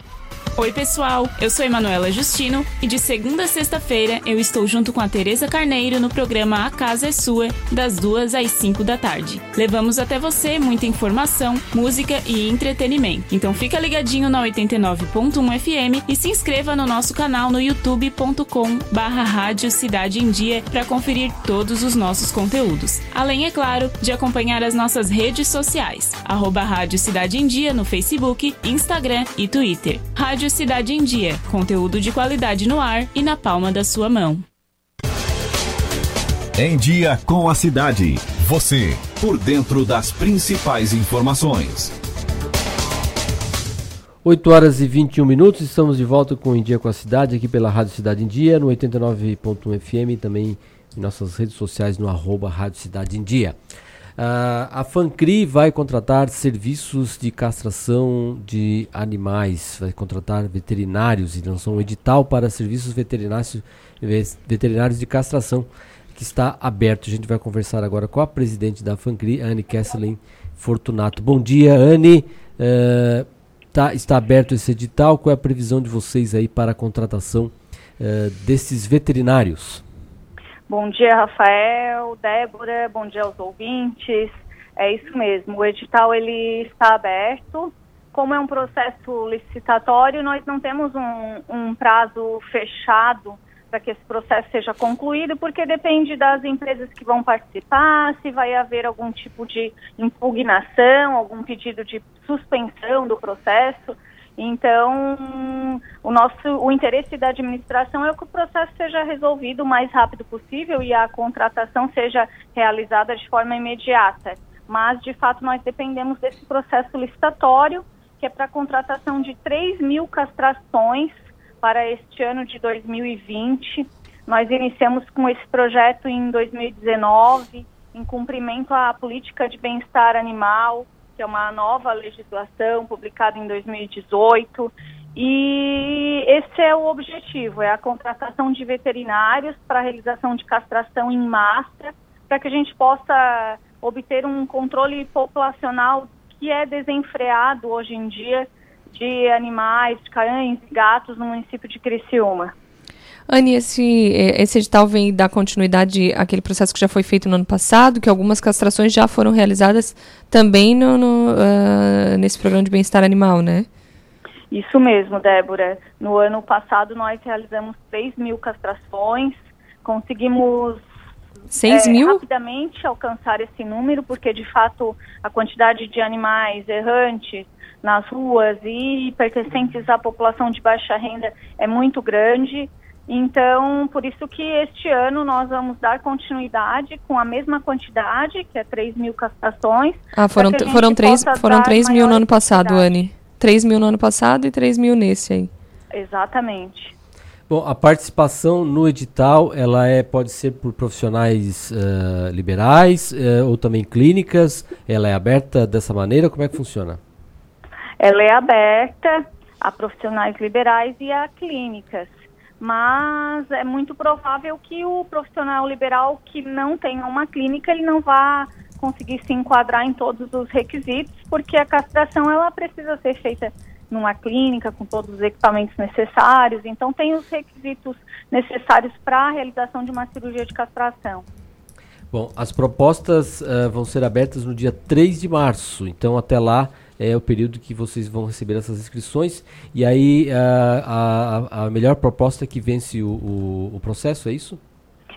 Oi, pessoal. Eu sou Emanuela Justino e de segunda a sexta-feira eu estou junto com a Tereza Carneiro no programa A Casa é Sua, das duas às cinco da tarde. Levamos até você muita informação, música e entretenimento. Então fica ligadinho na 89.1 FM e se inscreva no nosso canal no youtube.com barra Rádio Cidade em Dia para conferir todos os nossos conteúdos. Além, é claro, de acompanhar as nossas redes sociais, arroba Rádio Cidade em Dia no Facebook, Instagram e Twitter. Rádio Cidade em Dia, conteúdo de qualidade no ar e na palma da sua mão. Em Dia com a Cidade. Você, por dentro das principais informações. 8 horas e 21 minutos, estamos de volta com Em Dia com a Cidade, aqui pela Rádio Cidade em Dia, no 89.1 FM e também em nossas redes sociais no arroba Rádio Cidade em Dia. Uh, a Fancri vai contratar serviços de castração de animais, vai contratar veterinários e lançou um edital para serviços veterinários, veterinários de castração que está aberto. A gente vai conversar agora com a presidente da Fancri, Anne Kesselin Fortunato. Bom dia, Anne. Uh, tá, está aberto esse edital. Qual é a previsão de vocês aí para a contratação uh, desses veterinários? Bom dia, Rafael, Débora, bom dia aos ouvintes. É isso mesmo, o edital ele está aberto. Como é um processo licitatório, nós não temos um, um prazo fechado para que esse processo seja concluído, porque depende das empresas que vão participar, se vai haver algum tipo de impugnação, algum pedido de suspensão do processo. Então, o nosso o interesse da administração é que o processo seja resolvido o mais rápido possível e a contratação seja realizada de forma imediata. Mas, de fato, nós dependemos desse processo licitatório, que é para a contratação de 3 mil castrações para este ano de 2020. Nós iniciamos com esse projeto em 2019, em cumprimento à política de bem-estar animal, que é uma nova legislação publicada em 2018. E esse é o objetivo, é a contratação de veterinários para a realização de castração em massa, para que a gente possa obter um controle populacional que é desenfreado hoje em dia de animais, cães gatos no município de Criciúma. Anne, esse, esse edital vem dar continuidade àquele processo que já foi feito no ano passado, que algumas castrações já foram realizadas também no, no uh, nesse programa de bem-estar animal, né? Isso mesmo, Débora. No ano passado nós realizamos 3 mil castrações, conseguimos 6 é, mil? rapidamente alcançar esse número, porque de fato a quantidade de animais errantes nas ruas e pertencentes à população de baixa renda é muito grande. Então, por isso que este ano nós vamos dar continuidade com a mesma quantidade, que é 3 mil castrações. Ah, foram, foram 3, possa foram dar 3 mil no ano passado, quantidade. Anne. 3 mil no ano passado e 3 mil nesse aí. Exatamente. Bom, a participação no edital, ela é, pode ser por profissionais eh, liberais eh, ou também clínicas. Ela é aberta dessa maneira? Como é que funciona? Ela é aberta a profissionais liberais e a clínicas, mas é muito provável que o profissional liberal que não tenha uma clínica, ele não vá conseguir se enquadrar em todos os requisitos, porque a castração ela precisa ser feita numa clínica com todos os equipamentos necessários, então tem os requisitos necessários para a realização de uma cirurgia de castração. Bom, as propostas eh, vão ser abertas no dia 3 de março, então até lá é o período que vocês vão receber essas inscrições. E aí a, a, a melhor proposta é que vence o, o, o processo, é isso?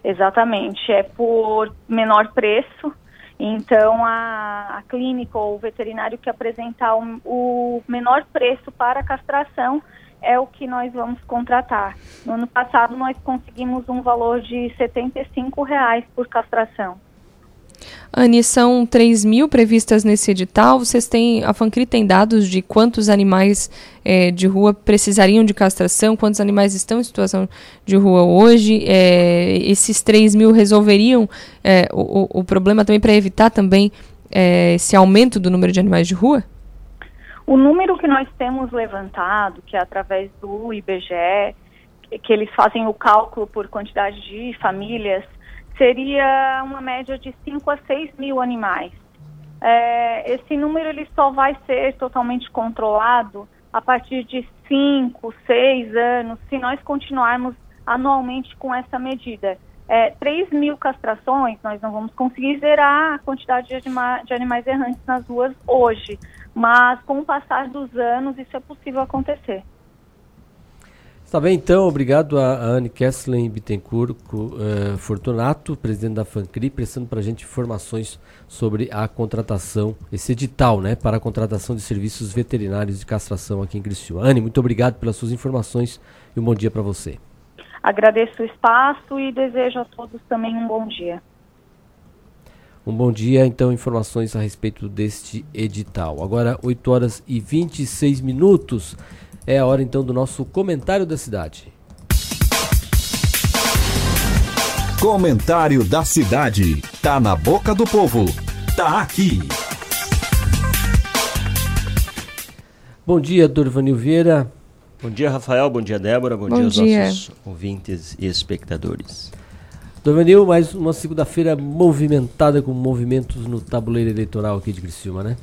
Exatamente, é por menor preço. Então, a, a clínica ou o veterinário que apresentar o, o menor preço para castração é o que nós vamos contratar. No ano passado, nós conseguimos um valor de 75 reais por castração. Anne, são 3 mil previstas nesse edital. Vocês têm, a Fancri tem dados de quantos animais eh, de rua precisariam de castração, quantos animais estão em situação de rua hoje. Eh, esses 3 mil resolveriam eh, o, o problema também para evitar também eh, esse aumento do número de animais de rua? O número que nós temos levantado, que é através do IBGE, que eles fazem o cálculo por quantidade de famílias, seria uma média de 5 a 6 mil animais. É, esse número ele só vai ser totalmente controlado a partir de 5, 6 anos, se nós continuarmos anualmente com essa medida. É, 3 mil castrações, nós não vamos conseguir zerar a quantidade de, anima- de animais errantes nas ruas hoje, mas com o passar dos anos isso é possível acontecer. Está bem, então, obrigado a, a Anne Kesslen Bittencourt co- eh, Fortunato, presidente da FANCRI, prestando para a gente informações sobre a contratação, esse edital, né, para a contratação de serviços veterinários de castração aqui em Criciúma. Anne, muito obrigado pelas suas informações e um bom dia para você. Agradeço o espaço e desejo a todos também um bom dia. Um bom dia, então, informações a respeito deste edital. Agora, 8 horas e 26 minutos. É a hora, então, do nosso comentário da cidade. Comentário da cidade. Tá na boca do povo. Tá aqui. Bom dia, Dorvanil Vieira. Bom dia, Rafael. Bom dia, Débora. Bom, Bom dia aos dia. nossos ouvintes e espectadores. Dorvanil, mais uma segunda-feira movimentada com movimentos no tabuleiro eleitoral aqui de Criciúma, né?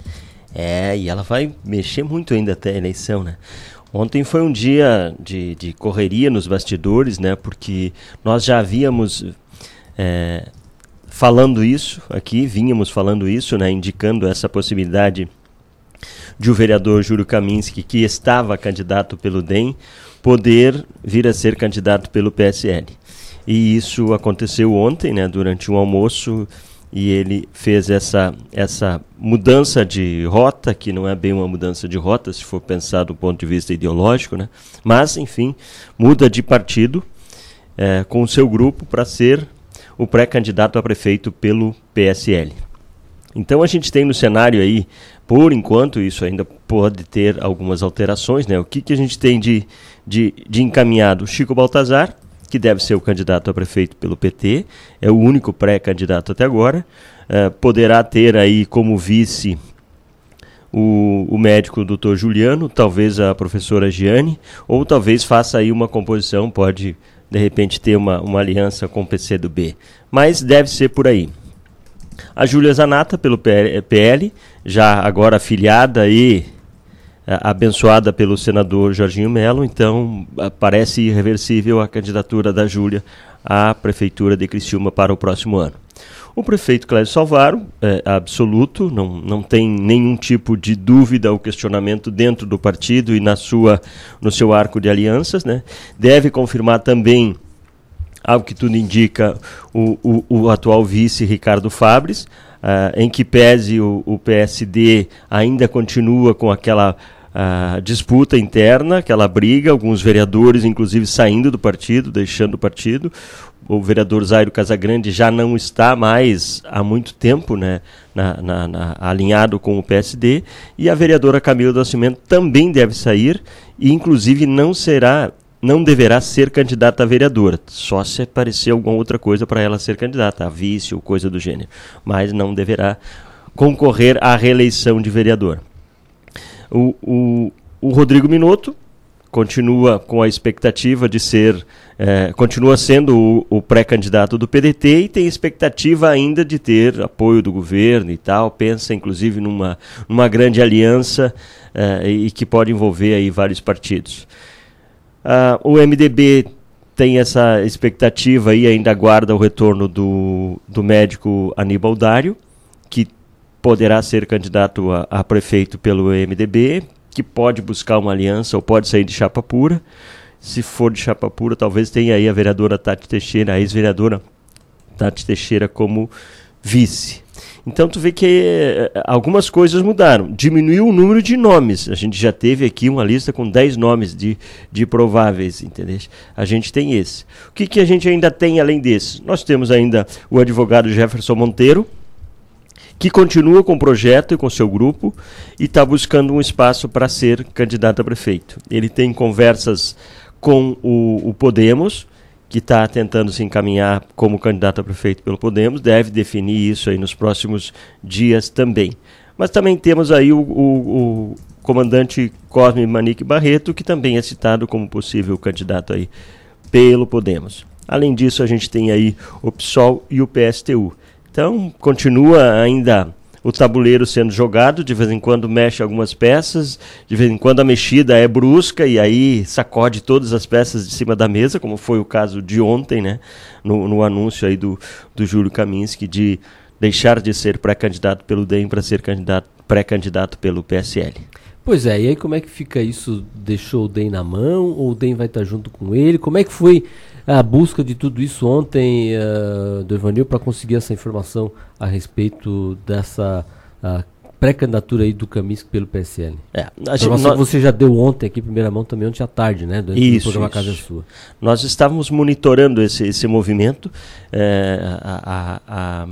É, e ela vai mexer muito ainda até a eleição, né? Ontem foi um dia de, de correria nos bastidores, né? Porque nós já havíamos é, falando isso aqui, vínhamos falando isso, né? Indicando essa possibilidade de o vereador Júlio Kaminski, que estava candidato pelo DEM, poder vir a ser candidato pelo PSL. E isso aconteceu ontem, né, durante um almoço, e ele fez essa, essa mudança de rota, que não é bem uma mudança de rota, se for pensar do ponto de vista ideológico, né? mas, enfim, muda de partido eh, com o seu grupo para ser o pré-candidato a prefeito pelo PSL. Então a gente tem no cenário aí, por enquanto, isso ainda pode ter algumas alterações, né? O que, que a gente tem de, de, de encaminhado? Chico Baltazar, que deve ser o candidato a prefeito pelo PT, é o único pré-candidato até agora. Eh, poderá ter aí como vice o, o médico doutor Juliano, talvez a professora Giane, ou talvez faça aí uma composição, pode de repente ter uma, uma aliança com o PCdoB. Mas deve ser por aí. A Júlia Zanata, pelo PL, já agora afiliada e abençoada pelo senador Jorginho Melo, então ah, parece irreversível a candidatura da Júlia à prefeitura de Criciúma para o próximo ano. O prefeito Clédio Salvaro, é absoluto, não, não tem nenhum tipo de dúvida ou questionamento dentro do partido e na sua, no seu arco de alianças. Né? Deve confirmar também Algo que tudo indica o, o, o atual vice Ricardo Fabres, uh, em que pese o, o, PSD ainda continua com aquela uh, disputa interna, aquela briga, alguns vereadores, inclusive, saindo do partido, deixando o partido. O vereador Zairo Casagrande já não está mais há muito tempo né, na, na, na, alinhado com o PSD, e a vereadora Camila do Nascimento também deve sair, e inclusive não será não deverá ser candidata a vereadora, só se aparecer alguma outra coisa para ela ser candidata, a vice ou coisa do gênero, mas não deverá concorrer à reeleição de vereador. O, o, o Rodrigo Minotto continua com a expectativa de ser, é, continua sendo o, o pré-candidato do PDT e tem expectativa ainda de ter apoio do governo e tal, pensa inclusive numa, numa grande aliança é, e que pode envolver aí vários partidos. Uh, o MDB tem essa expectativa e ainda aguarda o retorno do, do médico Aníbal Dário, que poderá ser candidato a, a, prefeito pelo MDB, que pode buscar uma aliança ou pode sair de chapa pura. Se for de chapa pura, talvez tenha aí a vereadora Tati Teixeira, a ex-vereadora Tati Teixeira como vice. Então tu vê que eh, algumas coisas mudaram. Diminuiu o número de nomes. A gente já teve aqui uma lista com 10 nomes de, de prováveis, entendeu? A gente tem esse. O que, que a gente ainda tem além desse? Nós temos ainda o advogado Jefferson Monteiro, que continua com o projeto e com seu grupo e está buscando um espaço para ser candidato a prefeito. Ele tem conversas com o, o Podemos, que está tentando se encaminhar como candidato a prefeito pelo Podemos, deve definir isso aí nos próximos dias também. Mas também temos aí o, o, o comandante Cosme Manique Barreto, que também é citado como possível candidato aí pelo Podemos. Além disso, a gente tem aí o PSOL e o PSTU. Então, continua ainda o tabuleiro sendo jogado, de vez em quando mexe algumas peças, de vez em quando a mexida é brusca e aí sacode todas as peças de cima da mesa, como foi o caso de ontem, né, no, no anúncio aí do, do Júlio Kaminski de deixar de ser pré-candidato pelo DEM para ser candidato pré-candidato pelo PSL. Pois é, e aí como é que fica isso? Deixou o DEM na mão ou o DEM vai estar junto com ele? Como é que foi a busca de tudo isso ontem uh, do Evanil para conseguir essa informação a respeito dessa uh, pré-candidatura aí do Camis pelo PSL. É, a gente, nós, você já deu ontem aqui, primeira mão, também ontem à tarde, né? Do, isso, programa isso. Casa Sua. Nós estávamos monitorando esse, esse movimento. É, a, a, a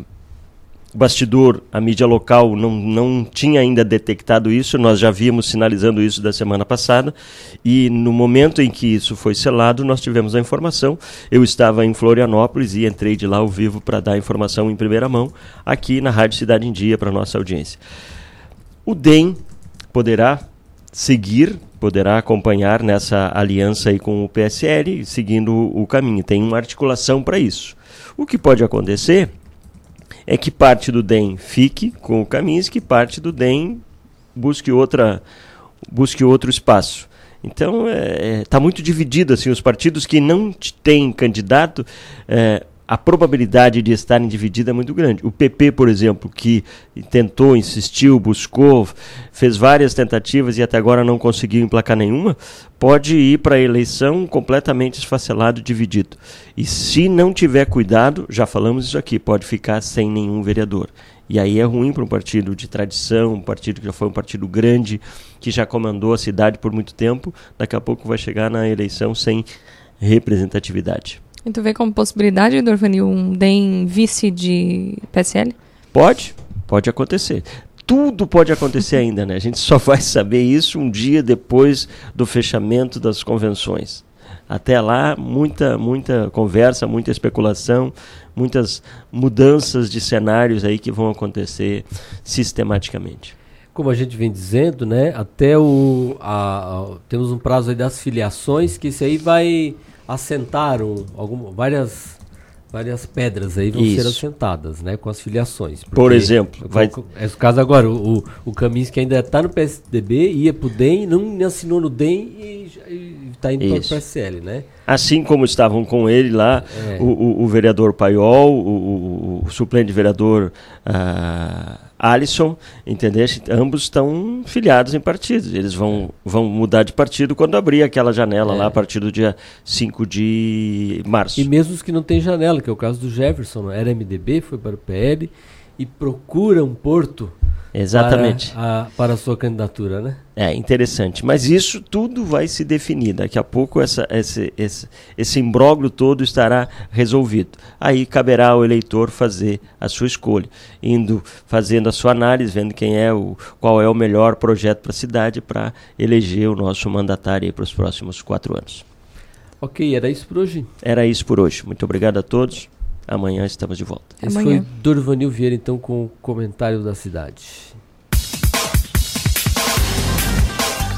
bastidor, a mídia local não, não tinha ainda detectado isso, nós já víamos sinalizando isso da semana passada, e no momento em que isso foi selado, nós tivemos a informação. Eu estava em Florianópolis e entrei de lá ao vivo para dar a informação em primeira mão, aqui na Rádio Cidade em Dia, para nossa audiência. O DEM poderá seguir, poderá acompanhar nessa aliança aí com o PSL, seguindo o caminho. Tem uma articulação para isso. O que pode acontecer é que parte do DEM fique com o Kaminski, parte do DEM busque outra busque outro espaço. Então está é, é tá muito dividido assim os partidos que não têm candidato é, a probabilidade de estarem divididas é muito grande. O PP, por exemplo, que tentou, insistiu, buscou, fez várias tentativas e até agora não conseguiu emplacar nenhuma, pode ir para a eleição completamente esfacelado, dividido. E se não tiver cuidado, já falamos isso aqui, pode ficar sem nenhum vereador. E aí é ruim para um partido de tradição, um partido que já foi um partido grande, que já comandou a cidade por muito tempo, daqui a pouco vai chegar na eleição sem representatividade. E tu vê como possibilidade, Dorvanil, um DEM vice de PSL? Pode, pode acontecer. Tudo pode acontecer ainda, né? A gente só vai saber isso um dia depois do fechamento das convenções. Até lá, muita, muita conversa, muita especulação, muitas mudanças de cenários aí que vão acontecer sistematicamente. Como a gente vem dizendo, né? Até o. A, a, temos um prazo aí das filiações, que isso aí vai assentaram algumas, várias, várias pedras aí vão Isso. ser assentadas, né, com as filiações. Por exemplo, vai... é o caso agora, o, o, o que ainda está no PSDB, ia para o DEM, não assinou no DEM e está indo para o PSL, né? Assim como estavam com ele lá é. o, o, o, vereador Paiol, o, o, suplente vereador uh, Alisson, entendeu? Ambos estão filiados em partidos. Eles vão, vão mudar de partido quando abrir aquela janela é. lá a partir do dia 5 de março. E mesmo os que não têm janela, que é o caso do Jefferson, era MDB, foi para o PL e procura um porto Exatamente. Para a, para a sua candidatura, né? É, interessante. Mas isso tudo vai se definir. Daqui a pouco essa, esse, esse, esse imbróglio todo estará resolvido. Aí caberá ao eleitor fazer a sua escolha, indo fazendo a sua análise, vendo quem é o, qual é o melhor projeto para a cidade para eleger o nosso mandatário para os próximos quatro anos. Ok, era isso por hoje? Era isso por hoje. Muito obrigado a todos. Amanhã estamos de volta. Esse Amanhã. foi Dorvanil Vieira, então, com o comentário da cidade.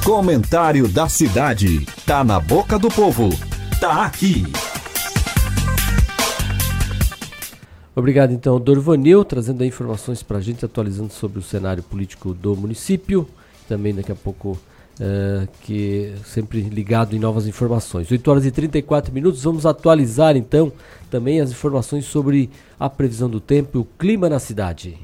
Comentário da cidade. Tá na boca do povo. Tá aqui. Obrigado, então, Dorvanil, trazendo informações para a gente, atualizando sobre o cenário político do município. Também daqui a pouco Uh, que sempre ligado em novas informações. 8 horas e 34 minutos, vamos atualizar então também as informações sobre a previsão do tempo e o clima na cidade.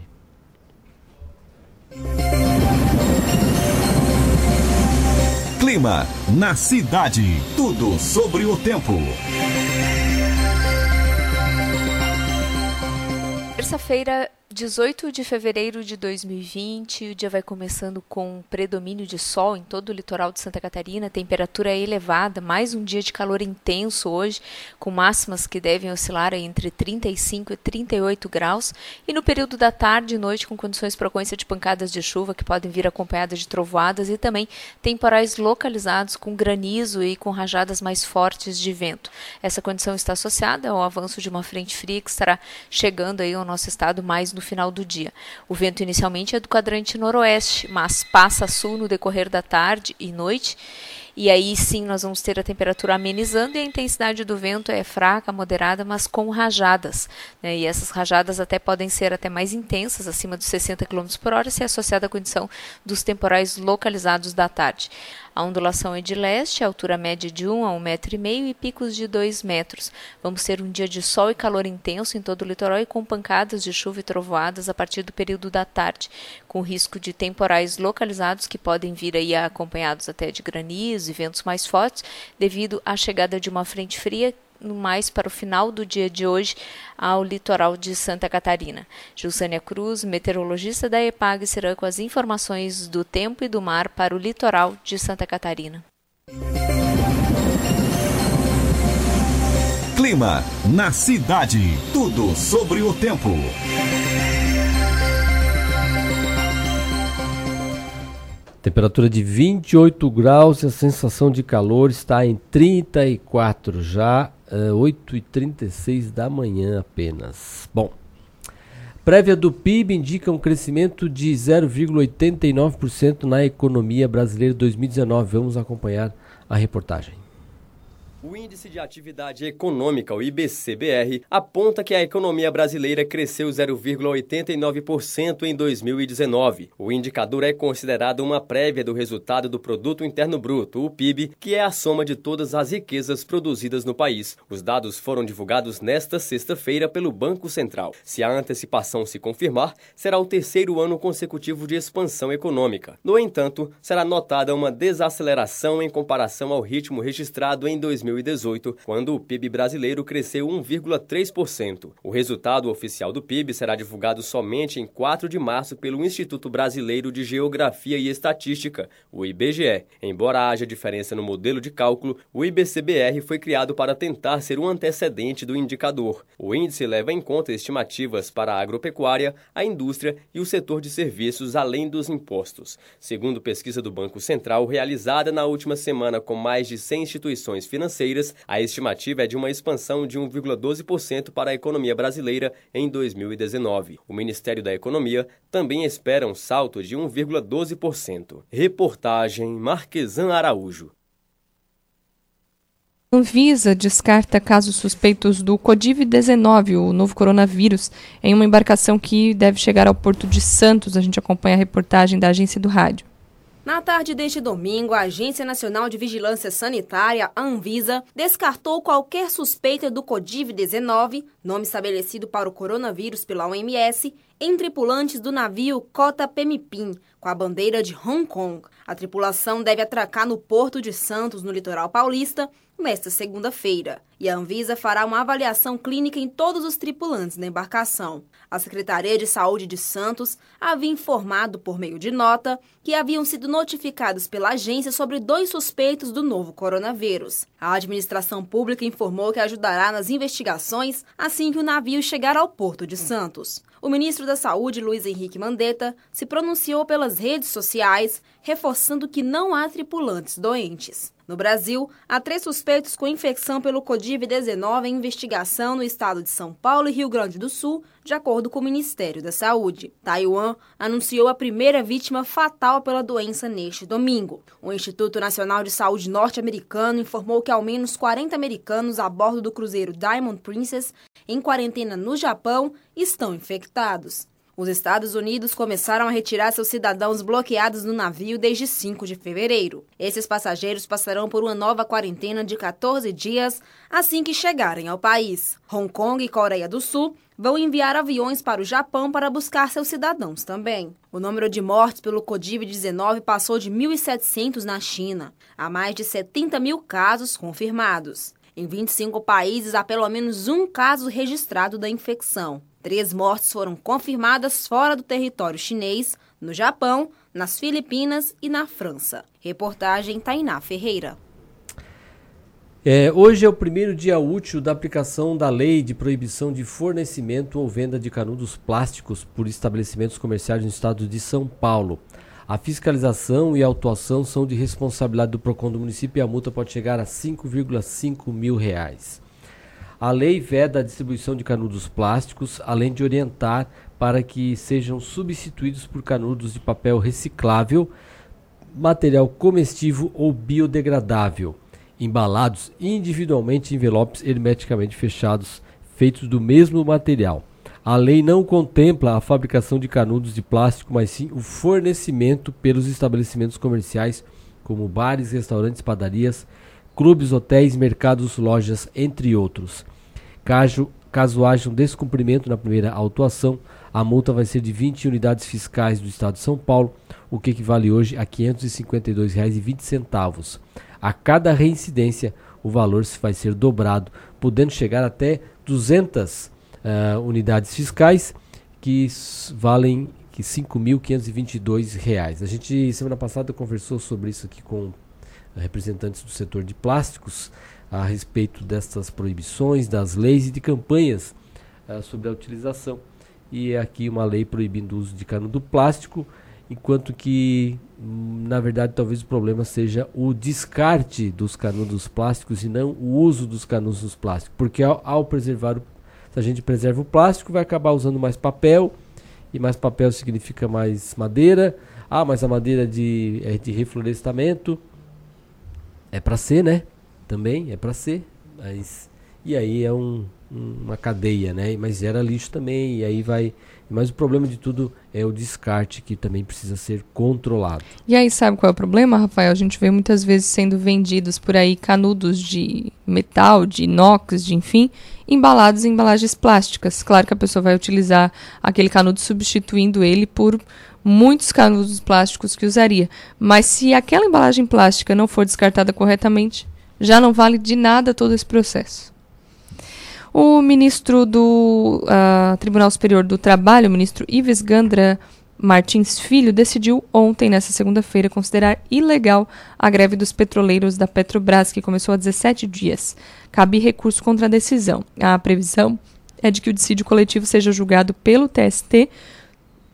Clima na cidade, tudo sobre o tempo. Terça-feira 18 de fevereiro de 2020, o dia vai começando com predomínio de sol em todo o litoral de Santa Catarina, temperatura elevada, mais um dia de calor intenso hoje, com máximas que devem oscilar entre 35 e 38 graus, e no período da tarde e noite com condições de frequência de pancadas de chuva que podem vir acompanhadas de trovoadas e também temporais localizados com granizo e com rajadas mais fortes de vento. Essa condição está associada ao avanço de uma frente fria que estará chegando aí ao nosso estado mais no final do dia. O vento inicialmente é do quadrante noroeste, mas passa a sul no decorrer da tarde e noite. E aí sim nós vamos ter a temperatura amenizando e a intensidade do vento é fraca, moderada, mas com rajadas. Né? E essas rajadas até podem ser até mais intensas, acima dos 60 km por hora, se associada à condição dos temporais localizados da tarde. A ondulação é de leste, altura média de 1 a 1,5 metro e meio e picos de 2 metros. Vamos ter um dia de sol e calor intenso em todo o litoral e com pancadas de chuva e trovoadas a partir do período da tarde, com risco de temporais localizados que podem vir aí acompanhados até de granizo e ventos mais fortes, devido à chegada de uma frente fria mais para o final do dia de hoje ao litoral de Santa Catarina. Gilsânia Cruz, meteorologista da EPAG, será com as informações do tempo e do mar para o litoral de Santa Catarina. Clima na cidade. Tudo sobre o tempo. Temperatura de 28 graus e a sensação de calor está em 34 já uh, 8h36 da manhã apenas. Bom, prévia do PIB indica um crescimento de 0,89% na economia brasileira 2019. Vamos acompanhar a reportagem. O Índice de Atividade Econômica, o IBCBR, aponta que a economia brasileira cresceu 0,89% em 2019. O indicador é considerado uma prévia do resultado do Produto Interno Bruto, o PIB, que é a soma de todas as riquezas produzidas no país. Os dados foram divulgados nesta sexta-feira pelo Banco Central. Se a antecipação se confirmar, será o terceiro ano consecutivo de expansão econômica. No entanto, será notada uma desaceleração em comparação ao ritmo registrado em 2019. 2018, quando o PIB brasileiro cresceu 1,3%. O resultado oficial do PIB será divulgado somente em 4 de março pelo Instituto Brasileiro de Geografia e Estatística, o IBGE. Embora haja diferença no modelo de cálculo, o IBCBR foi criado para tentar ser um antecedente do indicador. O índice leva em conta estimativas para a agropecuária, a indústria e o setor de serviços, além dos impostos. Segundo pesquisa do Banco Central, realizada na última semana com mais de 100 instituições financeiras, financeiras, a estimativa é de uma expansão de 1,12% para a economia brasileira em 2019. O Ministério da Economia também espera um salto de 1,12%. Reportagem Marquesan Araújo. Anvisa descarta casos suspeitos do Codiv-19, o novo coronavírus, em uma embarcação que deve chegar ao Porto de Santos. A gente acompanha a reportagem da agência do rádio. Na tarde deste domingo, a Agência Nacional de Vigilância Sanitária, a Anvisa, descartou qualquer suspeita do Codiv-19, nome estabelecido para o coronavírus pela OMS, em tripulantes do navio Cota Pemipim, com a bandeira de Hong Kong. A tripulação deve atracar no Porto de Santos, no litoral paulista, nesta segunda-feira. E a Anvisa fará uma avaliação clínica em todos os tripulantes da embarcação. A Secretaria de Saúde de Santos havia informado por meio de nota que haviam sido notificados pela agência sobre dois suspeitos do novo coronavírus. A administração pública informou que ajudará nas investigações assim que o navio chegar ao Porto de Santos. O ministro da Saúde, Luiz Henrique Mandetta, se pronunciou pelas redes sociais, reforçando que não há tripulantes doentes. No Brasil, há três suspeitos com infecção pelo Codiv-19 em investigação no estado de São Paulo e Rio Grande do Sul, de acordo com o Ministério da Saúde. Taiwan anunciou a primeira vítima fatal pela doença neste domingo. O Instituto Nacional de Saúde norte-americano informou que ao menos 40 americanos a bordo do cruzeiro Diamond Princess, em quarentena no Japão, estão infectados. Os Estados Unidos começaram a retirar seus cidadãos bloqueados no navio desde 5 de fevereiro. Esses passageiros passarão por uma nova quarentena de 14 dias assim que chegarem ao país. Hong Kong e Coreia do Sul vão enviar aviões para o Japão para buscar seus cidadãos também. O número de mortes pelo Covid-19 passou de 1.700 na China. Há mais de 70 mil casos confirmados. Em 25 países há pelo menos um caso registrado da infecção. Três mortes foram confirmadas fora do território chinês, no Japão, nas Filipinas e na França. Reportagem Tainá Ferreira. É, hoje é o primeiro dia útil da aplicação da lei de proibição de fornecimento ou venda de canudos plásticos por estabelecimentos comerciais no estado de São Paulo. A fiscalização e a autuação são de responsabilidade do PROCON do município e a multa pode chegar a 5,5 mil reais. A lei veda a distribuição de canudos plásticos, além de orientar para que sejam substituídos por canudos de papel reciclável, material comestível ou biodegradável, embalados individualmente em envelopes hermeticamente fechados, feitos do mesmo material. A lei não contempla a fabricação de canudos de plástico, mas sim o fornecimento pelos estabelecimentos comerciais, como bares, restaurantes, padarias, clubes, hotéis, mercados, lojas, entre outros. Caso, caso haja um descumprimento na primeira autuação, a multa vai ser de 20 unidades fiscais do Estado de São Paulo, o que equivale hoje a R$ 552,20. A cada reincidência, o valor vai ser dobrado, podendo chegar até 200 uh, eh, unidades fiscais, que valem R$ 5.522. A gente, semana passada, conversou sobre isso aqui com representantes do setor de plásticos a respeito dessas proibições, das leis e de campanhas uh, sobre a utilização. E é aqui uma lei proibindo o uso de canudo plástico, enquanto que, hum, na verdade, talvez o problema seja o descarte dos canudos plásticos e não o uso dos canudos plásticos. Porque ao, ao preservar, o, se a gente preserva o plástico, vai acabar usando mais papel, e mais papel significa mais madeira. Ah, mas a madeira de, é de reflorestamento é para ser, né? Também é para ser, mas e aí é um, um, uma cadeia, né? Mas gera lixo também e aí vai. Mas o problema de tudo é o descarte que também precisa ser controlado. E aí sabe qual é o problema, Rafael? A gente vê muitas vezes sendo vendidos por aí canudos de metal, de inox, de enfim, embalados em embalagens plásticas. Claro que a pessoa vai utilizar aquele canudo substituindo ele por muitos canudos plásticos que usaria. Mas se aquela embalagem plástica não for descartada corretamente, já não vale de nada todo esse processo. O ministro do uh, Tribunal Superior do Trabalho, o ministro Ives Gandra Martins Filho, decidiu ontem, nessa segunda-feira, considerar ilegal a greve dos petroleiros da Petrobras, que começou há 17 dias. Cabe recurso contra a decisão. A previsão é de que o dissídio coletivo seja julgado pelo TST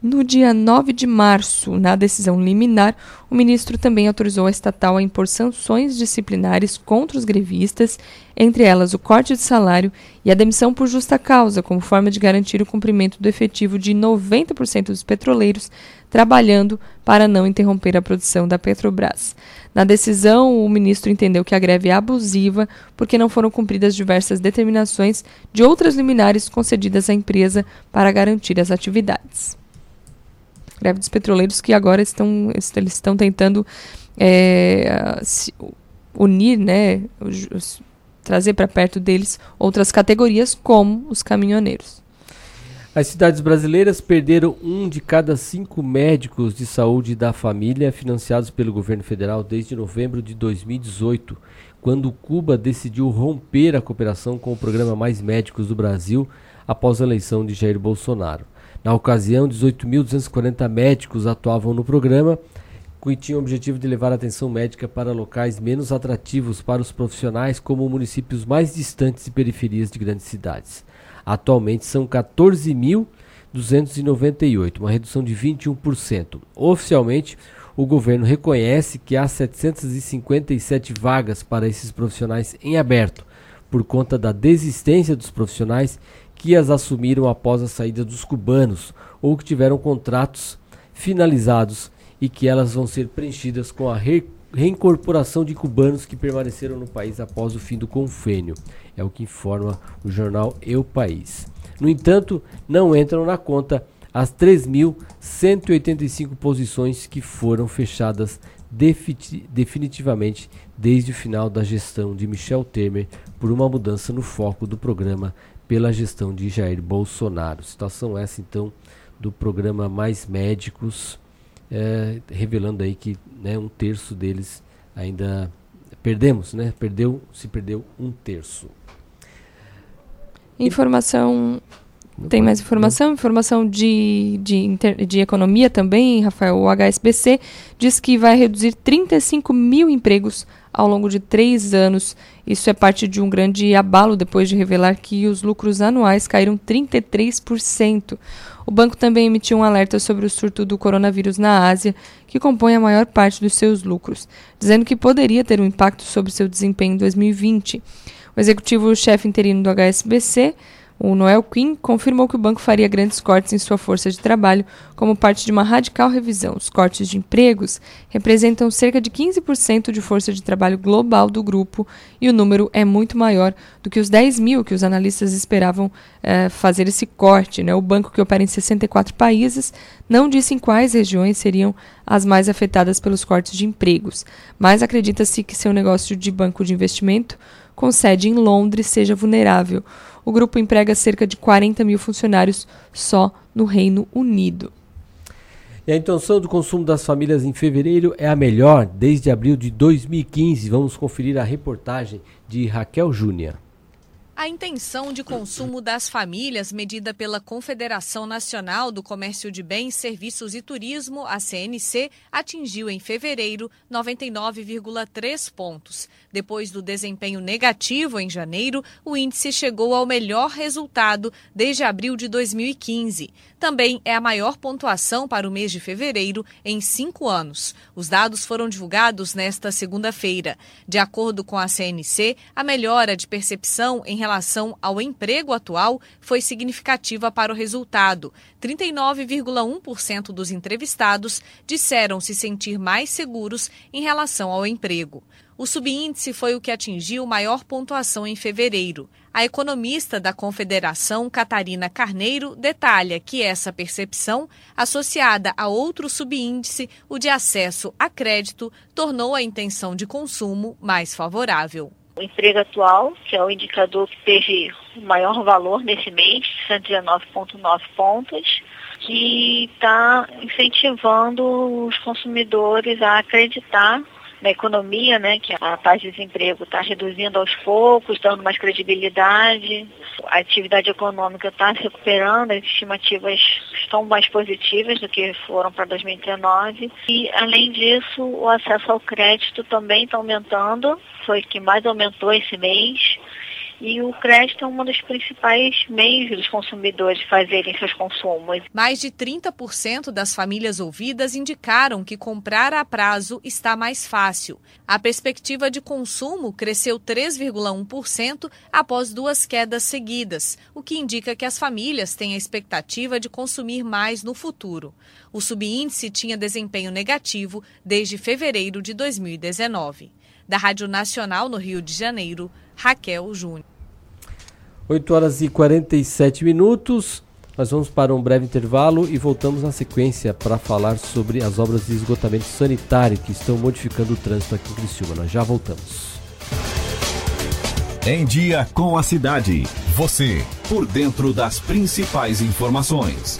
no dia 9 de março, na decisão liminar, o ministro também autorizou a estatal a impor sanções disciplinares contra os grevistas, entre elas o corte de salário e a demissão por justa causa, como forma de garantir o cumprimento do efetivo de 90% dos petroleiros trabalhando para não interromper a produção da Petrobras. Na decisão, o ministro entendeu que a greve é abusiva porque não foram cumpridas diversas determinações de outras liminares concedidas à empresa para garantir as atividades greve dos petroleiros que agora estão, eles estão tentando é, unir, né, trazer para perto deles outras categorias, como os caminhoneiros. As cidades brasileiras perderam um de cada cinco médicos de saúde da família financiados pelo governo federal desde novembro de 2018, quando Cuba decidiu romper a cooperação com o programa Mais Médicos do Brasil após a eleição de Jair Bolsonaro. Na ocasião, 18.240 médicos atuavam no programa, que tinha o objetivo de levar atenção médica para locais menos atrativos para os profissionais, como municípios mais distantes e periferias de grandes cidades. Atualmente são 14.298, uma redução de 21%. Oficialmente, o governo reconhece que há 757 vagas para esses profissionais em aberto, por conta da desistência dos profissionais que as assumiram após a saída dos cubanos ou que tiveram contratos finalizados e que elas vão ser preenchidas com a re reincorporação de cubanos que permaneceram no país após o fim do confênio. É o que informa o jornal Eu País. No entanto, não entram na conta as 3.185 posições que foram fechadas definitivamente desde o final da gestão de Michel Temer por uma mudança no foco do programa pela gestão de Jair Bolsonaro. Situação essa então do programa Mais Médicos, é, revelando aí que né, um terço deles ainda perdemos, né? Perdeu, se perdeu um terço. Informação. Tem mais informação? Informação de, de, de economia também, Rafael. O HSBC diz que vai reduzir 35 mil empregos ao longo de três anos. Isso é parte de um grande abalo depois de revelar que os lucros anuais caíram 33%. O banco também emitiu um alerta sobre o surto do coronavírus na Ásia, que compõe a maior parte dos seus lucros, dizendo que poderia ter um impacto sobre seu desempenho em 2020. O executivo-chefe interino do HSBC, o Noel Quinn confirmou que o banco faria grandes cortes em sua força de trabalho como parte de uma radical revisão. Os cortes de empregos representam cerca de 15% de força de trabalho global do grupo e o número é muito maior do que os 10 mil que os analistas esperavam eh, fazer esse corte. Né? O banco, que opera em 64 países, não disse em quais regiões seriam as mais afetadas pelos cortes de empregos, mas acredita-se que seu negócio de banco de investimento com sede em Londres seja vulnerável. O grupo emprega cerca de 40 mil funcionários só no Reino Unido. E a intenção do consumo das famílias em fevereiro é a melhor desde abril de 2015. Vamos conferir a reportagem de Raquel Júnior. A intenção de consumo das famílias, medida pela Confederação Nacional do Comércio de Bens, Serviços e Turismo, a CNC, atingiu em fevereiro 99,3 pontos. Depois do desempenho negativo em janeiro, o índice chegou ao melhor resultado desde abril de 2015. Também é a maior pontuação para o mês de fevereiro em cinco anos. Os dados foram divulgados nesta segunda-feira. De acordo com a CNC, a melhora de percepção em relação ao emprego atual foi significativa para o resultado. 39,1% dos entrevistados disseram se sentir mais seguros em relação ao emprego. O subíndice foi o que atingiu maior pontuação em fevereiro. A economista da Confederação, Catarina Carneiro, detalha que essa percepção, associada a outro subíndice, o de acesso a crédito, tornou a intenção de consumo mais favorável. O emprego atual, que é o indicador que teve o maior valor nesse mês, 119,9 pontos, que está incentivando os consumidores a acreditar na economia, né, que a taxa de desemprego está reduzindo aos poucos, dando mais credibilidade, a atividade econômica está se recuperando, as estimativas estão mais positivas do que foram para 2019 e, além disso, o acesso ao crédito também está aumentando, foi o que mais aumentou esse mês e o crédito é um dos principais meios dos consumidores fazerem seus consumos. Mais de 30% das famílias ouvidas indicaram que comprar a prazo está mais fácil. A perspectiva de consumo cresceu 3,1% após duas quedas seguidas, o que indica que as famílias têm a expectativa de consumir mais no futuro. O subíndice tinha desempenho negativo desde fevereiro de 2019. Da Rádio Nacional no Rio de Janeiro, Raquel Júnior. 8 horas e 47 minutos. Nós vamos para um breve intervalo e voltamos na sequência para falar sobre as obras de esgotamento sanitário que estão modificando o trânsito aqui em Criciúma. Nós já voltamos. Em dia com a cidade. Você, por dentro das principais informações.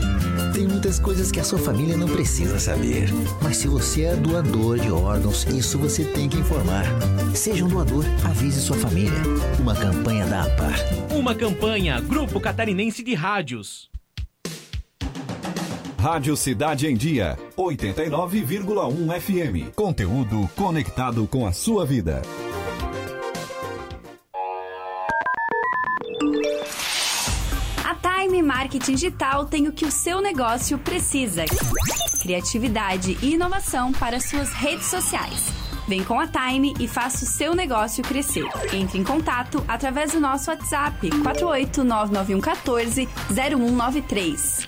Tem muitas coisas que a sua família não precisa saber. Mas se você é doador de órgãos, isso você tem que informar. Seja um doador, avise sua família. Uma campanha da APAR. Uma campanha Grupo Catarinense de Rádios. Rádio Cidade em Dia, 89,1 FM. Conteúdo conectado com a sua vida. Marketing Digital tem o que o seu negócio precisa: criatividade e inovação para suas redes sociais. Vem com a Time e faça o seu negócio crescer. Entre em contato através do nosso WhatsApp 4899114 0193.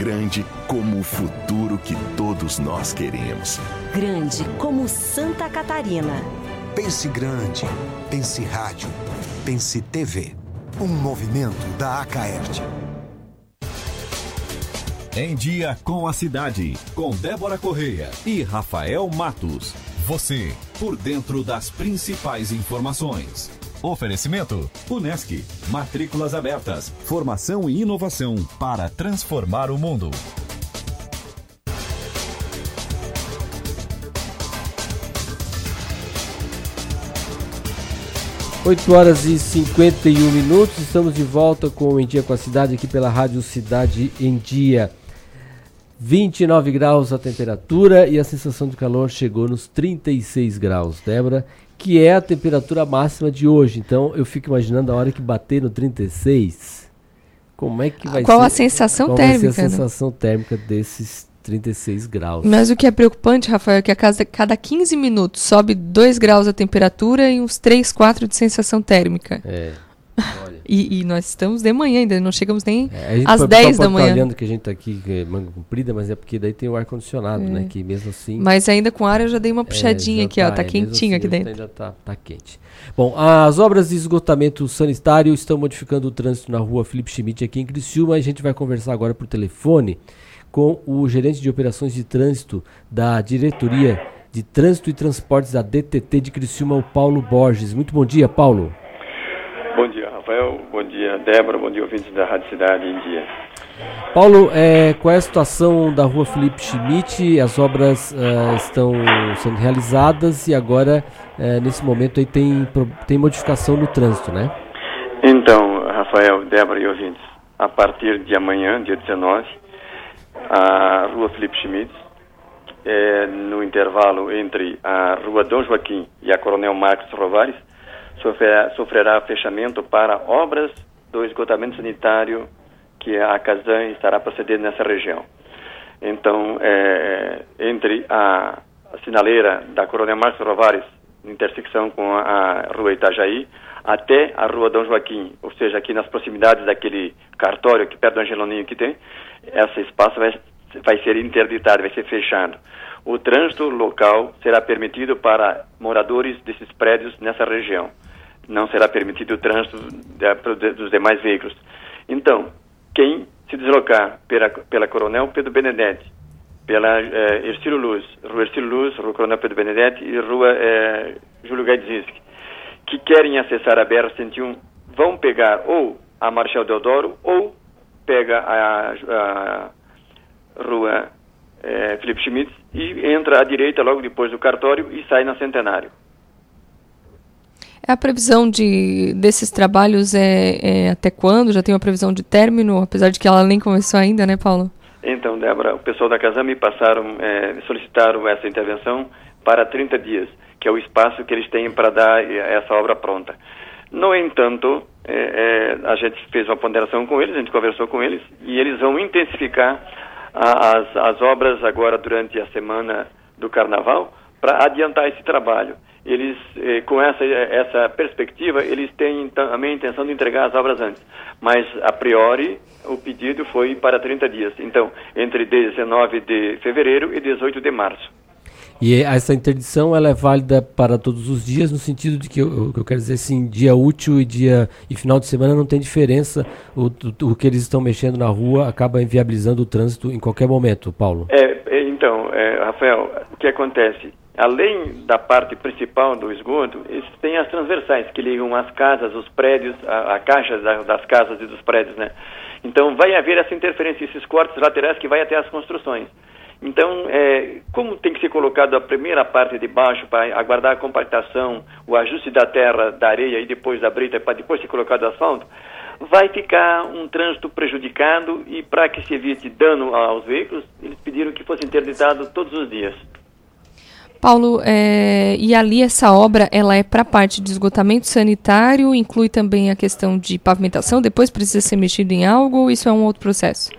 Grande como o futuro que todos nós queremos. Grande como Santa Catarina. Pense grande, pense rádio, pense TV. Um movimento da Acaerte. Em Dia com a Cidade, com Débora Correia e Rafael Matos. Você, por dentro das principais informações. Oferecimento: Unesc. Matrículas abertas. Formação e inovação para transformar o mundo. 8 horas e 51 minutos, estamos de volta com o Em Dia com a Cidade aqui pela Rádio Cidade em Dia. 29 graus a temperatura e a sensação de calor chegou nos 36 graus, Débora, que é a temperatura máxima de hoje. Então eu fico imaginando a hora que bater no 36, como é que vai Qual ser? a sensação qual térmica, Vai ser a né? sensação térmica desses 36 graus. Mas o que é preocupante, Rafael, é que a cada, cada 15 minutos sobe 2 graus a temperatura e uns 3, 4 de sensação térmica. É. E, e nós estamos de manhã ainda, não chegamos nem É, às pode- 10 só da pode tá manhã. olhando que a gente tá aqui é, manga comprida, mas é porque daí tem o ar-condicionado, É. né? Que mesmo assim. Mas ainda com ar eu já dei uma É, puxadinha aqui, ó. Tá é, mesmo quentinho assim aqui ainda dentro. tá, tá quente. Bom, as obras de esgotamento sanitário estão modificando o trânsito na rua Felipe Schmidt aqui em Criciúma. A gente vai conversar agora por telefone com o gerente de operações de trânsito da diretoria de trânsito e transportes da DTT de Criciúma, o Paulo Borges. Muito bom dia, Paulo. Rafael. Bom dia, Débora. Bom dia, ouvintes da Rádio Cidade em Dia. Paulo, é, qual é a situação da rua Felipe Schmidt? As obras ah, estão sendo realizadas e agora, eh, nesse momento, aí tem, tem modificação no trânsito, né? Então, Rafael, Débora e ouvintes, a partir de amanhã, dia 19, a rua Felipe Schmidt, é, no intervalo entre a Rua Dom Joaquim e a Coronel Marcos Rovares, sofrerá, sofrerá fechamento para obras do esgotamento sanitário que a Casan estará procedendo nessa região. Então, é, entre a, sinaleira da Coronel Marcos Rovares, intersecção com a, a Rua Itajaí, até a Rua Dom Joaquim, ou seja, aqui nas proximidades daquele cartório que perto do Angeloninho que tem, esse espaço vai, vai ser interditado, vai ser fechado. O trânsito local será permitido para moradores desses prédios nessa região. Não será permitido o trânsito dos demais veículos. Então, quem se deslocar pela, pela Coronel Pedro Benedetti, pela eh, Ercílio Luz, Rua Ercílio Luz, Rua Coronel Pedro Benedetti e Rua eh, Júlio Gaidzinski, que querem acessar a BR-101, vão pegar ou a Marechal Deodoro ou pega a, a Rua eh, Felipe Schmitz e entra à direita logo depois do cartório e sai na Centenário. A previsão de, desses trabalhos é, é, até quando? Já tem uma previsão de término, apesar de que ela nem começou ainda, né, Paulo? Então, Débora, o pessoal da Casam me passaram, é, solicitaram essa intervenção para 30 dias, que é o espaço que eles têm para dar essa obra pronta. No entanto, é, é, a gente fez uma ponderação com eles, a gente conversou com eles, e eles vão intensificar a, as, as obras agora durante a semana do Carnaval para adiantar esse trabalho eles, eh, com essa, essa perspectiva, eles têm também a intenção de entregar as obras antes. Mas, a priori, o pedido foi para 30 dias. Então, entre 19 de fevereiro e 18 de março. E essa interdição ela é válida para todos os dias, no sentido de que eu, eu quero dizer assim, dia útil e dia e final de semana não tem diferença. O, o, o que eles estão mexendo na rua acaba inviabilizando o trânsito em qualquer momento, Paulo. É, é então, é, Rafael, o que acontece? Além da parte principal do esgoto, tem as transversais que ligam as casas, os prédios, a, a caixa da, das casas e dos prédios, né? Então vai haver essa interferência, esses cortes laterais que vai até as construções. Então, é, como tem que ser colocado a primeira parte de baixo para aguardar a compactação, o ajuste da terra, da areia e depois da brita para depois ser colocado asfalto, vai ficar um trânsito prejudicado e para que se evite dano aos veículos, eles pediram que fosse interditado todos os dias. Paulo, é, e ali essa obra ela é para a parte de esgotamento sanitário, inclui também a questão de pavimentação, depois precisa ser mexido em algo ou isso é um outro processo?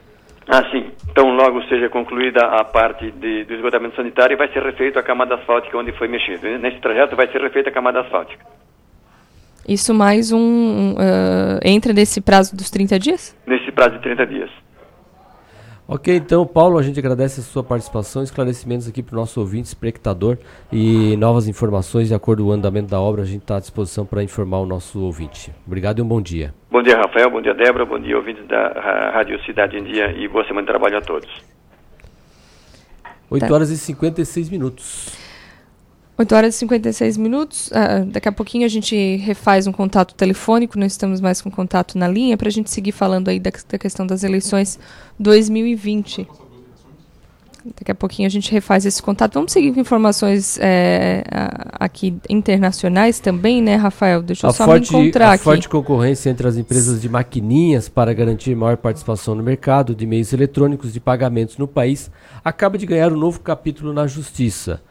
Ah, sim. Então, logo seja concluída a parte de, do esgotamento sanitário, vai ser refeita a camada asfáltica onde foi mexido. Nesse trajeto vai ser refeita a camada asfáltica. Isso mais um. Uh, entra nesse prazo dos 30 dias? Nesse prazo de 30 dias. Ok, então, Paulo, a gente agradece a sua participação, esclarecimentos aqui para o nosso ouvinte, espectador e novas informações de acordo com o andamento da obra. A gente está à disposição para informar o nosso ouvinte. Obrigado e um bom dia. Bom dia, Rafael. Bom dia, Débora. Bom dia, ouvintes da Rádio Cidade em Dia e boa semana de trabalho a todos. 8 horas e 56 minutos. 8 horas e 56 minutos. Uh, daqui a pouquinho a gente refaz um contato telefônico, não estamos mais com contato na linha, para a gente seguir falando aí da, da, questão das eleições 2020. Daqui a pouquinho a gente refaz esse contato. Vamos seguir com informações é, aqui internacionais também, né, Rafael? Deixa eu a só forte, me encontrar a aqui. forte concorrência entre as empresas de maquininhas para garantir maior participação no mercado de meios eletrônicos de pagamentos no país acaba de ganhar um novo capítulo na Justiça.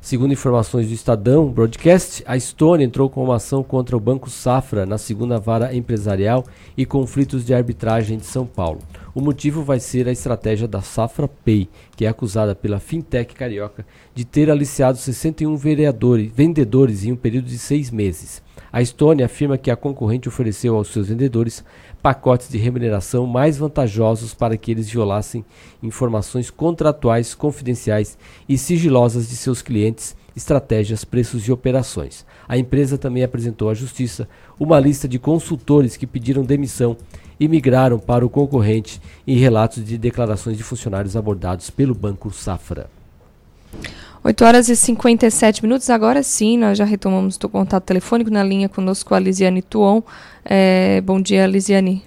Segundo informações do Estadão Broadcast, a Estônia entrou com uma ação contra o Banco Safra na segunda vara empresarial e conflitos de arbitragem de São Paulo. O motivo vai ser a estratégia da Safra Pay, que é acusada pela fintech carioca de ter aliciado 61 vereadores, vendedores em um período de seis meses. A Estônia afirma que a concorrente ofereceu aos seus vendedores pacotes de remuneração mais vantajosos para que eles violassem informações contratuais confidenciais e sigilosas de seus clientes, estratégias, preços e operações. A empresa também apresentou à Justiça uma lista de consultores que pediram demissão e migraram para o concorrente em relatos de declarações de funcionários abordados pelo Banco Safra. 8 horas e 57 minutos. Agora sim, nós já retomamos o contato telefônico na linha conosco a Lisiane Tuon. É, bom dia, Lisiane.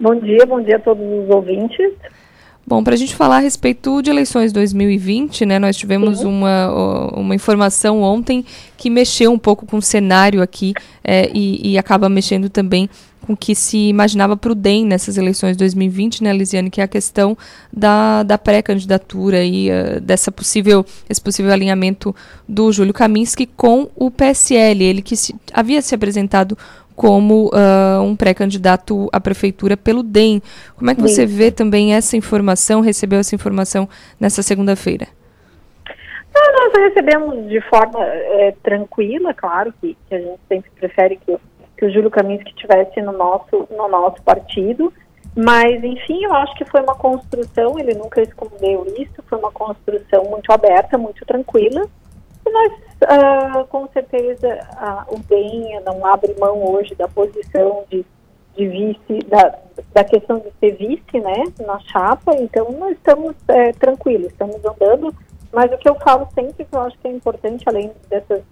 Bom dia, bom dia a todos os ouvintes. Bom, para a gente falar a respeito de eleições 2020, né, nós tivemos uma, uma informação ontem que mexeu um pouco com o cenário aqui é, e, e, acaba mexendo também com o que se imaginava para o DEM nessas eleições 2020, né, Lisiane, que é a questão da, da pré-candidatura e uh, dessa possível, esse possível alinhamento do Júlio Kaminski com o PSL, ele que se, havia se apresentado como uh, um pré-candidato à prefeitura pelo DEM. Como é que você vê também essa informação, recebeu essa informação nessa segunda-feira? Ah, nós recebemos de forma é, tranquila, claro, que, que, a gente sempre prefere que, que o Júlio Kaminski estivesse no nosso, no nosso partido, mas, enfim, eu acho que foi uma construção, ele nunca escondeu isso, foi uma construção muito aberta, muito tranquila, e nós Uh, com certeza uh, o BEM não abre mão hoje da posição de, de vice, da, da questão de ser vice, né, na chapa, então nós estamos é, tranquilos, estamos andando, mas o que eu falo sempre, que eu acho que é importante, além dessas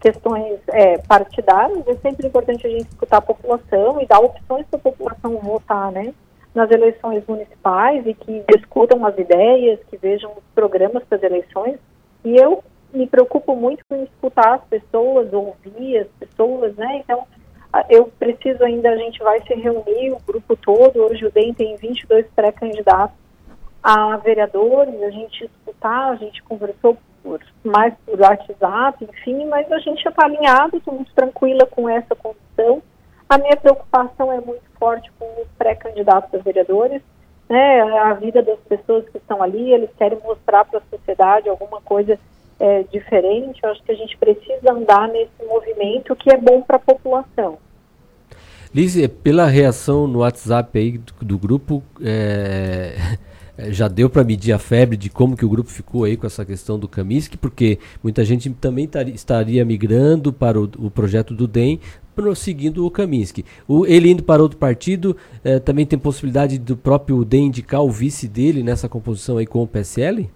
questões é, partidárias, é sempre importante a gente escutar a população e dar opções para a população votar, né, nas eleições municipais e que discutam as ideias, que vejam os programas para as eleições, e eu me preocupo muito com escutar as pessoas, ouvir as pessoas, né? Então, eu preciso ainda, a gente vai se reunir, o grupo todo, hoje o DEM tem 22 pré-candidatos a vereadores, a gente escutar, a gente conversou por, mais por WhatsApp, enfim, mas a gente está alinhado, estou muito tranquila com essa condição. A minha preocupação é muito forte com os pré-candidatos a vereadores, né, a vida das pessoas que estão ali, eles querem mostrar para a sociedade alguma coisa é, diferente, eu acho que a gente precisa andar nesse movimento que é bom para a população. Liz, pela reação no WhatsApp aí do, do grupo, é, já deu para medir a febre de como que o grupo ficou aí com essa questão do Kaminsky, porque muita gente também tar, estaria migrando para o, o, projeto do DEM, prosseguindo o Kaminsky. O, ele indo para outro partido, é, também tem possibilidade do próprio DEM indicar o vice dele nessa composição aí com o PSL?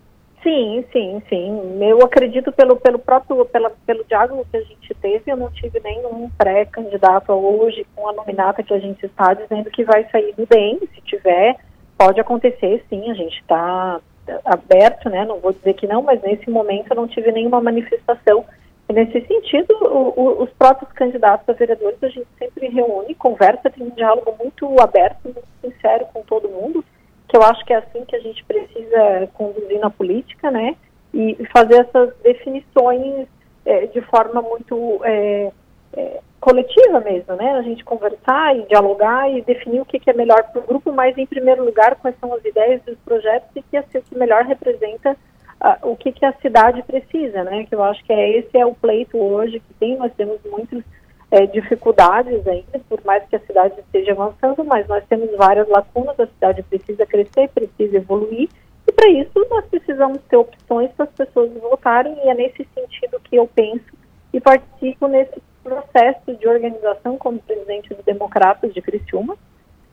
Sim, sim, sim. Eu acredito pelo, pelo próprio, pela, pelo diálogo que a gente teve, eu não tive nenhum pré-candidato hoje com a nominata que a gente está dizendo que vai sair do DEM, se tiver, pode acontecer sim, a gente está aberto, né? Não vou dizer que não, mas nesse momento eu não tive nenhuma manifestação. E nesse sentido, o, o, os próprios candidatos a vereadores a gente sempre reúne, conversa, tem um diálogo muito aberto, muito sincero com todo mundo que eu acho que é assim que a gente precisa conduzir na política, né? E fazer essas definições é, de forma muito é, é, coletiva mesmo, né? A gente conversar e dialogar e definir o que, que é melhor para o grupo, mas em primeiro lugar quais são as ideias dos projetos e que, assim, que melhor representa uh, o que, que a cidade precisa, né? Que eu acho que é esse é o pleito hoje que tem, nós temos muitos é, dificuldades ainda, por mais que a cidade esteja avançando, mas nós temos várias lacunas, a cidade precisa crescer, precisa evoluir, e para isso nós precisamos ter opções para as pessoas votarem, e é nesse sentido que eu penso e participo nesse processo de organização como presidente do Democratas de Criciúma,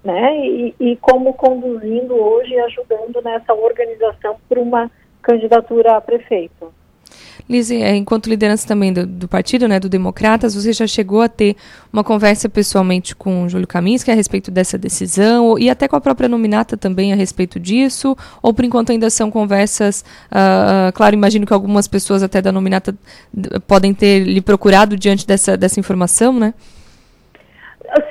né, e, e como conduzindo hoje e ajudando nessa organização por uma candidatura a prefeito. Lise, é, enquanto liderança também do, do, partido, né, do Democratas, você já chegou a ter uma conversa pessoalmente com o Júlio Kaminski a respeito dessa decisão e até com a própria nominata também a respeito disso? Ou por enquanto ainda são conversas? Uh, claro, imagino que algumas pessoas até da nominata podem ter lhe procurado diante dessa, dessa informação, né?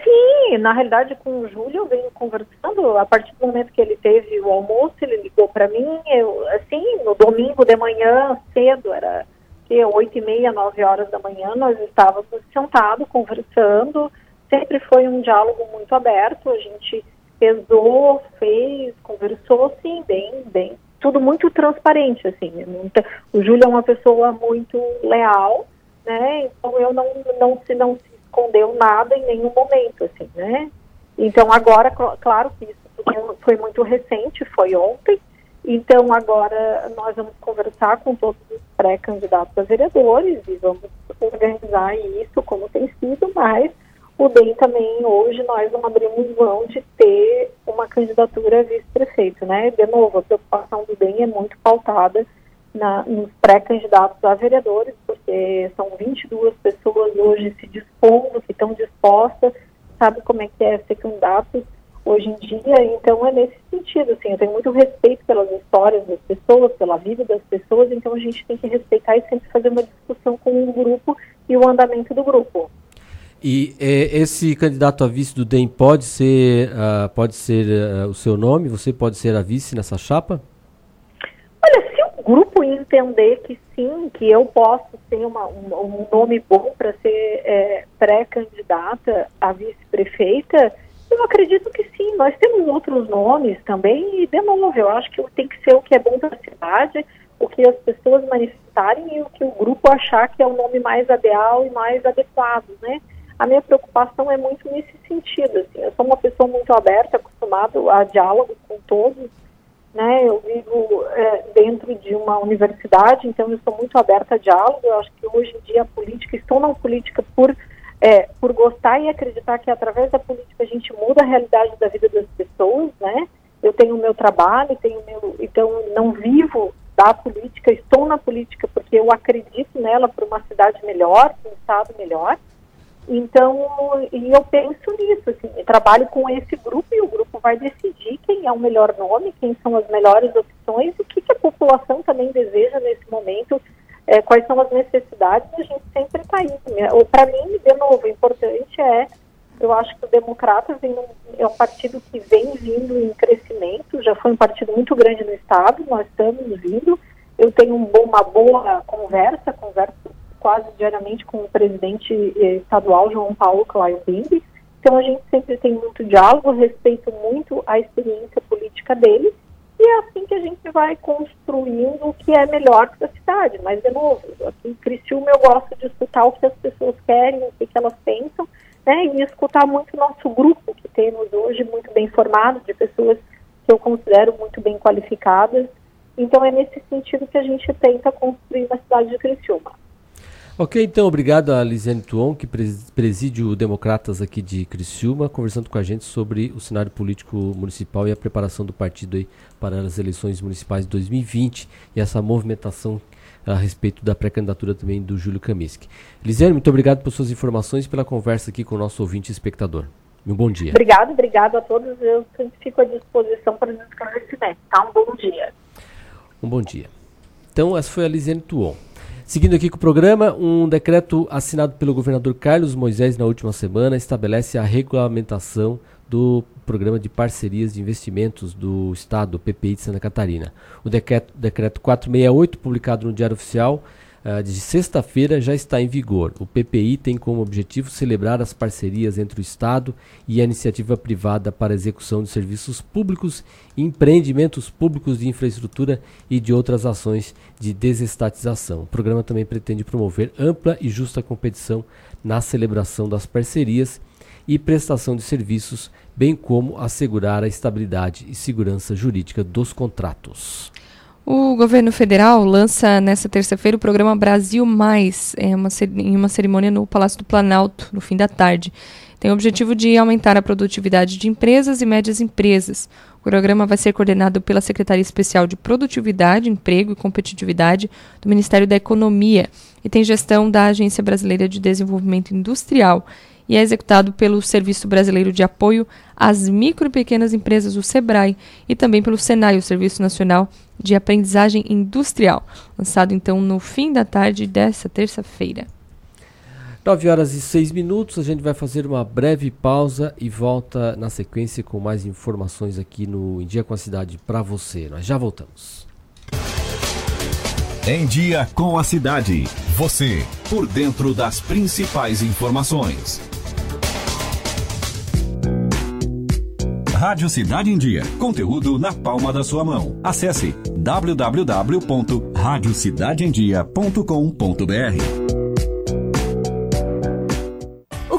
Sim, na realidade com o Júlio eu venho conversando, a partir do momento que ele teve o almoço, ele ligou para mim, eu, assim, no domingo de manhã, cedo, era oito e meia, nove horas da manhã, nós estávamos sentados, conversando, sempre foi um diálogo muito aberto, a gente pesou, fez, conversou, sim, bem, bem, tudo muito transparente, assim, o Júlio é uma pessoa muito leal, né, então eu não, não, se, não se escondeu nada em nenhum momento, assim, né? Então agora, claro que isso foi muito recente, foi ontem, então agora nós vamos conversar com todos os pré-candidatos a vereadores e vamos organizar isso como tem sido, mas o DEM também, hoje nós não abrimos mão de ter uma candidatura a vice-prefeito, né? De novo, a preocupação do DEM é muito pautada na, nos pré-candidatos a vereadores, porque são 22 pessoas hoje se dispondo, que estão dispostas, sabe como é que é ser candidato hoje em dia, então é nesse sentido, assim, eu tenho muito respeito pelas histórias das pessoas, pela vida das pessoas, então a gente tem que respeitar e sempre fazer uma discussão com o grupo e o andamento do grupo. E é, esse candidato a vice do DEM pode ser, uh, pode ser uh, o seu nome? Você pode ser a vice nessa chapa? Olha, se grupo entender que sim, que eu posso ter uma, um, um nome bom para ser é, pré-candidata a vice-prefeita, eu acredito que sim. Nós temos outros nomes também e, de novo, eu acho que tem que ser o que é bom para a cidade, o que as pessoas manifestarem e o que o grupo achar que é o nome mais ideal e mais adequado, né? A minha preocupação é muito nesse sentido, assim. Eu sou uma pessoa muito aberta, acostumada a diálogo com todos, né? Eu vivo é, dentro de uma universidade, então eu sou muito aberta a diálogo. Eu acho que hoje em dia a política, estou na política por é, por gostar e acreditar que através da política a gente muda a realidade da vida das pessoas, né? Eu tenho o meu trabalho, tenho meu, então não vivo da política, estou na política porque eu acredito nela para uma cidade melhor, para um estado melhor. Então, e eu penso nisso, assim, eu trabalho com esse grupo e o grupo vai decidir quem é o melhor nome, quem são as melhores opções o que, que a população também deseja nesse momento é, quais são as necessidades, a gente sempre está aí. Para mim, de novo, o importante é, eu acho que o Democratas é um partido que vem vindo em crescimento, já foi um partido muito grande no Estado, nós estamos vindo, eu tenho um uma boa conversa, converso quase diariamente com o presidente eh, estadual, João Paulo Claio Bimbi, então a gente sempre tem muito diálogo, respeito muito a experiência política dele, e é assim que a gente vai construindo o que é melhor para a cidade. Mas, de novo, aqui em Criciúma eu gosto de escutar o que as pessoas querem, o que, que elas pensam, né? E escutar muito o nosso grupo que temos hoje, muito bem formado, de pessoas que eu considero muito bem qualificadas. Então é nesse sentido que a gente tenta construir uma cidade de Criciúma. Ok, então obrigado a Lisiane Tuon, que preside o Democratas aqui de Criciúma, conversando com a gente sobre o cenário político municipal e a preparação do partido aí para as eleições municipais de 2020 e essa movimentação a respeito da pré-candidatura também do Júlio Kamiski. Lisiane, muito obrigado por suas informações e pela conversa aqui com o nosso ouvinte e espectador. Um bom dia. Obrigado, obrigado a todos. Eu fico à disposição para os esclarecimentos. Tá? Um bom dia. Um bom dia. Então, essa foi a Lisiane Tuon. Seguindo aqui com o programa, um decreto assinado pelo governador Carlos Moisés na última semana estabelece a regulamentação do Programa de Parcerias de Investimentos do Estado, PPI de Santa Catarina. O decreto, decreto 468, publicado no Diário Oficial, uh, de sexta-feira já está em vigor. O PPI tem como objetivo celebrar as parcerias entre o Estado e a iniciativa privada para a execução de serviços públicos, empreendimentos públicos de infraestrutura e de outras ações de desestatização. O programa também pretende promover ampla e justa competição na celebração das parcerias e prestação de serviços, bem como assegurar a estabilidade e segurança jurídica dos contratos. O governo federal lança nesta terça-feira o programa Brasil Mais, uma, em uma cerimônia no Palácio do Planalto, no fim da tarde. Tem o objetivo de aumentar a produtividade de empresas e médias empresas. O programa vai ser coordenado pela Secretaria Especial de Produtividade, Emprego e Competitividade do Ministério da Economia e tem gestão da Agência Brasileira de Desenvolvimento Industrial e é executado pelo Serviço Brasileiro de Apoio às Micro e Pequenas Empresas, o SEBRAE, e também pelo SENAI, o Serviço Nacional de Aprendizagem Industrial, lançado então no fim da tarde dessa terça-feira. 9 horas e 6 minutos, a gente vai fazer uma breve pausa e volta na sequência com mais informações aqui no Em Dia com a Cidade para você. Nós já voltamos. Em Dia com a Cidade. Você, por dentro das principais informações. Rádio Cidade em Dia. Conteúdo na palma da sua mão. Acesse www.radiocidadeemdia.com.br.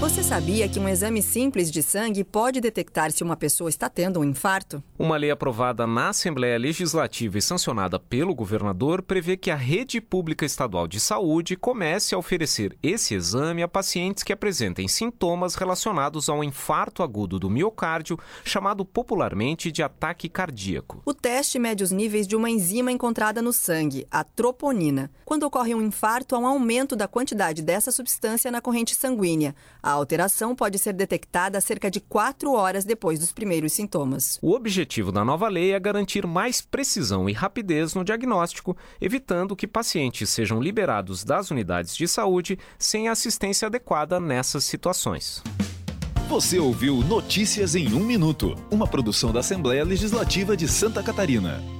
Você sabia que um exame simples de sangue pode detectar se uma pessoa está tendo um infarto? Uma lei aprovada na Assembleia Legislativa e sancionada pelo governador prevê que a rede pública estadual de saúde comece a oferecer esse exame a pacientes que apresentem sintomas relacionados ao infarto agudo do miocárdio, chamado popularmente de ataque cardíaco. O teste mede os níveis de uma enzima encontrada no sangue, a troponina. Quando ocorre um infarto, há um aumento da quantidade dessa substância na corrente sanguínea. A alteração pode ser detectada cerca de 4 horas depois dos primeiros sintomas. O objetivo da nova lei é garantir mais precisão e rapidez no diagnóstico, evitando que pacientes sejam liberados das unidades de saúde sem assistência adequada nessas situações. Você ouviu Notícias em um Minuto, uma produção da Assembleia Legislativa de Santa Catarina.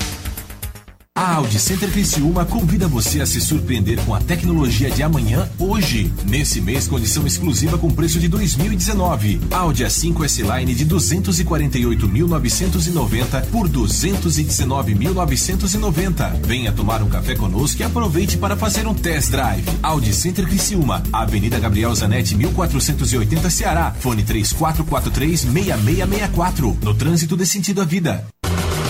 A Audi Center Criciúma convida você a se surpreender com a tecnologia de amanhã hoje. Nesse mês, condição exclusiva com preço de 2019. Audi A5 S-Line de 248.990 por 219.990. Venha tomar um café conosco e aproveite para fazer um test drive. Audi Center Criciúma, Avenida Gabriel Zanetti, 1480 Ceará. Fone 3443-6664. No trânsito dê sentido à vida.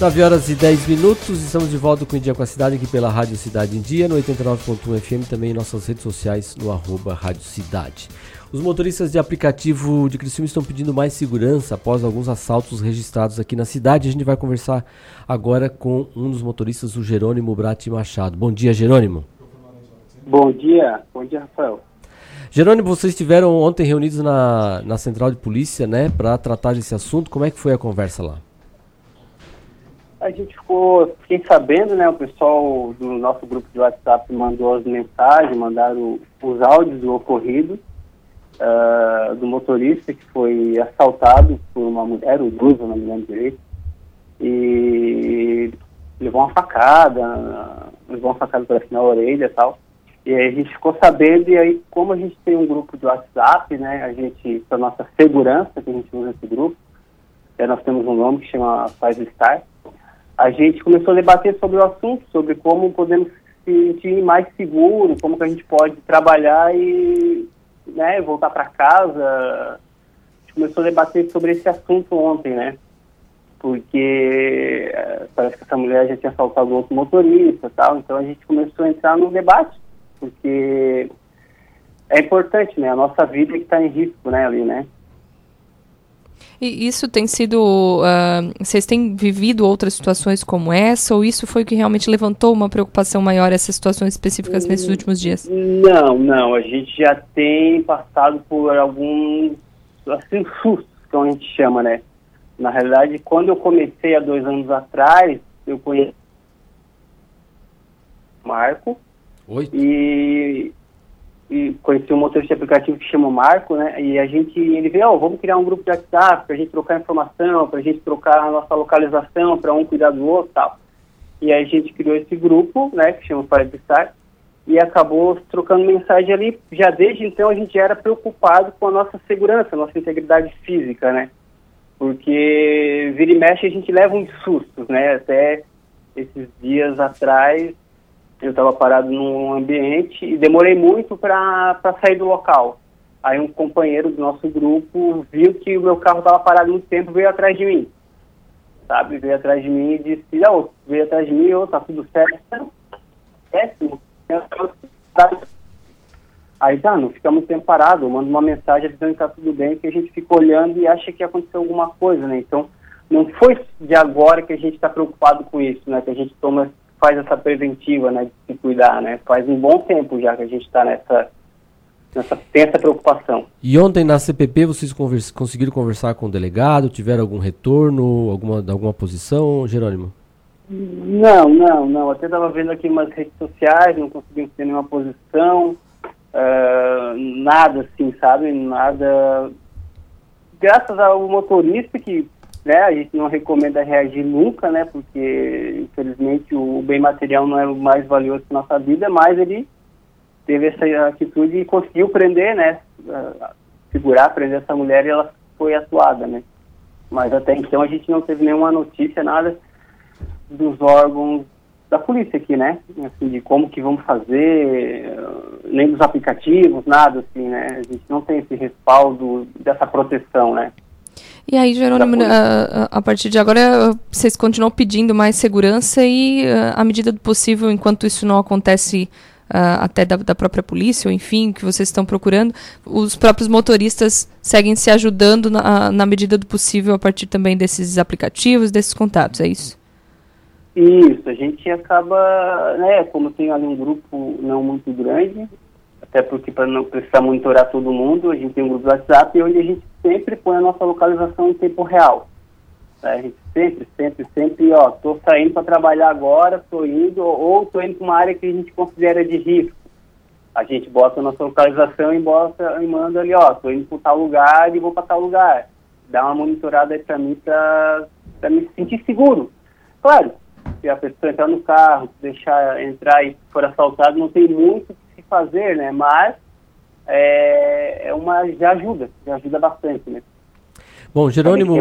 9 horas e 10 minutos, estamos de volta com o Dia com a Cidade aqui pela Rádio Cidade em Dia, no 89.1 FM, também em nossas redes sociais no arroba Rádio Cidade. Os motoristas de aplicativo de Criciúma estão pedindo mais segurança após alguns assaltos registrados aqui na cidade. A gente vai conversar agora com um dos motoristas, o Jerônimo Brati Machado. Bom dia, Jerônimo. Bom dia, bom dia, Rafael. Jerônimo, vocês estiveram ontem reunidos na, na central de polícia, né, para tratar desse assunto. Como é que foi a conversa lá? A gente ficou, fiquei sabendo, né, o pessoal do nosso grupo de WhatsApp mandou as mensagens, mandaram os áudios do ocorrido, uh, do motorista que foi assaltado por uma mulher, o Duza, não me lembro direito, e levou uma facada, levou uma facada para na orelha e tal. E aí a gente ficou sabendo, e aí como a gente tem um grupo de WhatsApp, né, a gente, para nossa segurança, que a gente usa esse grupo, é, nós temos um nome que chama Faz Star, a gente começou a debater sobre o assunto, sobre como podemos se sentir mais seguro, como que a gente pode trabalhar e né, voltar para casa. A gente começou a debater sobre esse assunto ontem, né? Porque eh, parece que essa mulher já tinha assaltado outro motorista tal, então a gente começou a entrar no debate, porque é importante, né? A nossa vida que está em risco, né, ali, né? E isso tem sido. Uh, vocês têm vivido outras situações como essa? Ou isso foi o que realmente levantou uma preocupação maior, essas situações específicas nesses últimos dias? Não, não. A gente já tem passado por alguns. Assim, sustos, como a gente chama, né? Na realidade, quando eu comecei há dois anos atrás, eu conheci Marco. Oi. E e conheci um motorista de aplicativo que chama Marco, né? E a gente, ele veio, oh, vamos criar um grupo de WhatsApp para a gente trocar informação, para a gente trocar a nossa localização, para um cuidar do outro, tal. E aí a gente criou esse grupo, né? Que chama Five Star e acabou trocando mensagem ali. Já desde então a gente era preocupado com a nossa segurança, nossa integridade física, né? Porque vira e mexe a gente leva uns sustos, né? Até esses dias atrás eu estava parado num ambiente e demorei muito para sair do local. Aí um companheiro do nosso grupo viu que o meu carro estava parado muito tempo veio atrás de mim. Sabe? Veio atrás de mim e disse, não, veio atrás de mim, oh, tá tudo certo. Péssimo. Aí tá, não fica muito tempo parado, manda uma mensagem dizendo que tá tudo bem, que a gente fica olhando e acha que aconteceu alguma coisa, né? Então, não foi de agora que a gente está preocupado com isso, né? Que a gente toma, faz essa preventiva, né? De se cuidar, né? Faz um bom tempo já que a gente está nessa, nessa, tem essa preocupação. E ontem na CPP vocês convers, conseguiram conversar com o delegado? Tiveram algum retorno, alguma, alguma posição, Jerônimo? Não, não, não. Até estava vendo aqui umas redes sociais, não conseguimos ter nenhuma posição, uh, nada assim, sabe? Nada. Graças ao motorista que né, a gente não recomenda reagir nunca, né? Porque infelizmente o bem material não é o mais valioso da nossa vida, mas ele teve essa atitude e conseguiu prender, né? Segurar, prender essa mulher e ela foi atuada, né? Mas até então a gente não teve nenhuma notícia, nada dos órgãos da polícia aqui, né? Assim, de como que vamos fazer, nem dos aplicativos, nada assim, né? A gente não tem esse respaldo dessa proteção, né? E aí, Jerônimo, a, a, partir de agora, vocês continuam pedindo mais segurança e, à medida do possível, enquanto isso não acontece uh, até da, da, própria polícia, ou enfim, que vocês estão procurando, os próprios motoristas seguem se ajudando na, na medida do possível a partir também desses aplicativos, desses contatos, é isso? Isso, a gente acaba, né, como tem ali um grupo não muito grande, até porque para não precisar monitorar todo mundo, a gente tem um grupo do WhatsApp onde a gente sempre põe a nossa localização em tempo real. Né? A gente sempre, sempre, sempre, ó, tô saindo para trabalhar agora, tô indo, ou tô indo para uma área que a gente considera de risco. A gente bota a nossa localização e bota e manda ali, ó, tô indo para tal lugar e vou para tal lugar. Dá uma monitorada aí para mim para me sentir seguro. Claro, se a pessoa entrar no carro, deixar entrar e for assaltado, não tem muito fazer, né? Mas é, é uma já ajuda, já ajuda bastante, né? Bom, Jerônimo,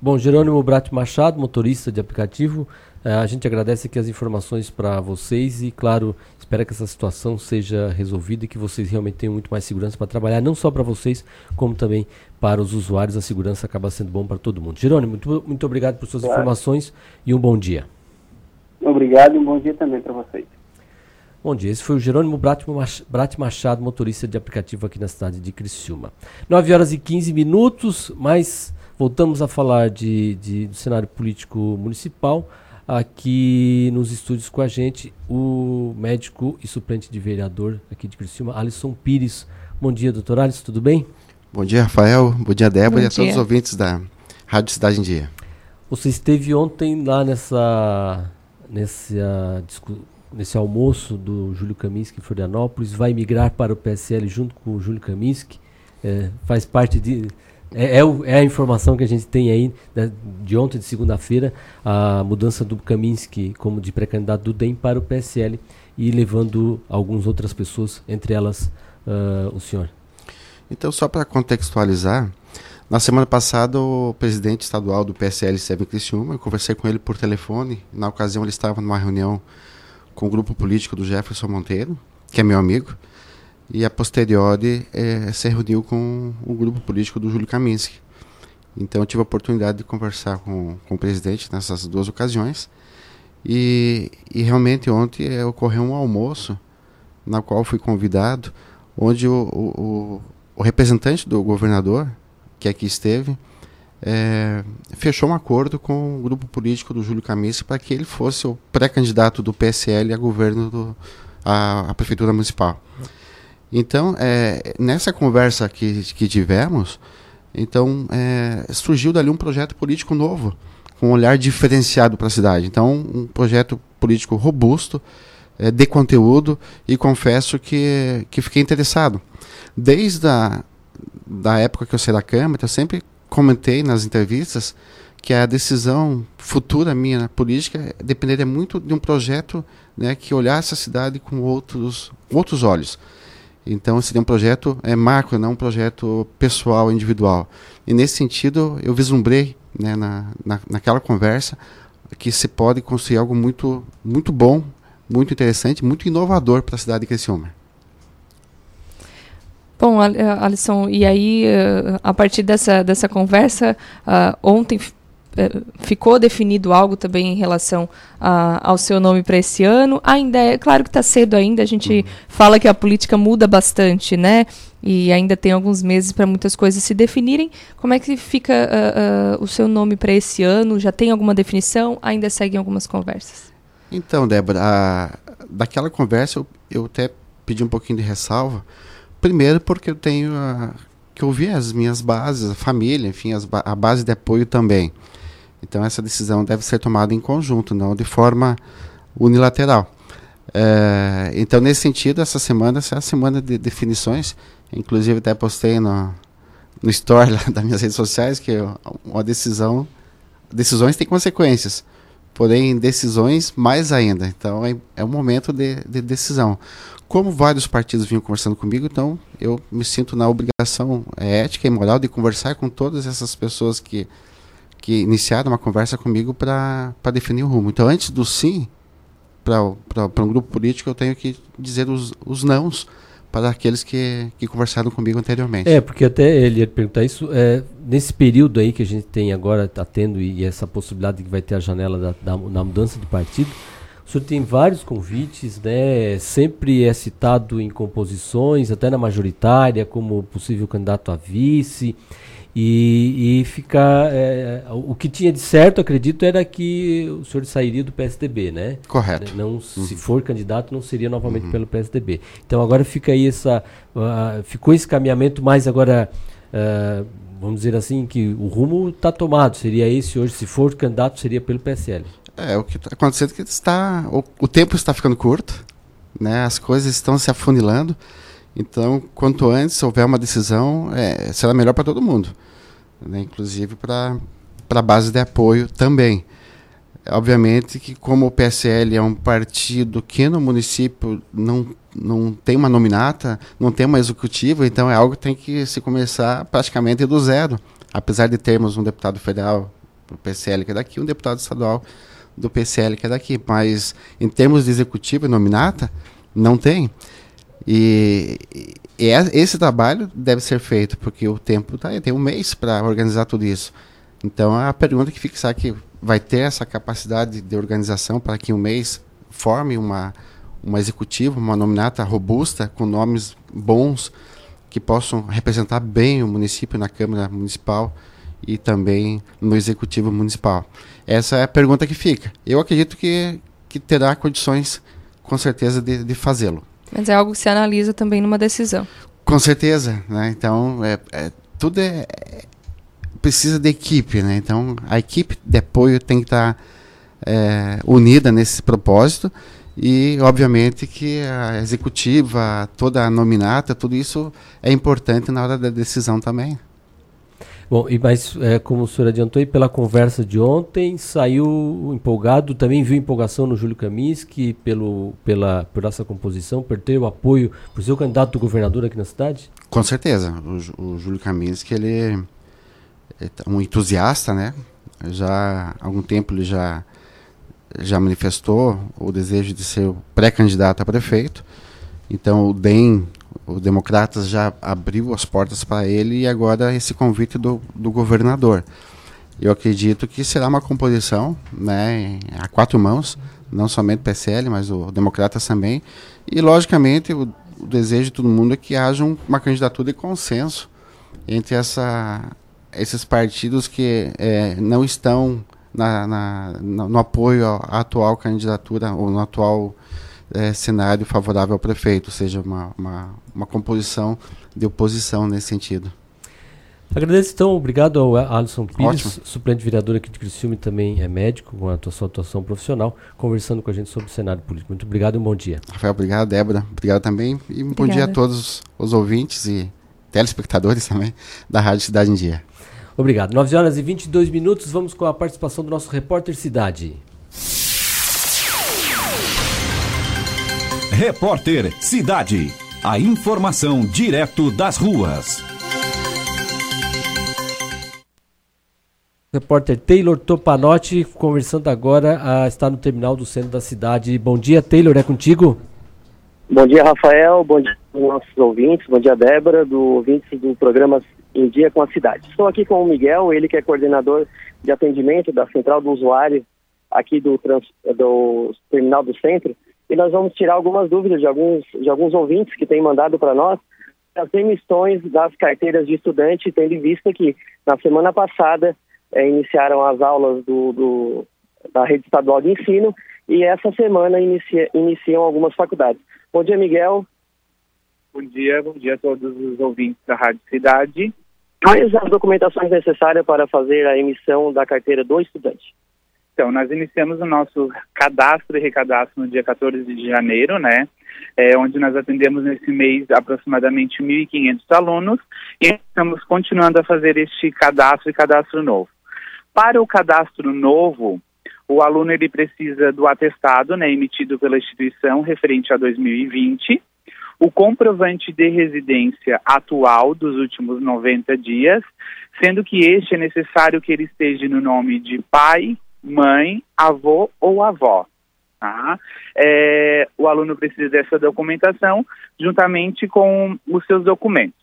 bom, Jerônimo Brat Machado, motorista de aplicativo, é, a gente agradece aqui as informações para vocês e, claro, espera que essa situação seja resolvida e que vocês realmente tenham muito mais segurança para trabalhar, não só para vocês, como também para os usuários. A segurança acaba sendo bom para todo mundo. Jerônimo, muito, muito obrigado por suas claro. informações e um bom dia. Obrigado e um bom dia também para vocês. Bom dia, esse foi o Jerônimo Brat Machado, motorista de aplicativo aqui na cidade de Criciúma. 9 horas e 15 minutos, mas voltamos a falar de, de do cenário político municipal aqui nos estúdios com a gente o médico e suplente de vereador aqui de Criciúma, Alisson Pires. Bom dia, doutor Alisson, tudo bem? Bom dia, Rafael. Bom dia, Débora Bom e a todos os ouvintes da Rádio Cidade em Dia. Você esteve ontem lá nessa, nessa, nesse almoço do Júlio Kaminski em Florianópolis, vai migrar para o PSL junto com o Júlio Kaminski, é, faz parte de é, é, é, a informação que a gente tem aí né, de ontem, de segunda-feira, a mudança do Kaminski como de pré-candidato do DEM para o PSL e levando algumas outras pessoas, entre elas uh, o senhor. Então, só para contextualizar, na semana passada o presidente estadual do PSL, Sérgio Criciúma, eu conversei com ele por telefone, na ocasião ele estava numa reunião com o grupo político do Jefferson Monteiro, que é meu amigo, e a posteriori é, se reuniu com o grupo político do Júlio Kaminski. Então eu tive a oportunidade de conversar com, com o presidente nessas duas ocasiões e, e realmente ontem é, ocorreu um almoço na qual fui convidado, onde o, o, o representante do governador, que aqui esteve, é, fechou um acordo com o grupo político do Júlio Kaminski para que ele fosse o pré-candidato do PSL a governo do, a, a prefeitura municipal. Então, é, nessa conversa que, que tivemos, então é, surgiu dali um projeto político novo, com um olhar diferenciado para a cidade. Então, um projeto político robusto, é, de conteúdo e confesso que, que fiquei interessado. Desde a da época que eu saí da Câmara, eu sempre comentei nas entrevistas que a decisão futura minha na política dependeria muito de um projeto né, que olhasse a cidade com outros, outros olhos. Então seria um projeto é, macro, não um projeto pessoal, individual. E nesse sentido eu vislumbrei né, na, na, naquela conversa que se pode construir algo muito, muito bom, muito interessante, muito inovador para a cidade de Criciúma. Bom, Alisson, e aí, eh, a partir dessa, dessa conversa, uh, ontem eh, ficou definido algo também em relação uh, ao seu nome para esse ano. Ainda é claro que está cedo ainda. A gente uhum. fala que a política muda bastante, né? E ainda tem alguns meses para muitas coisas se definirem. Como é que fica uh, uh, o seu nome para esse ano? Já tem alguma definição? Ainda seguem algumas conversas? Então, Débora, a, daquela conversa eu, eu até pedi um pouquinho de ressalva. Primeiro porque eu tenho a, que ouvir as minhas bases, a família, enfim, as, a base de apoio também. Então essa decisão deve ser tomada em conjunto, não de forma unilateral. É, então nesse sentido, essa semana essa é a semana de definições. Inclusive até postei no, no story das minhas redes sociais que uma decisão, decisões têm consequências. Porém, decisões mais ainda. Então é, é um momento de, de decisão. Como vários partidos vinham conversando comigo, então eu me sinto na obrigação é, ética e moral de conversar com todas essas pessoas que que iniciaram uma conversa comigo para definir o rumo. Então, antes do sim para um grupo político, eu tenho que dizer os, os nãos para aqueles que, que conversaram comigo anteriormente. É, porque até ele ia perguntar isso, é, nesse período aí que a gente tem agora, está tendo, e, e, essa possibilidade que vai ter a janela da, da, da, mudança de partido, o senhor tem vários convites, né? Sempre é citado em composições, até na majoritária, como possível candidato a vice. E, e ficar. É, o que tinha de certo, acredito, era que o senhor sairia do PSDB, né? Correto. Não, uhum. Se for candidato, não seria novamente uhum. pelo PSDB. Então agora fica aí essa. Uh, ficou esse caminhamento mais agora. Uh, vamos dizer assim, que o rumo está tomado. Seria esse hoje, se for candidato, seria pelo PSL. É, o que está acontecendo é que está. O, o tempo está ficando curto, né? As coisas estão se afunilando. Então, quanto antes houver uma decisão, é, será melhor para todo mundo, né? inclusive para a base de apoio também. Obviamente que como o PSL é um partido que no município não, não tem uma nominata, não tem uma executiva, então é algo que tem que se começar praticamente do zero. Apesar de termos um deputado federal do PSL que é daqui, um deputado estadual do PSL que é daqui, mas em termos de executiva e nominata, não tem. E, e, é, esse trabalho deve ser feito, porque o tempo tá, tem um mês para organizar tudo isso. Então a pergunta que fica, será que vai ter essa capacidade de organização para que um mês forme uma, uma executiva, uma nominata robusta, com nomes bons, que possam representar bem o município na Câmara Municipal e também no Executivo Municipal? Essa é a pergunta que fica. Eu acredito que, que terá condições, com certeza, de, de fazê-lo. Mas é algo que se analisa também numa decisão. Com certeza, né? Então, é, é tudo é, é, precisa de equipe, né? Então, a equipe de apoio tem que estar tá, é, unida nesse propósito e, obviamente, que a executiva, toda a nominata, tudo isso é importante na hora da decisão também. Bom, e mas é, como o senhor adiantou aí pela conversa de ontem, saiu empolgado, também viu empolgação no Júlio Kaminski pelo, pela, por essa composição, por ter o apoio, por ser o candidato do governador aqui na cidade? Com certeza. O, o Júlio Kaminski, ele é um entusiasta, né? Já há algum tempo ele já, já manifestou o desejo de ser pré-candidato a prefeito. Então o DEM o Democratas já abriu as portas para ele e agora esse convite do, do governador. Eu acredito que será uma composição né, a quatro mãos, não somente o PSL, mas o Democratas também. E, logicamente, o, o desejo de todo mundo é que haja um, uma candidatura de consenso entre essa, esses partidos que é, não estão na, na, no, apoio à atual candidatura ou no atual é, cenário favorável ao prefeito, ou seja, uma, uma, uma composição de oposição nesse sentido. Agradeço então, obrigado ao Alisson Pires, Ótimo. suplente vereador aqui de Criciúma e também é médico com a sua atuação profissional, conversando com a gente sobre o cenário político. Muito obrigado e um bom dia. Rafael, obrigado. Débora, obrigado também. E um bom dia a todos os ouvintes e telespectadores também da Rádio Cidade em Dia. Obrigado. 9 horas e 22 minutos, vamos com a participação do nosso repórter Cidade. Repórter Cidade. A informação direto das ruas. Repórter Taylor Topanotti conversando agora, ah, está no terminal do centro da cidade. Bom dia, Taylor, é contigo? Bom dia, Rafael. Bom dia aos nossos ouvintes. Bom dia, Débora, do ouvintes do programa Em Dia com a Cidade. Estou aqui com o Miguel, ele que é coordenador de atendimento da Central do Usuário aqui do, trans- do Terminal do Centro. E nós vamos tirar algumas dúvidas de alguns, de alguns ouvintes que têm mandado para nós as emissões das carteiras de estudante, tendo em vista que na semana passada eh, iniciaram as aulas do, do- da rede estadual de ensino e essa semana inicia- iniciam algumas faculdades. Bom dia, Miguel. Bom dia, bom dia a todos os ouvintes da Rádio Cidade. Quais as documentações necessárias para fazer a emissão da carteira do estudante? Então, nós iniciamos o nosso cadastro e recadastro no dia 14 de janeiro, né? É, onde nós atendemos nesse mês aproximadamente 1.500 alunos e estamos continuando a fazer este cadastro e cadastro novo. Para o cadastro novo, o aluno ele precisa do atestado, né, emitido pela instituição referente a 2020, o comprovante de residência atual dos últimos 90 dias, sendo que este é necessário que ele esteja no nome de pai, mãe, avô ou avó. Tá? É, o aluno precisa dessa documentação juntamente com os seus documentos.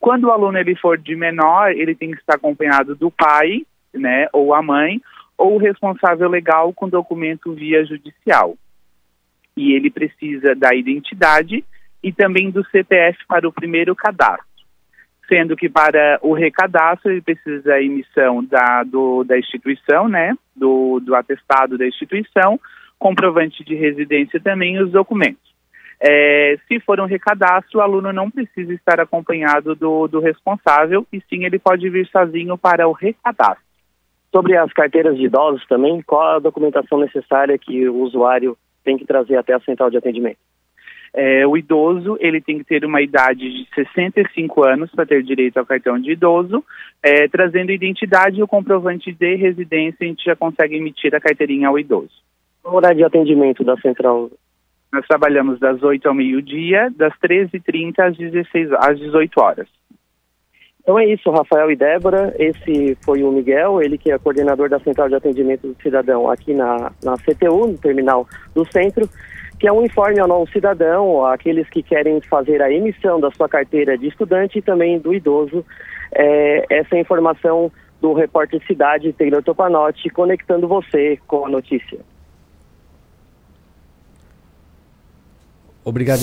Quando o aluno ele for de menor, ele tem que estar acompanhado do pai, né, ou a mãe, ou o responsável legal com documento via judicial. E ele precisa da identidade e também do CPF para o primeiro cadastro. Sendo que para o recadastro ele precisa da emissão da, do, da instituição, né, do, do atestado da instituição, comprovante de residência também e os documentos. É, se for um recadastro, o aluno não precisa estar acompanhado do, do responsável e sim ele pode vir sozinho para o recadastro. Sobre as carteiras de idosos também, qual a documentação necessária que o usuário tem que trazer até a central de atendimento? É, o idoso ele tem que ter uma idade de 65 anos para ter direito ao cartão de idoso, é, trazendo identidade e o comprovante de residência, a gente já consegue emitir a carteirinha ao idoso. O horário de atendimento da central? Nós trabalhamos das 8 ao meio-dia, das 13h30 às, 16, às 18 horas. Então é isso, Rafael e Débora. Esse foi o Miguel, ele que é coordenador da Central de Atendimento do Cidadão aqui na, na CTU, no terminal do centro, que é um informe ao novo cidadão, aqueles que querem fazer a emissão da sua carteira de estudante e também do idoso. É, essa é a informação do repórter Cidade, Taylor Topanotti, conectando você com a notícia. Obrigado.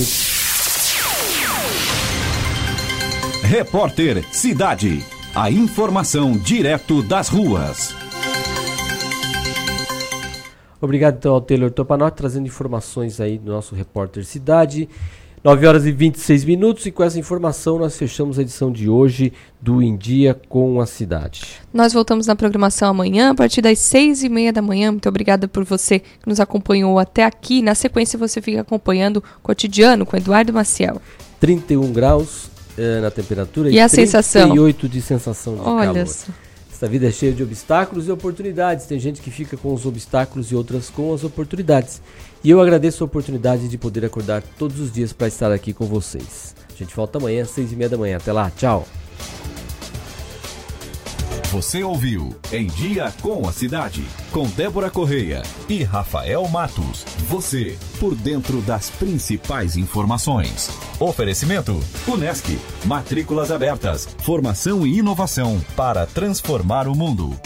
Repórter Cidade. A informação direto das ruas. Obrigado então ao Taylor Topanotti trazendo informações aí do nosso repórter Cidade. 9 horas e 26 minutos e com essa informação nós fechamos a edição de hoje do Em Dia com a Cidade. Nós voltamos na programação amanhã, a partir das seis e meia da manhã. Muito obrigada por você que nos acompanhou até aqui. Na sequência, você fica acompanhando o cotidiano com Eduardo Maciel. 31 graus eh, na temperatura E a sensação? 38 de sensação de Olha calor. só. Essa vida é cheia de obstáculos e oportunidades. Tem gente que fica com os obstáculos e outras com as oportunidades. E eu agradeço a oportunidade de poder acordar todos os dias para estar aqui com vocês. A gente volta amanhã às seis e meia da manhã. Até lá, tchau. Você ouviu Em Dia com a Cidade, com Débora Correia e Rafael Matos. Você, por dentro das principais informações. Oferecimento: Unesc. Matrículas abertas. Formação e inovação para transformar o mundo.